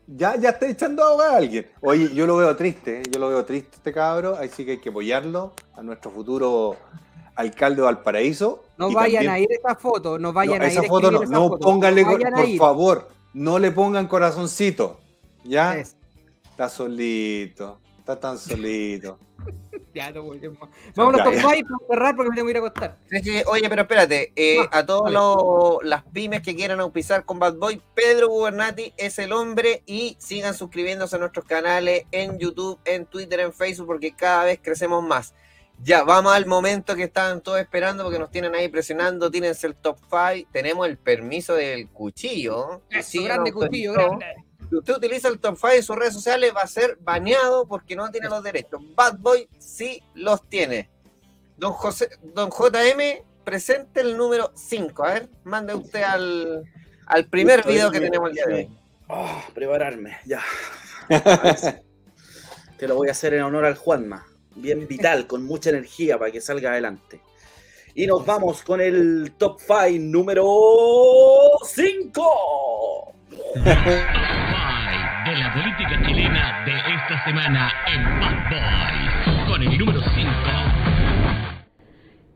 S3: Ya, ya está echando a ahogar a alguien. Oye, yo lo veo triste, ¿eh? yo lo veo triste este cabro, así que hay que apoyarlo a nuestro futuro alcalde de Valparaíso.
S5: No vayan
S3: también-
S5: a ir esa foto, no vayan
S3: No,
S5: a ir
S3: esa
S5: a
S3: foto no,
S5: esa
S3: no
S5: foto,
S3: pónganle,
S5: no
S3: por favor, no le pongan corazoncito. ¿Ya?
S5: Es-
S3: Está solito, está tan solito.
S5: Ya, no volvemos. Vámonos
S3: Ya,
S5: con
S3: ya.
S5: Five para cerrar porque me tengo que ir a acostar.
S1: Oye, pero espérate, eh,
S5: Ah,
S1: a todas las pymes que quieran auspiciar con Bad Boy, Pedro Gubernati es el hombre y sigan suscribiéndose a nuestros canales en YouTube, en Twitter, en Facebook, porque cada vez crecemos más. Ya, vamos al momento que estaban todos esperando porque nos tienen ahí presionando, tírense el top 5, tenemos el permiso del cuchillo.
S5: Eso,
S1: siguen
S5: grande cuchillo, grande.
S1: Si usted utiliza el top 5 en sus redes sociales, va a ser baneado porque no tiene los derechos. Bad Boy sí los tiene. Don José, don JM, presente el número 5. A ver, mande usted al, al primer video que tenemos el día de hoy.
S2: Oh, prepararme, ya. Te lo voy a hacer en honor al Juanma. Bien vital, con mucha energía para que salga adelante. Y nos vamos con el top 5 número 5.
S11: De la política chilena de esta semana en con el número 5.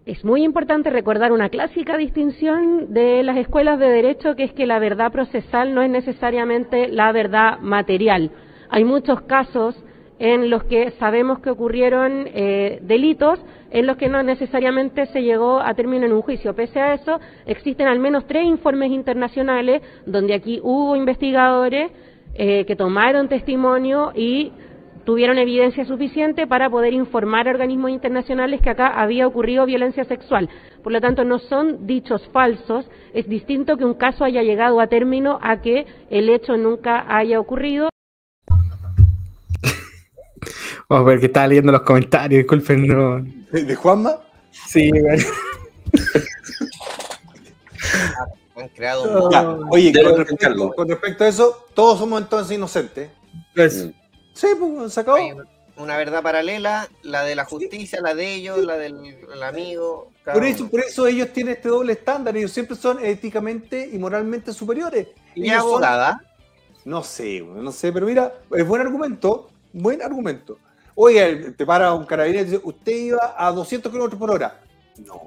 S12: Es muy importante recordar una clásica distinción de las escuelas de derecho, que es que la verdad procesal no es necesariamente la verdad material. Hay muchos casos en los que sabemos que ocurrieron eh, delitos en los que no necesariamente se llegó a término en un juicio. Pese a eso, existen al menos tres informes internacionales donde aquí hubo investigadores eh, que tomaron testimonio y tuvieron evidencia suficiente para poder informar a organismos internacionales que acá había ocurrido violencia sexual. Por lo tanto, no son dichos falsos. Es distinto que un caso haya llegado a término a que el hecho nunca haya ocurrido.
S5: Vamos a ver que estaba leyendo los comentarios, disculpen, no.
S3: ¿De, de Juanma?
S5: Sí, bueno.
S1: Han creado un...
S3: Ya, oye, con respecto, con respecto a eso, todos somos entonces inocentes.
S5: Pues,
S3: Sí, pues se acabó.
S1: Hay una verdad paralela, la de la justicia, la de ellos, la del el amigo.
S3: Por
S1: uno.
S3: eso, por eso ellos tienen este doble estándar, ellos siempre son éticamente y moralmente superiores.
S1: ¿Y
S3: Ellos son-
S1: abogada?
S3: No sé, güey, no sé, pero mira, es buen argumento, buen argumento. Oiga, te para un carabinero y dice, usted iba a 200 kilómetros por hora. No,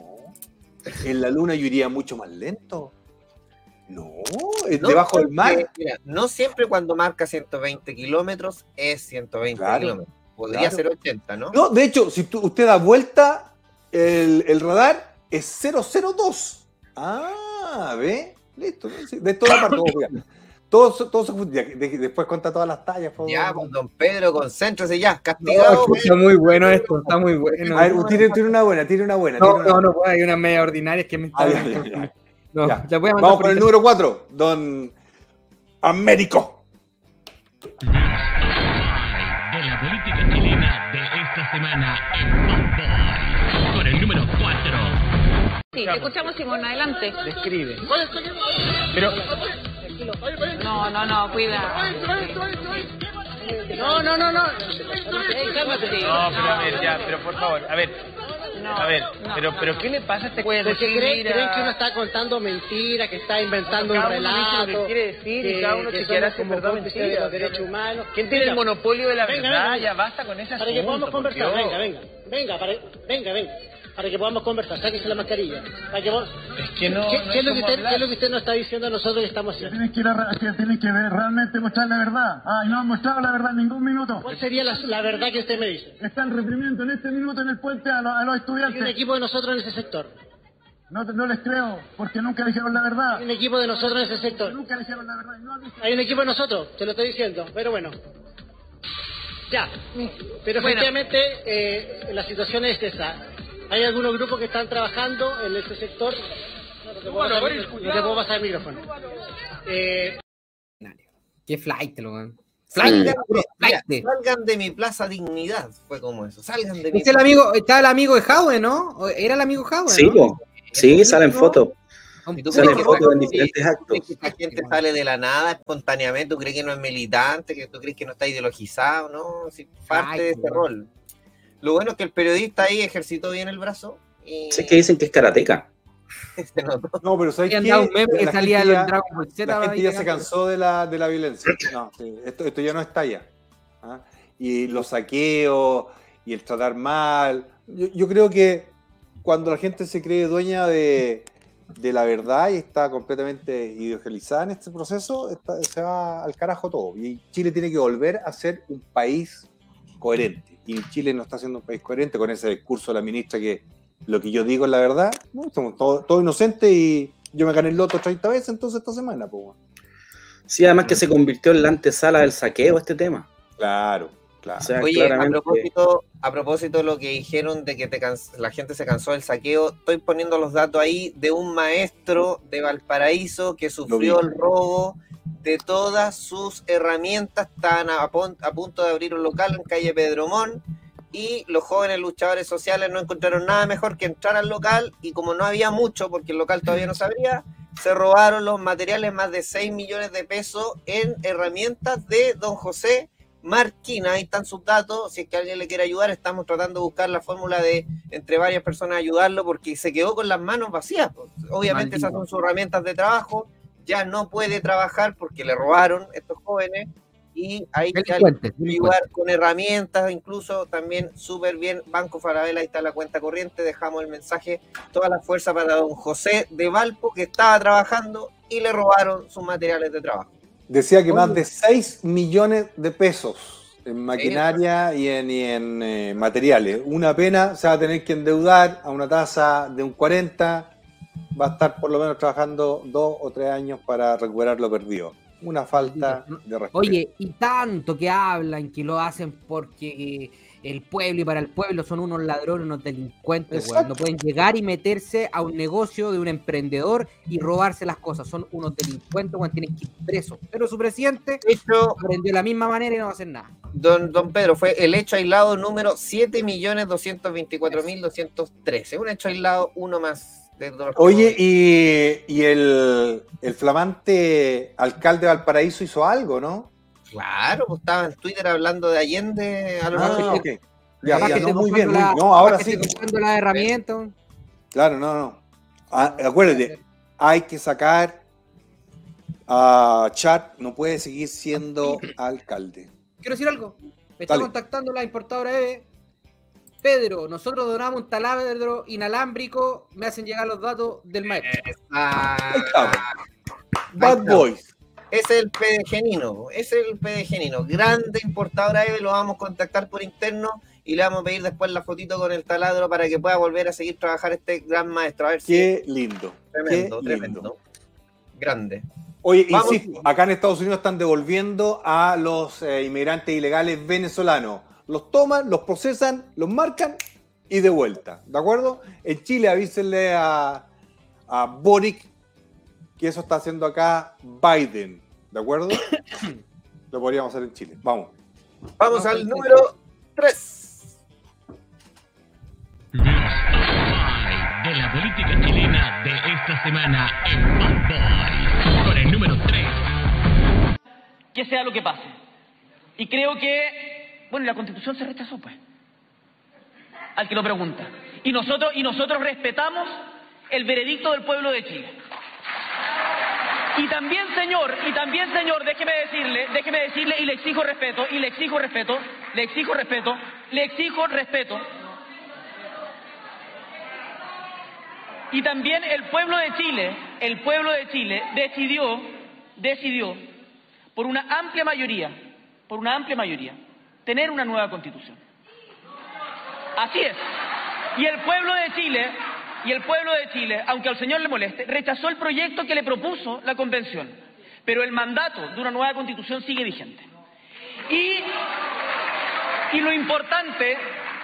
S3: en la luna yo iría mucho más lento. No,
S1: No,
S3: debajo del mar.
S1: mira, no siempre cuando marca 120 kilómetros es 120
S3: Claro,
S1: kilómetros. Podría
S3: claro.
S1: ser 80, ¿no?
S3: No, de hecho, si tú- usted da vuelta, el, el radar es 002. Ah, ¿ve? Listo. de toda parte. Todo, de- después cuenta todas las tallas. por
S1: Ya,
S3: favor.
S1: don Pedro, concéntrese ya,
S5: No,
S1: castigado.
S5: que está muy bueno esto, está muy bueno.
S3: A ver, tiene, tiene una buena, tiene una buena.
S5: No,
S3: tiene una
S5: no,
S3: buena.
S5: no, pues, hay una media ordinaria que me está.
S3: Ah, ya, ya, ya.
S5: No,
S3: Ya.
S5: la voy a
S3: Vamos
S5: por
S3: con el número 4, don Américo.
S11: De la política chilena de esta semana en con el número 4.
S13: Sí, te escuchamos Simón, adelante.
S5: Describe.
S13: Pero... No, no, no, cuida. No, no, no, no.
S14: No, pero a ver, ya, pero por favor, a ver.
S13: No,
S14: a ver,
S13: no.
S14: pero, pero ¿qué le pasa a este
S15: Porque
S14: decir,
S15: creen, creen que uno está contando mentiras, que está inventando
S14: Cada
S15: un
S14: uno dice lo que
S15: relato.
S14: quiere decir y
S15: que-
S14: cada uno
S15: que
S14: chequeará si verdad
S15: cómplices de
S14: mentira.
S15: los derechos humanos.
S14: ¿Quién tiene el monopolio de la
S15: venga,
S14: verdad?
S15: venga.
S14: Ya basta con ese
S15: Para que podamos conversar, venga, venga. Venga, para, venga, venga. Para que podamos conversar, sáquese la mascarilla. Para que vos-
S14: Es que no,
S15: ¿Qué,
S14: no
S15: qué es lo que usted, qué es lo que usted nos está diciendo a nosotros que estamos haciendo?
S16: Tienes que, ir a- que tienes que ver, realmente mostrar la verdad. Ah, y no han mostrado la verdad en ningún minuto.
S15: ¿Cuál sería la, la verdad que usted me dice?
S16: Están reprimiendo en este minuto en el puente a, los- a los
S15: Hay
S16: estudiantes.
S15: un equipo de nosotros en ese sector.
S16: No, no les creo, porque nunca dijeron la verdad.
S15: Hay un equipo de nosotros en ese sector.
S16: Nunca dijeron la verdad. no dicho-
S15: Hay un equipo de nosotros, te lo estoy diciendo, pero bueno. Ya, pero
S13: Bueno.
S15: efectivamente eh, la situación es esa. Hay algunos grupos que están trabajando en ese sector. No,
S14: Bueno,
S15: no te
S14: cuidado.
S15: puedo pasar el micrófono. Eh,
S5: Qué flight, lo.
S1: Salgan,
S5: Flight,
S1: mira,
S5: flight.
S1: salgan de mi plaza dignidad. Fue como eso. Salgan de mi
S5: Es el amigo, está el amigo de Howe, ¿no? ¿O ¿Era el amigo Howe?
S2: Sí,
S5: ¿no?
S2: sí, salen fotos.
S1: ¿Y tú
S2: Salen fotos en
S1: sí,
S2: diferentes
S1: ¿tú
S2: actos.
S1: que esta gente sale de la nada espontáneamente? ¿Tú crees que no es militante? ¿Que tú crees que no está ideologizado? No, sí, parte
S5: Ay,
S1: de ese
S5: weón.
S1: rol. Lo bueno es que el periodista ahí ejercitó bien el brazo y
S2: Sé que dicen que es karateca.
S3: No, pero ¿sabes qué?
S5: un meme que
S3: La
S5: salía
S3: gente
S5: del
S3: ya-
S5: Dragon Ball Z.
S3: La gente
S5: ahí
S3: ya se cansó de la, de la violencia. No, sí, esto, esto ya no está ya. ¿ah? Y los saqueos y el tratar mal. Yo, yo creo que cuando la gente se cree dueña de, de la verdad y está completamente ideologizada en este proceso, está- se va al carajo todo. Y Chile tiene que volver a ser un país coherente. Y Chile no está siendo un país coherente con ese discurso de la ministra que lo que yo digo es la verdad. No, somos todos todos inocentes y yo me gané el loto 30 veces entonces esta semana. Pues.
S2: Sí, además que se convirtió en la antesala del saqueo este tema.
S3: Claro, claro.
S2: O sea,
S1: Oye, a propósito, a propósito de lo que dijeron de que te la gente se cansó del saqueo, estoy poniendo los datos ahí de un maestro de Valparaíso que sufrió el robo de todas sus herramientas. Estaban a, pon- a punto de abrir un local en calle Pedromón y los jóvenes luchadores sociales no encontraron nada mejor que entrar al local y como no había mucho, porque el local todavía no se abría, se robaron los materiales, más de 6 millones de pesos en herramientas de don José Marquina. Ahí están sus datos. Si es que alguien le quiere ayudar, estamos tratando de buscar la fórmula de entre varias personas ayudarlo porque se quedó con las manos vacías. Obviamente esas son sus herramientas de trabajo. Ya no puede trabajar porque le robaron estos jóvenes y hay que ayudar con herramientas, incluso también súper bien. Banco Farabela, ahí está la cuenta corriente. Dejamos el mensaje, toda la fuerza para don José de Valpo que estaba trabajando y le robaron sus materiales de trabajo.
S3: Decía que más de 6 millones de pesos en maquinaria y en, y en, eh, materiales. Una pena, se va a tener que endeudar a una tasa de un 40. Va a estar por lo menos trabajando dos o tres años para recuperar lo perdido. Una falta de respeto.
S5: Oye, y tanto que hablan que lo hacen porque el pueblo y para el pueblo son unos ladrones, unos delincuentes, weón. No pueden llegar y meterse a un negocio de un emprendedor y robarse las cosas. Son unos delincuentes, weón, tienen que ir presos. Pero su presidente
S1: Hecho,
S5: aprendió de la misma manera y no va a hacer nada.
S1: don, don Pedro, fue el hecho aislado número 7.224.213. Un hecho aislado, uno más.
S3: Oye, y, y el, el flamante alcalde de Valparaíso hizo algo, ¿no?
S1: Claro, pues estaba en Twitter hablando de Allende a lo
S3: Ah,
S1: mejor.
S3: ok. Ya, no, muy bien.
S5: la-
S3: no, ahora sí.
S5: las herramientas.
S3: Claro, no, no. Ah, acuérdate, hay que sacar a Chat, no puede seguir siendo alcalde.
S5: Quiero decir algo. Me está contactando la importadora EVE. Pedro, nosotros donamos un taladro inalámbrico. Me hacen llegar los datos del maestro.
S1: Ah.
S3: Bad. Boys.
S1: Es el PDGenino, ese es el PDGenino. Grande importadora EVE, lo vamos a contactar por interno y le vamos a pedir después la fotito con el taladro para que pueda volver a seguir trabajar este gran maestro. A ver si
S3: Qué lindo.
S1: tremendo,
S3: qué
S1: tremendo.
S3: lindo.
S1: Grande.
S3: Oye,
S1: Vamos.
S3: insisto, acá en Estados Unidos están devolviendo a los eh, inmigrantes ilegales venezolanos. Los toman, los procesan, los marcan y de vuelta. ¿De acuerdo? En Chile avísenle a, a Boric que eso está haciendo acá Biden. ¿De acuerdo? Lo podríamos hacer en Chile. Vamos.
S1: Vamos al número 3.
S11: Los top five de la política chilena de esta semana en Bad Boy. Con el número 3.
S14: que sea lo que pase. Y creo que, bueno, la constitución se rechazó, pues, al que lo pregunta. Y nosotros, y nosotros respetamos el veredicto del pueblo de Chile. Y también, señor, y también, señor, déjeme decirle, déjeme decirle, y le exijo respeto, y le exijo respeto, le exijo respeto, le exijo respeto. Y también el pueblo de Chile, el pueblo de Chile decidió, decidió, por una amplia mayoría, por una amplia mayoría, tener una nueva constitución. Así es. Y el pueblo de Chile, y el pueblo de Chile, aunque al señor le moleste, rechazó el proyecto que le propuso la convención. Pero el mandato de una nueva constitución sigue vigente. Y, y lo importante,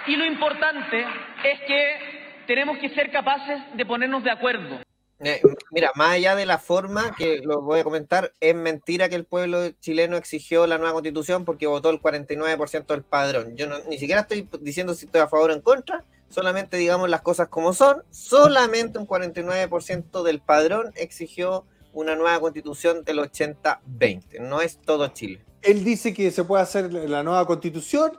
S14: y lo importante es que tenemos que ser capaces de ponernos de acuerdo.
S1: Eh, mira, más allá de la forma, que lo voy a comentar, es mentira que el pueblo chileno exigió la nueva constitución porque votó el 49% del padrón. Yo no- ni siquiera estoy diciendo si estoy a favor o en contra, solamente digamos las cosas como son. Solamente un 49% del padrón exigió una nueva constitución del 80-20. No es todo Chile.
S3: Él dice que se puede hacer la nueva constitución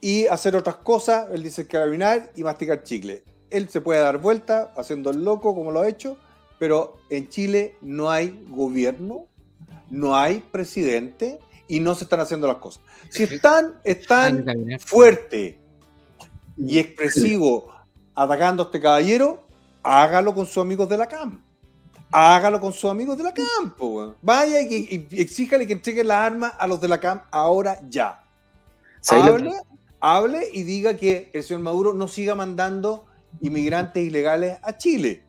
S3: y hacer otras cosas. Él dice que caminar y masticar chicle. Él se puede dar vuelta haciendo el loco como lo ha hecho, pero en Chile no hay gobierno, no hay presidente y no se están haciendo las cosas. Si están, están fuerte y expresivo atacando a este caballero, hágalo con sus amigos de la CAM. Hágalo con sus amigos de la CAM. po. Vaya y, y exíjale que entreguen las armas a los de la CAM ahora ya.
S2: ¿Sabes lo
S3: Hable, hable y diga que el señor Maduro no siga mandando inmigrantes ilegales a Chile.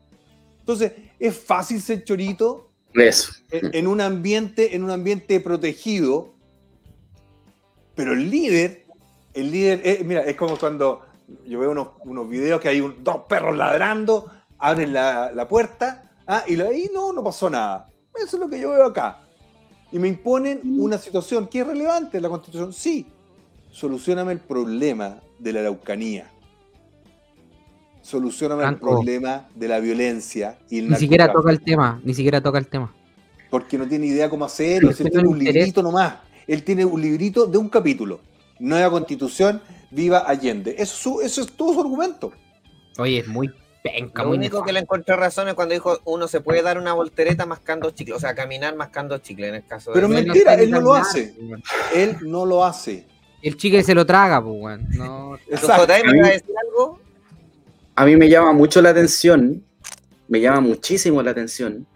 S3: Entonces, es fácil ser chorito
S2: Eso.
S3: en en un ambiente, en un ambiente protegido, pero el líder, el líder, eh, mira, es como cuando yo veo unos, unos videos que hay un- dos perros ladrando, abren la, la puerta, ah, y ahí no, no pasó nada. Eso es lo que yo veo acá. Y me imponen una situación que es relevante en la Constitución. Sí, solucioname el problema de la Araucanía. Solucioname el
S5: Franco.
S3: problema de la violencia y el
S5: Ni siquiera toca el tema, ni siquiera toca el tema.
S3: porque no tiene idea cómo hacerlo. Si tiene un
S5: interesa.
S3: librito nomás. Él tiene un librito de un capítulo. Nueva constitución, viva Allende. Eso, es su- eso es todo su argumento.
S5: Oye, es muy penca,
S1: Lo
S5: muy
S1: único que le encontré razón es cuando dijo uno se puede dar una voltereta mascando chicle, o sea, caminar mascando chicle en el caso
S3: Pero
S1: de...
S3: mentira,
S5: sabe
S3: él no lo hace. Él no lo hace.
S5: El chicle se lo traga, pues, weón. No.
S3: Exacto.
S1: JM, ¿me iba a decir algo?
S2: A mí me llama mucho la atención, me llama muchísimo la atención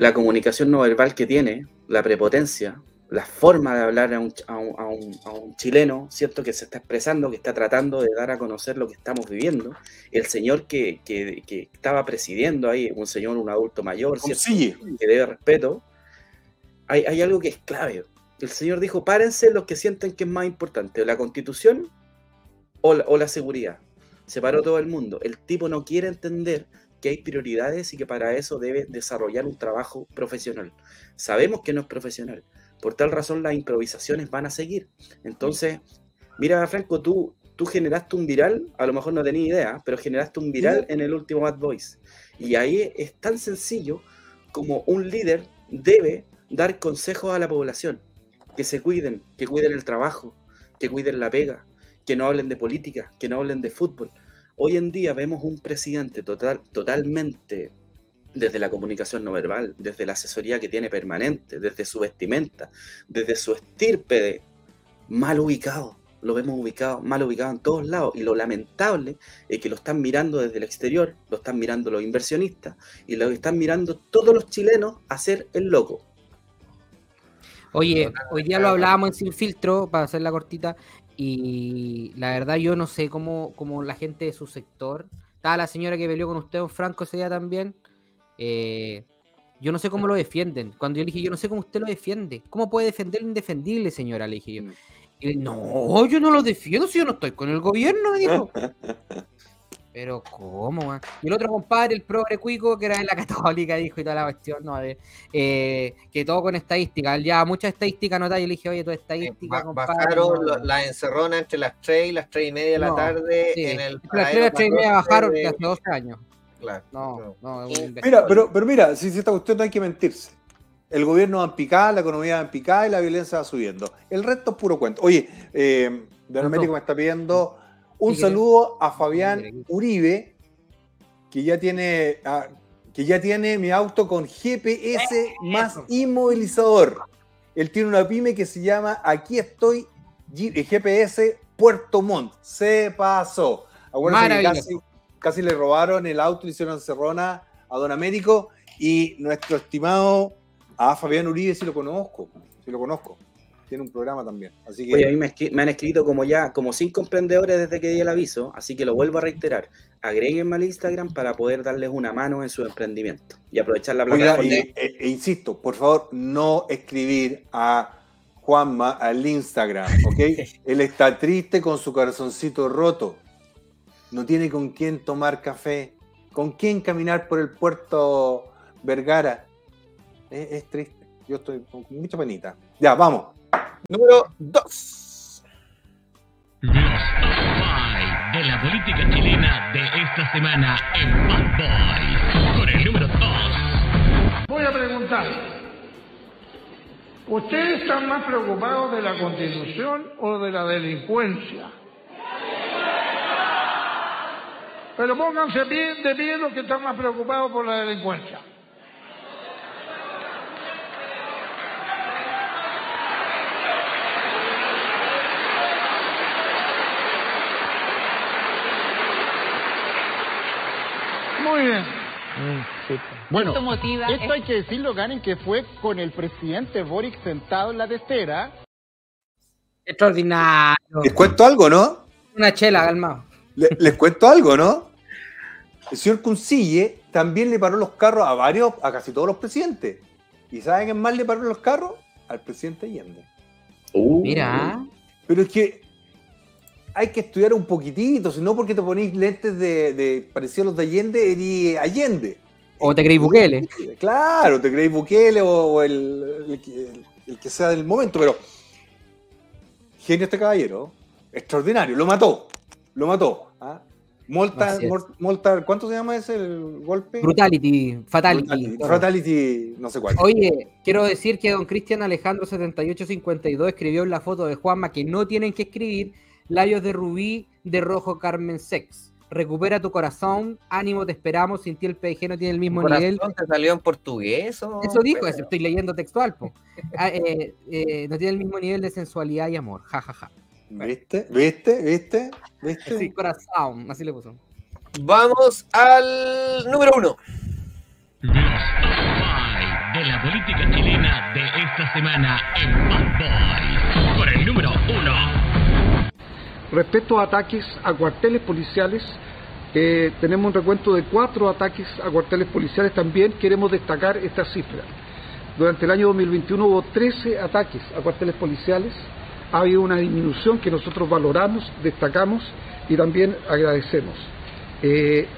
S2: la comunicación no verbal que tiene, la prepotencia, la forma de hablar a un, a un- a un- a un chileno, ¿cierto? Que se está expresando, que está tratando de dar a conocer lo que estamos viviendo. El señor que, que- que estaba presidiendo ahí, un señor, un adulto mayor, ¿cierto?
S3: Consigue.
S2: que debe respeto, hay, hay algo que es clave. El señor dijo, párense los que sienten que es más importante, la constitución o la, o la seguridad. Separó todo el mundo. El tipo no quiere entender que hay prioridades y que para eso debe desarrollar un trabajo profesional. Sabemos que no es profesional. Por tal razón las improvisaciones van a seguir. Entonces, mira, Franco, tú, tú generaste un viral, a lo mejor no tenía idea, pero generaste un viral en el último Bad Boys. Y ahí es tan sencillo como un líder debe dar consejos a la población. Que se cuiden, que cuiden el trabajo, que cuiden la pega, que no hablen de política, que no hablen de fútbol. Hoy en día vemos un presidente total, totalmente desde la comunicación no verbal, desde la asesoría que tiene permanente, desde su vestimenta, desde su estirpe de mal ubicado. Lo vemos ubicado, mal ubicado en todos lados. Y lo lamentable es que lo están mirando desde el exterior, lo están mirando los inversionistas y lo están mirando todos los chilenos a hacer el loco.
S5: Oye, hoy día lo hablábamos en Sin Filtro, para hacer la cortita, y la verdad yo no sé cómo, cómo la gente de su sector, estaba la señora que peleó con usted, don Franco, ese día también, eh, yo no sé cómo lo defienden. Cuando yo le dije, yo no sé cómo usted lo defiende, ¿cómo puede defender lo indefendible, señora? Le dije yo. Y él, no, yo no lo defiendo si yo no estoy con el gobierno, me dijo. Pero, ¿cómo, man? Y el otro compadre, el progre cuico, que era de la católica, dijo y toda la cuestión, no, de- eh, que todo con estadística. Ya mucha estadística nota y yo le dije, oye, toda estadística, compadre.
S1: Bajaron
S5: no,
S1: lo-
S5: no".
S1: la encerrona entre las 3 y las 3 y media de la
S5: No,
S1: tarde
S5: sí,
S1: en el
S5: Las
S1: paradero
S5: tres, las tres y media
S1: 14
S5: bajaron
S1: de
S5: hace 12 años.
S1: Claro.
S5: No, no, es un.
S3: Mira, pero, pero mira, si, si esta cuestión no hay que mentirse. El gobierno va en picada, la economía va en picada y la violencia va subiendo. El resto es puro cuento. Oye, eh, Don Américo me está pidiendo un saludo a Fabián Uribe, que ya tiene ah, que ya tiene mi auto con GPS más inmovilizador. Él tiene una pyme que se llama Aquí estoy G- eh, GPS Puerto Montt. Se pasó. Acuérdense que
S5: Maravilloso.
S3: casi, casi le robaron el auto, le hicieron cerrona a Don Américo y nuestro estimado a Fabián Uribe sí lo conozco, sí lo conozco. Tiene un programa también. Así que
S2: Oye, a mí me, han escrito como ya, como cinco emprendedores desde que di el aviso, así que lo vuelvo a reiterar. Agréguenme al Instagram para poder darles una mano en su emprendimiento y aprovechar la
S3: Oiga,
S2: plataforma.
S3: y- e, e insisto, por favor, no escribir a Juanma al Instagram, ¿ok? Él está triste con su corazoncito roto. No tiene con quién tomar café, con quién caminar por el puerto Vergara. Es, es triste. Yo estoy con mucha penita. Ya, vamos.
S1: Número 2.
S11: Los top five de la política chilena de esta semana en Bad Boy. Con el número 2.
S17: Voy a preguntar, ¿ustedes están más preocupados de la constitución o de la delincuencia? Pero pónganse bien de pie los que están más preocupados por la delincuencia. Muy bien.
S18: Bueno,
S13: Esto motiva-
S18: esto hay que decirlo, Ganen, que fue con el presidente Boric sentado en la testera.
S5: Extraordinario.
S3: Les cuento algo, ¿no?
S5: Una chela, calmado.
S3: Le- les cuento algo, ¿no? El señor Cuncille también le paró los carros a varios, a casi todos los presidentes. ¿Y saben quién más le paró los carros? Al presidente Allende.
S5: Mira.
S3: Pero es que hay que estudiar un poquitito, si no porque te ponéis lentes de, de parecidos a los de Allende, eres Allende.
S5: O te creéis Bukele.
S3: Claro, te creéis Bukele o, o el, el que- el- el que sea del momento, pero genio este caballero, extraordinario, lo mató, lo mató. ¿ah? Molta,
S5: Así es.
S3: Mor- Molta- ¿cuánto se llama ese el golpe?
S5: Brutality, fatality.
S3: Brutality. Fatality, no sé cuál.
S5: Oye, quiero decir que don Cristian Alejandro 7852 escribió en la foto de Juanma que no tienen que escribir labios de rubí de rojo Carmen Sex. Recupera tu corazón, ánimo, te esperamos, sin ti el PG no tiene el mismo
S1: Corazón,
S5: nivel.
S1: ¿Te salió en portugués o...?
S5: Eso dijo, eso estoy leyendo textual. po. Ah, eh, eh, no tiene el mismo nivel de sensualidad y amor. Ja, ja, ja.
S3: ¿Viste? ¿Viste? ¿Viste? ¿Viste?
S5: Sí, corazón, así le puso.
S1: Vamos al número uno.
S11: Los top five de la política chilena de esta semana en Bad Boy. Por el número uno.
S19: Respecto a ataques a cuarteles policiales, eh, tenemos un recuento de cuatro ataques a cuarteles policiales. También queremos destacar esta cifra. Durante el año 2021 hubo 13 ataques a cuarteles policiales. Ha habido una disminución que nosotros valoramos, destacamos y también agradecemos. Eh,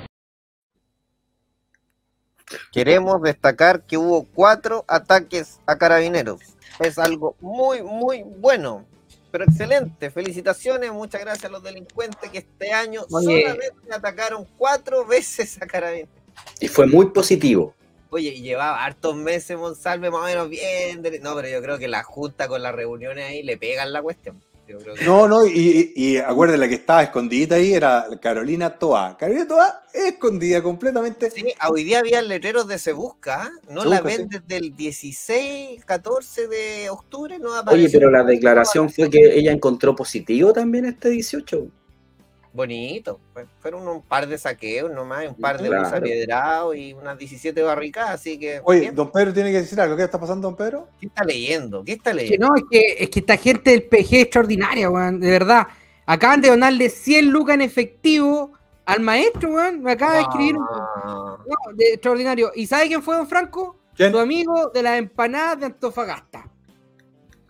S1: Queremos destacar que hubo cuatro ataques a carabineros. Es algo muy, muy bueno. Pero excelente. Felicitaciones. Muchas gracias a los delincuentes que este año
S2: Oye.
S1: solamente atacaron cuatro veces a carabineros.
S2: Y fue muy positivo.
S1: Oye, y llevaba hartos meses Monsalve más o menos bien. de- No, pero yo creo que la Junta con las reuniones ahí le pegan la cuestión. Yo creo que-
S3: No, no, y, y, y acuérdense, la que estaba escondidita ahí era Carolina Toa. Carolina Toa escondida completamente.
S1: Sí, hoy día había letreros de Se Busca, ¿ah? no
S3: Se
S1: la
S3: Busca,
S1: ven
S3: sí.
S1: desde el 16, 14 de octubre, no
S2: Oye,
S1: apareció.
S2: pero la declaración fue que ella encontró positivo también este 18.
S1: Bonito, fue- fueron un par de saqueos nomás, un par de
S2: Claro.
S1: y unas 17 barricadas, así que...
S3: Oye,
S1: bien.
S3: don Pedro tiene que decir algo. ¿Qué está pasando, don Pedro?
S1: ¿Qué está leyendo? ¿Qué está
S5: Que
S1: leyendo?
S5: no, es que, es que esta gente del PG es extraordinaria, weón, de verdad. Acaban de donarle 100 lucas en efectivo al maestro, weón. Me acaba de escribir un...
S1: Ah,
S5: No, de- extraordinario. ¿Y sabe quién fue, don Franco? Tu amigo de las empanadas de Antofagasta.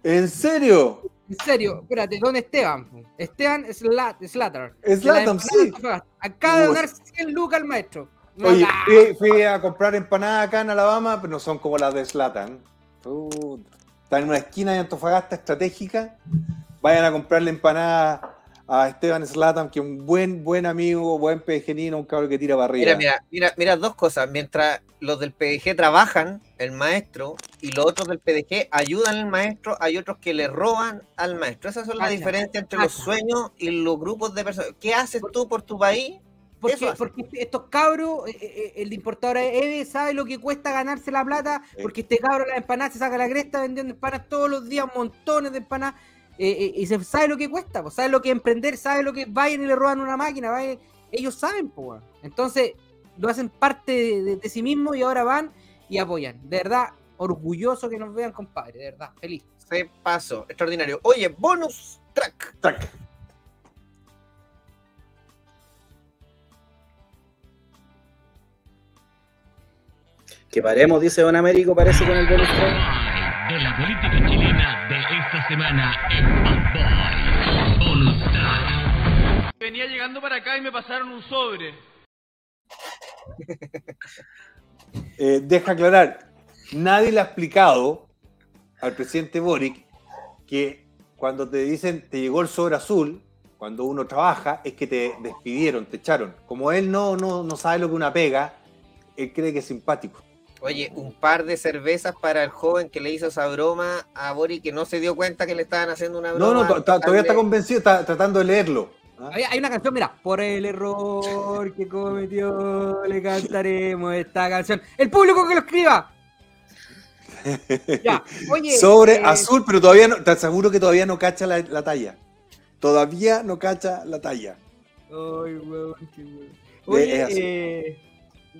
S3: ¿En serio?
S5: En serio, espérate, don Esteban. Esteban Slat,
S3: Slatan,
S5: empanadas
S3: sí.
S5: Acaba de donar 100 lucas al maestro. No,
S3: Oye, fui, fui a comprar empanadas acá en Alabama, pero no son como las de Slatan. Están en una esquina de Antofagasta estratégica. Vayan a comprarle empanadas a Esteban Slatan, que es un buen, buen amigo, buen pejenino, un cabrón que tira para arriba.
S1: Mira, mira, mira, mira dos cosas. Mientras los del PDG trabajan, el maestro, y los otros del PDG ayudan al maestro, hay otros que le roban al maestro. Esas son las
S5: Cacha,
S1: diferencias entre los sueños y los grupos de personas. ¿Qué haces tú por tu país?
S5: Porque, porque estos cabros, eh, eh, el de importadora Eve sabe lo que cuesta ganarse la plata, porque este cabro las empanadas se saca la cresta vendiendo empanadas todos los días, montones de empanadas, eh, eh, y se sabe lo que cuesta, pues, sabe lo que es emprender, sabe lo que es, vayan y le roban una máquina, vayan- ellos saben, pues, entonces lo hacen parte de, de- de sí mismos y ahora van y apoyan, de verdad, orgulloso que nos vean, compadre, de verdad, feliz.
S1: Se pasó, extraordinario. Oye, bonus track.
S3: Track.
S2: Que paremos, dice Don Américo, parece con el bonus track.
S11: De la política chilena de semana en Bad Boy. Bonus track.
S14: Venía llegando para acá y me pasaron un sobre.
S3: Eh, deja aclarar, nadie le ha explicado al presidente Boric que cuando te dicen te llegó el sobre azul, cuando uno trabaja, es que te despidieron, te echaron. Como él no, no, no sabe lo que una pega, él cree que es simpático.
S1: Oye, un par de cervezas para el joven que le hizo esa broma a Bori que no se dio cuenta que le estaban haciendo una broma.
S3: No, no, to- to- todavía está convencido, está tratando de leerlo.
S5: Hay, hay una canción, mira, por el error que cometió, le cantaremos esta canción. El público que lo escriba. Ya, oye.
S3: Sobre
S5: eh,
S3: azul, pero todavía no, te aseguro que todavía no cacha la, la talla. Todavía no cacha la talla.
S5: Ay, weón, qué weón.
S3: Es
S5: Oye,
S3: así.
S5: eh,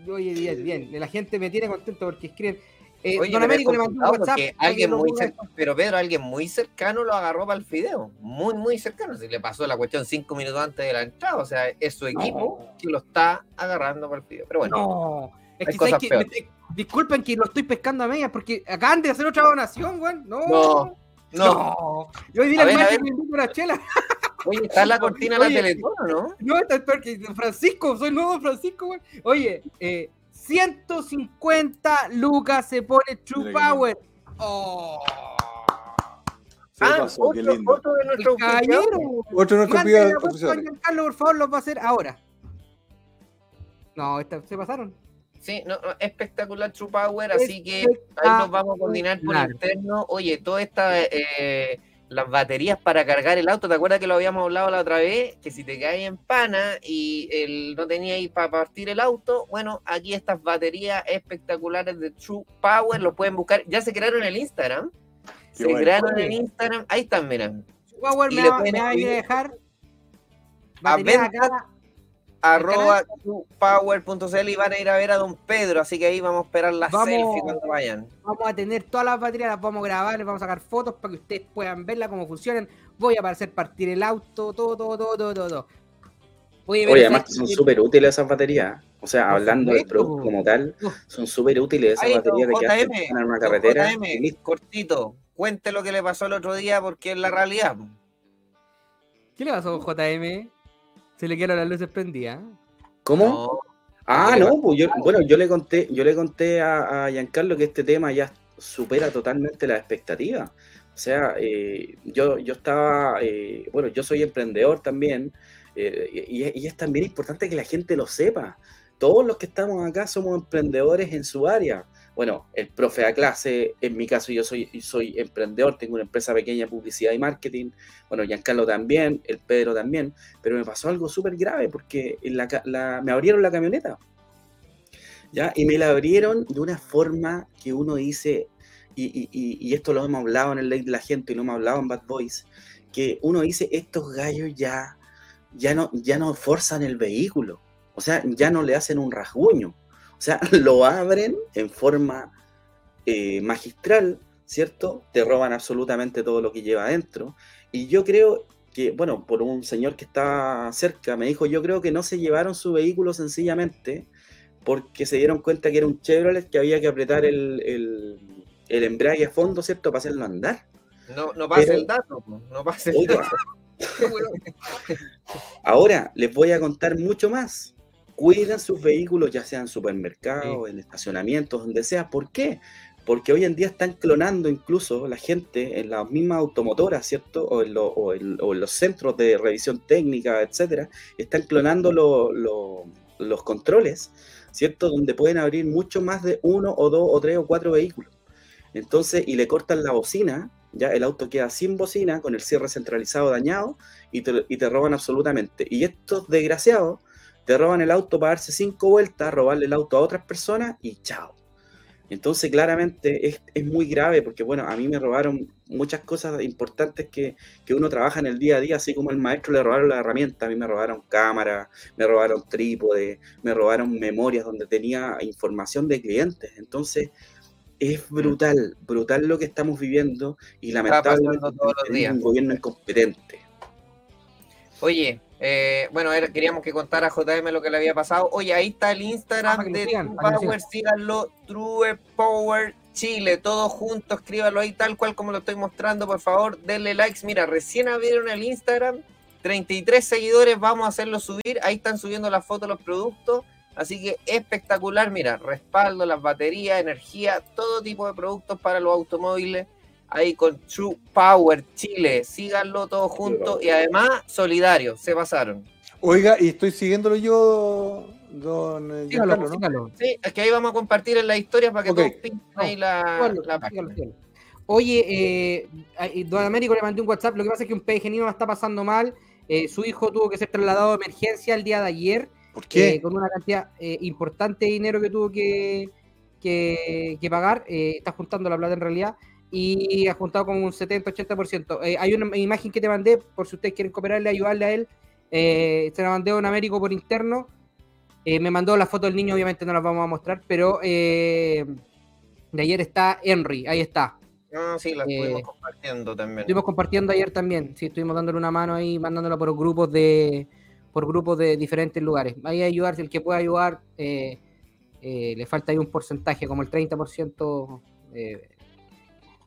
S5: oye, bien, bien. La gente me tiene contento porque escriben. Eh,
S1: Oye,
S5: Don Américo le mandó un WhatsApp.
S1: alguien muy pero Pedro, alguien muy cercano lo agarró para el fideo. Muy, muy cercano. Si le pasó la cuestión cinco minutos antes de la entrada. O sea, es su equipo que lo está agarrando para el fideo. Pero bueno,
S5: No, es que,
S1: cosas
S5: ¿sabes qué?
S1: peores.
S5: Me- disculpen que lo estoy pescando a medias porque acaban de hacer otra donación, weón. No,
S1: No, no.
S5: Yo hoy dile
S1: A ver, a ver.
S5: una chela.
S1: Oye, está en la cortina de la Teletón, ¿o ¿no?
S5: No, está es porque Francisco, soy nuevo Francisco, güey. Oye, eh, 150 lucas se pone True Power. Oh,
S3: Se
S1: Ah,
S3: pasó, qué
S1: otro,
S3: lindo.
S1: otro de nuestros
S5: el.
S3: Otro de nuestros
S5: Giancarlo, por favor, lo va a hacer ahora. No, esta- se pasaron.
S1: Sí, no, no, espectacular True Power, así que ahí nos vamos a coordinar por interno. Oye, todas estas eh, las baterías para cargar el auto, ¿te acuerdas que lo habíamos hablado la otra vez? Que si te caes en pana y el, no tenías ahí para partir el auto, bueno, aquí estas baterías espectaculares de True Power, lo pueden buscar. Ya se crearon en el Instagram.
S3: Qué
S1: se
S3: bueno.
S1: crearon en el Instagram, ahí están, miren.
S5: True Power
S1: Y
S5: me va,
S1: pueden
S5: me va a ir a dejar.
S1: a
S5: batería
S1: venta
S5: acá.
S1: Arroba truepower.cl y van a ir a ver a don Pedro, así que ahí vamos a esperar las
S5: Vamos.
S1: selfies cuando vayan.
S5: Vamos a tener todas las baterías, las vamos a grabar, les vamos a sacar fotos para que ustedes puedan verla, cómo funcionan. Voy a aparecer partir el auto, todo, todo, todo, todo, todo. todo. Oye,
S2: además que
S5: ¿sabes
S2: son súper útiles esas baterías. O sea, hablando del producto como tal, son súper útiles esas
S1: Ahí,
S2: baterías de que en una carretera.
S1: JM,
S2: y
S1: cortito, cuente lo que le pasó el otro día porque es la realidad.
S5: ¿Qué le pasó a JM? Se le quedaron las luces prendidas.
S2: ¿Cómo?
S1: No,
S2: Ah,
S1: ¿qué le
S2: no, pues yo, bueno, yo le conté, yo le conté a, a Giancarlo que este tema ya supera totalmente las expectativas. O sea, eh, yo, yo estaba, eh, bueno, yo soy emprendedor también, eh, y, y es también importante que la gente lo sepa. Todos los que estamos acá somos emprendedores en su área. Bueno, el profe a clase, en mi caso yo soy, soy emprendedor, tengo una empresa pequeña de publicidad y marketing, bueno, Giancarlo también, el Pedro también, pero me pasó algo súper grave porque me abrieron la camioneta. ¿ya? Y me la abrieron de una forma que uno dice, y, esto lo hemos hablado en el Ley de la Gente y lo hemos hablado en Bad Boys, que uno dice, estos gallos ya, ya, no, ya no forzan el vehículo, o sea, ya no le hacen un rasguño, sea, lo abren en forma eh, magistral, ¿cierto? Te roban absolutamente todo lo que lleva adentro. Y yo creo que, bueno, por un señor que estaba cerca, me dijo, yo creo que no se llevaron su vehículo sencillamente porque se dieron cuenta que era un Chevrolet que había que apretar el, el- el embrague a fondo, ¿cierto? Para hacerlo andar.
S1: no, no pase
S2: Pero-
S1: el dato, no pase el dato.
S2: Ahora les voy a contar mucho más. Cuiden sus vehículos, ya sea en supermercados, en estacionamientos, donde sea. ¿Por qué? Porque hoy en día están clonando incluso la gente en las mismas automotoras, ¿cierto? O en, lo- o en- o en los centros de revisión técnica, etcétera. Están clonando lo- lo- los controles, ¿cierto? Donde pueden abrir mucho más de uno o dos o tres o cuatro vehículos. Entonces, y le cortan la bocina, ya el auto queda sin bocina, con el cierre centralizado dañado, y te, y te roban absolutamente. Y estos desgraciados te roban el auto para darse cinco vueltas, robarle el auto a otras personas y chao. Entonces, claramente es, es muy grave porque, bueno, a mí me robaron muchas cosas importantes que, que uno trabaja en el día a día, así como el maestro le robaron la herramienta, a mí me robaron cámaras, me robaron trípode, me robaron memorias donde tenía información de clientes. Entonces, es brutal, brutal lo que estamos viviendo y lamentablemente
S1: todos los
S2: tenemos
S1: días.
S2: un gobierno incompetente.
S1: Oye, eh, bueno, era- queríamos que contara a JM lo que le había pasado. Oye, ahí está el
S5: Ah,
S1: Instagram
S5: lo
S1: de
S5: sigan,
S1: True Power, síganlo, True Power Chile, todo junto, escríbalo ahí tal cual como lo estoy mostrando, por favor, denle likes. Mira, recién abrieron el Instagram, 33 seguidores, vamos a hacerlo subir, ahí están subiendo las fotos, los productos, así que espectacular, mira, respaldo, las baterías, energía, todo tipo de productos para los automóviles, ahí con True Power Chile, síganlo todos juntos y además solidarios, se pasaron.
S3: Oiga, y estoy siguiéndolo yo, don eh,
S5: Sígalo, sígalo.
S1: Sí, es que ahí vamos a compartir en las historias para que todos pinten ahí la,
S5: Sígalo,
S1: la página.
S5: sígalo. Oye, eh, Don Américo le mandé un WhatsApp. Lo que pasa es que un PG no la está pasando mal. eh, su hijo tuvo que ser trasladado de emergencia el día de ayer.
S3: ¿Por qué?
S5: eh, con una cantidad eh, importante de dinero que tuvo que, que, que pagar. eh, está juntando la plata en realidad. Y ha juntado como un 70-80%. Eh, hay una imagen que te mandé, por si ustedes quieren cooperarle, ayudarle a él. eh, se la mandé a un Américo por interno. Eh, me mandó la foto del niño, obviamente no las vamos a mostrar, pero eh, de ayer está Henry, ahí está.
S1: Ah, sí, la estuvimos compartiendo también.
S5: Estuvimos compartiendo ayer también, sí, estuvimos dándole una mano ahí, mandándola por grupos de por grupos de diferentes lugares. Ahí ayudar, si el que pueda ayudar, le falta ahí un porcentaje, como el 30%.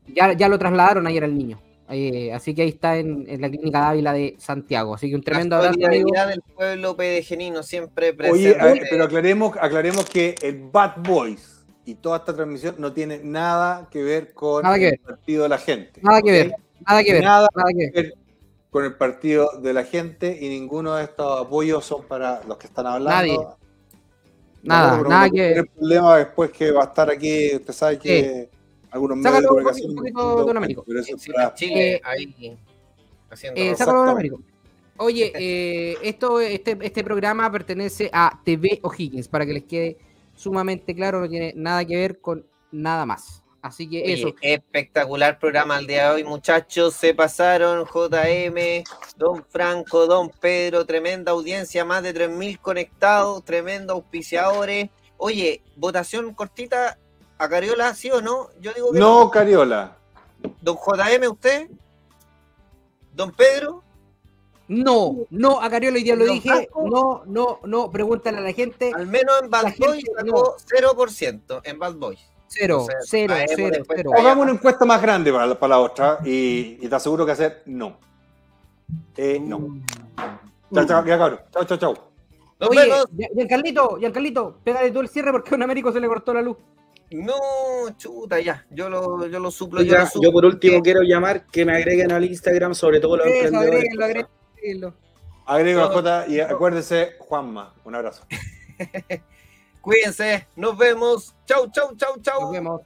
S5: Ya, ya lo trasladaron ayer al niño. Eh, así que ahí está en, en la clínica Dávila de Santiago. Así que un tremendo
S1: la
S5: abrazo, amigo.
S1: solidaridad del pueblo pedejenino siempre
S3: Oye,
S1: presente.
S3: ver, pero aclaremos, aclaremos que el Bad Boys y toda esta transmisión no tiene nada que ver con
S5: Nada que
S3: el partido de la gente.
S5: Nada que ver, nada que ver,
S3: Nada,
S5: nada que
S3: ver con el partido de la gente y ninguno de estos apoyos son para los que están hablando.
S5: Nadie. Nada,
S3: pero
S5: nada
S3: no
S5: que
S3: El problema después que va a estar aquí, usted sabe que
S5: Sí.
S3: Algunos medios de comunicación.
S5: poquito, un poquito, don Américo.
S3: pero eso es
S1: Sí,
S3: para-
S1: Chile, ahí haciendo
S5: Eh, sácalo, don
S3: Exactamente.
S5: Américo. Oye, eh, esto, este, este programa pertenece a TV O'Higgins, para que les quede sumamente claro, no tiene nada que ver con nada más. Así que
S1: Oye,
S5: eso.
S1: espectacular programa el día de hoy, muchachos. Se pasaron JM, Don Franco, Don Pedro, tremenda audiencia, más de 3.000 conectados, tremendo auspiciadores. Oye, votación cortita a Cariola, ¿sí o no? Yo digo que
S3: No, Cariola.
S1: Don JM, ¿usted? Don Pedro.
S5: No, no, a Cariola hoy día lo
S1: ¿Don
S5: dije. No, no, no, pregúntale a la gente.
S1: Al menos en Bad
S5: La
S1: Boy
S5: gente
S1: sacó 0% en Bad Boy.
S5: Cero,
S1: O sea,
S5: cero, cero, cero.
S3: Hagamos una encuesta más grande para la, para la otra y, y te aseguro que hacer no. Eh, no. Chao, chao, ya cabrón. Chao, chao, chao.
S5: Oye, Giancarlito, Giancarlito, pégale tú el cierre porque a un Américo se le cortó la luz.
S1: No, chuta, ya. Yo lo, yo lo suplo. yo, lo suplo.
S2: yo por último quiero llamar que me agreguen al Instagram, sobre todo los
S5: Eso,
S2: emprendedores.
S5: agréguenlo, agréguenlo.
S3: Agrego a J y acuérdese, Juanma. Un abrazo.
S1: Cuídense. Nos vemos. Chau, chau, chau, chau.
S5: Nos vemos.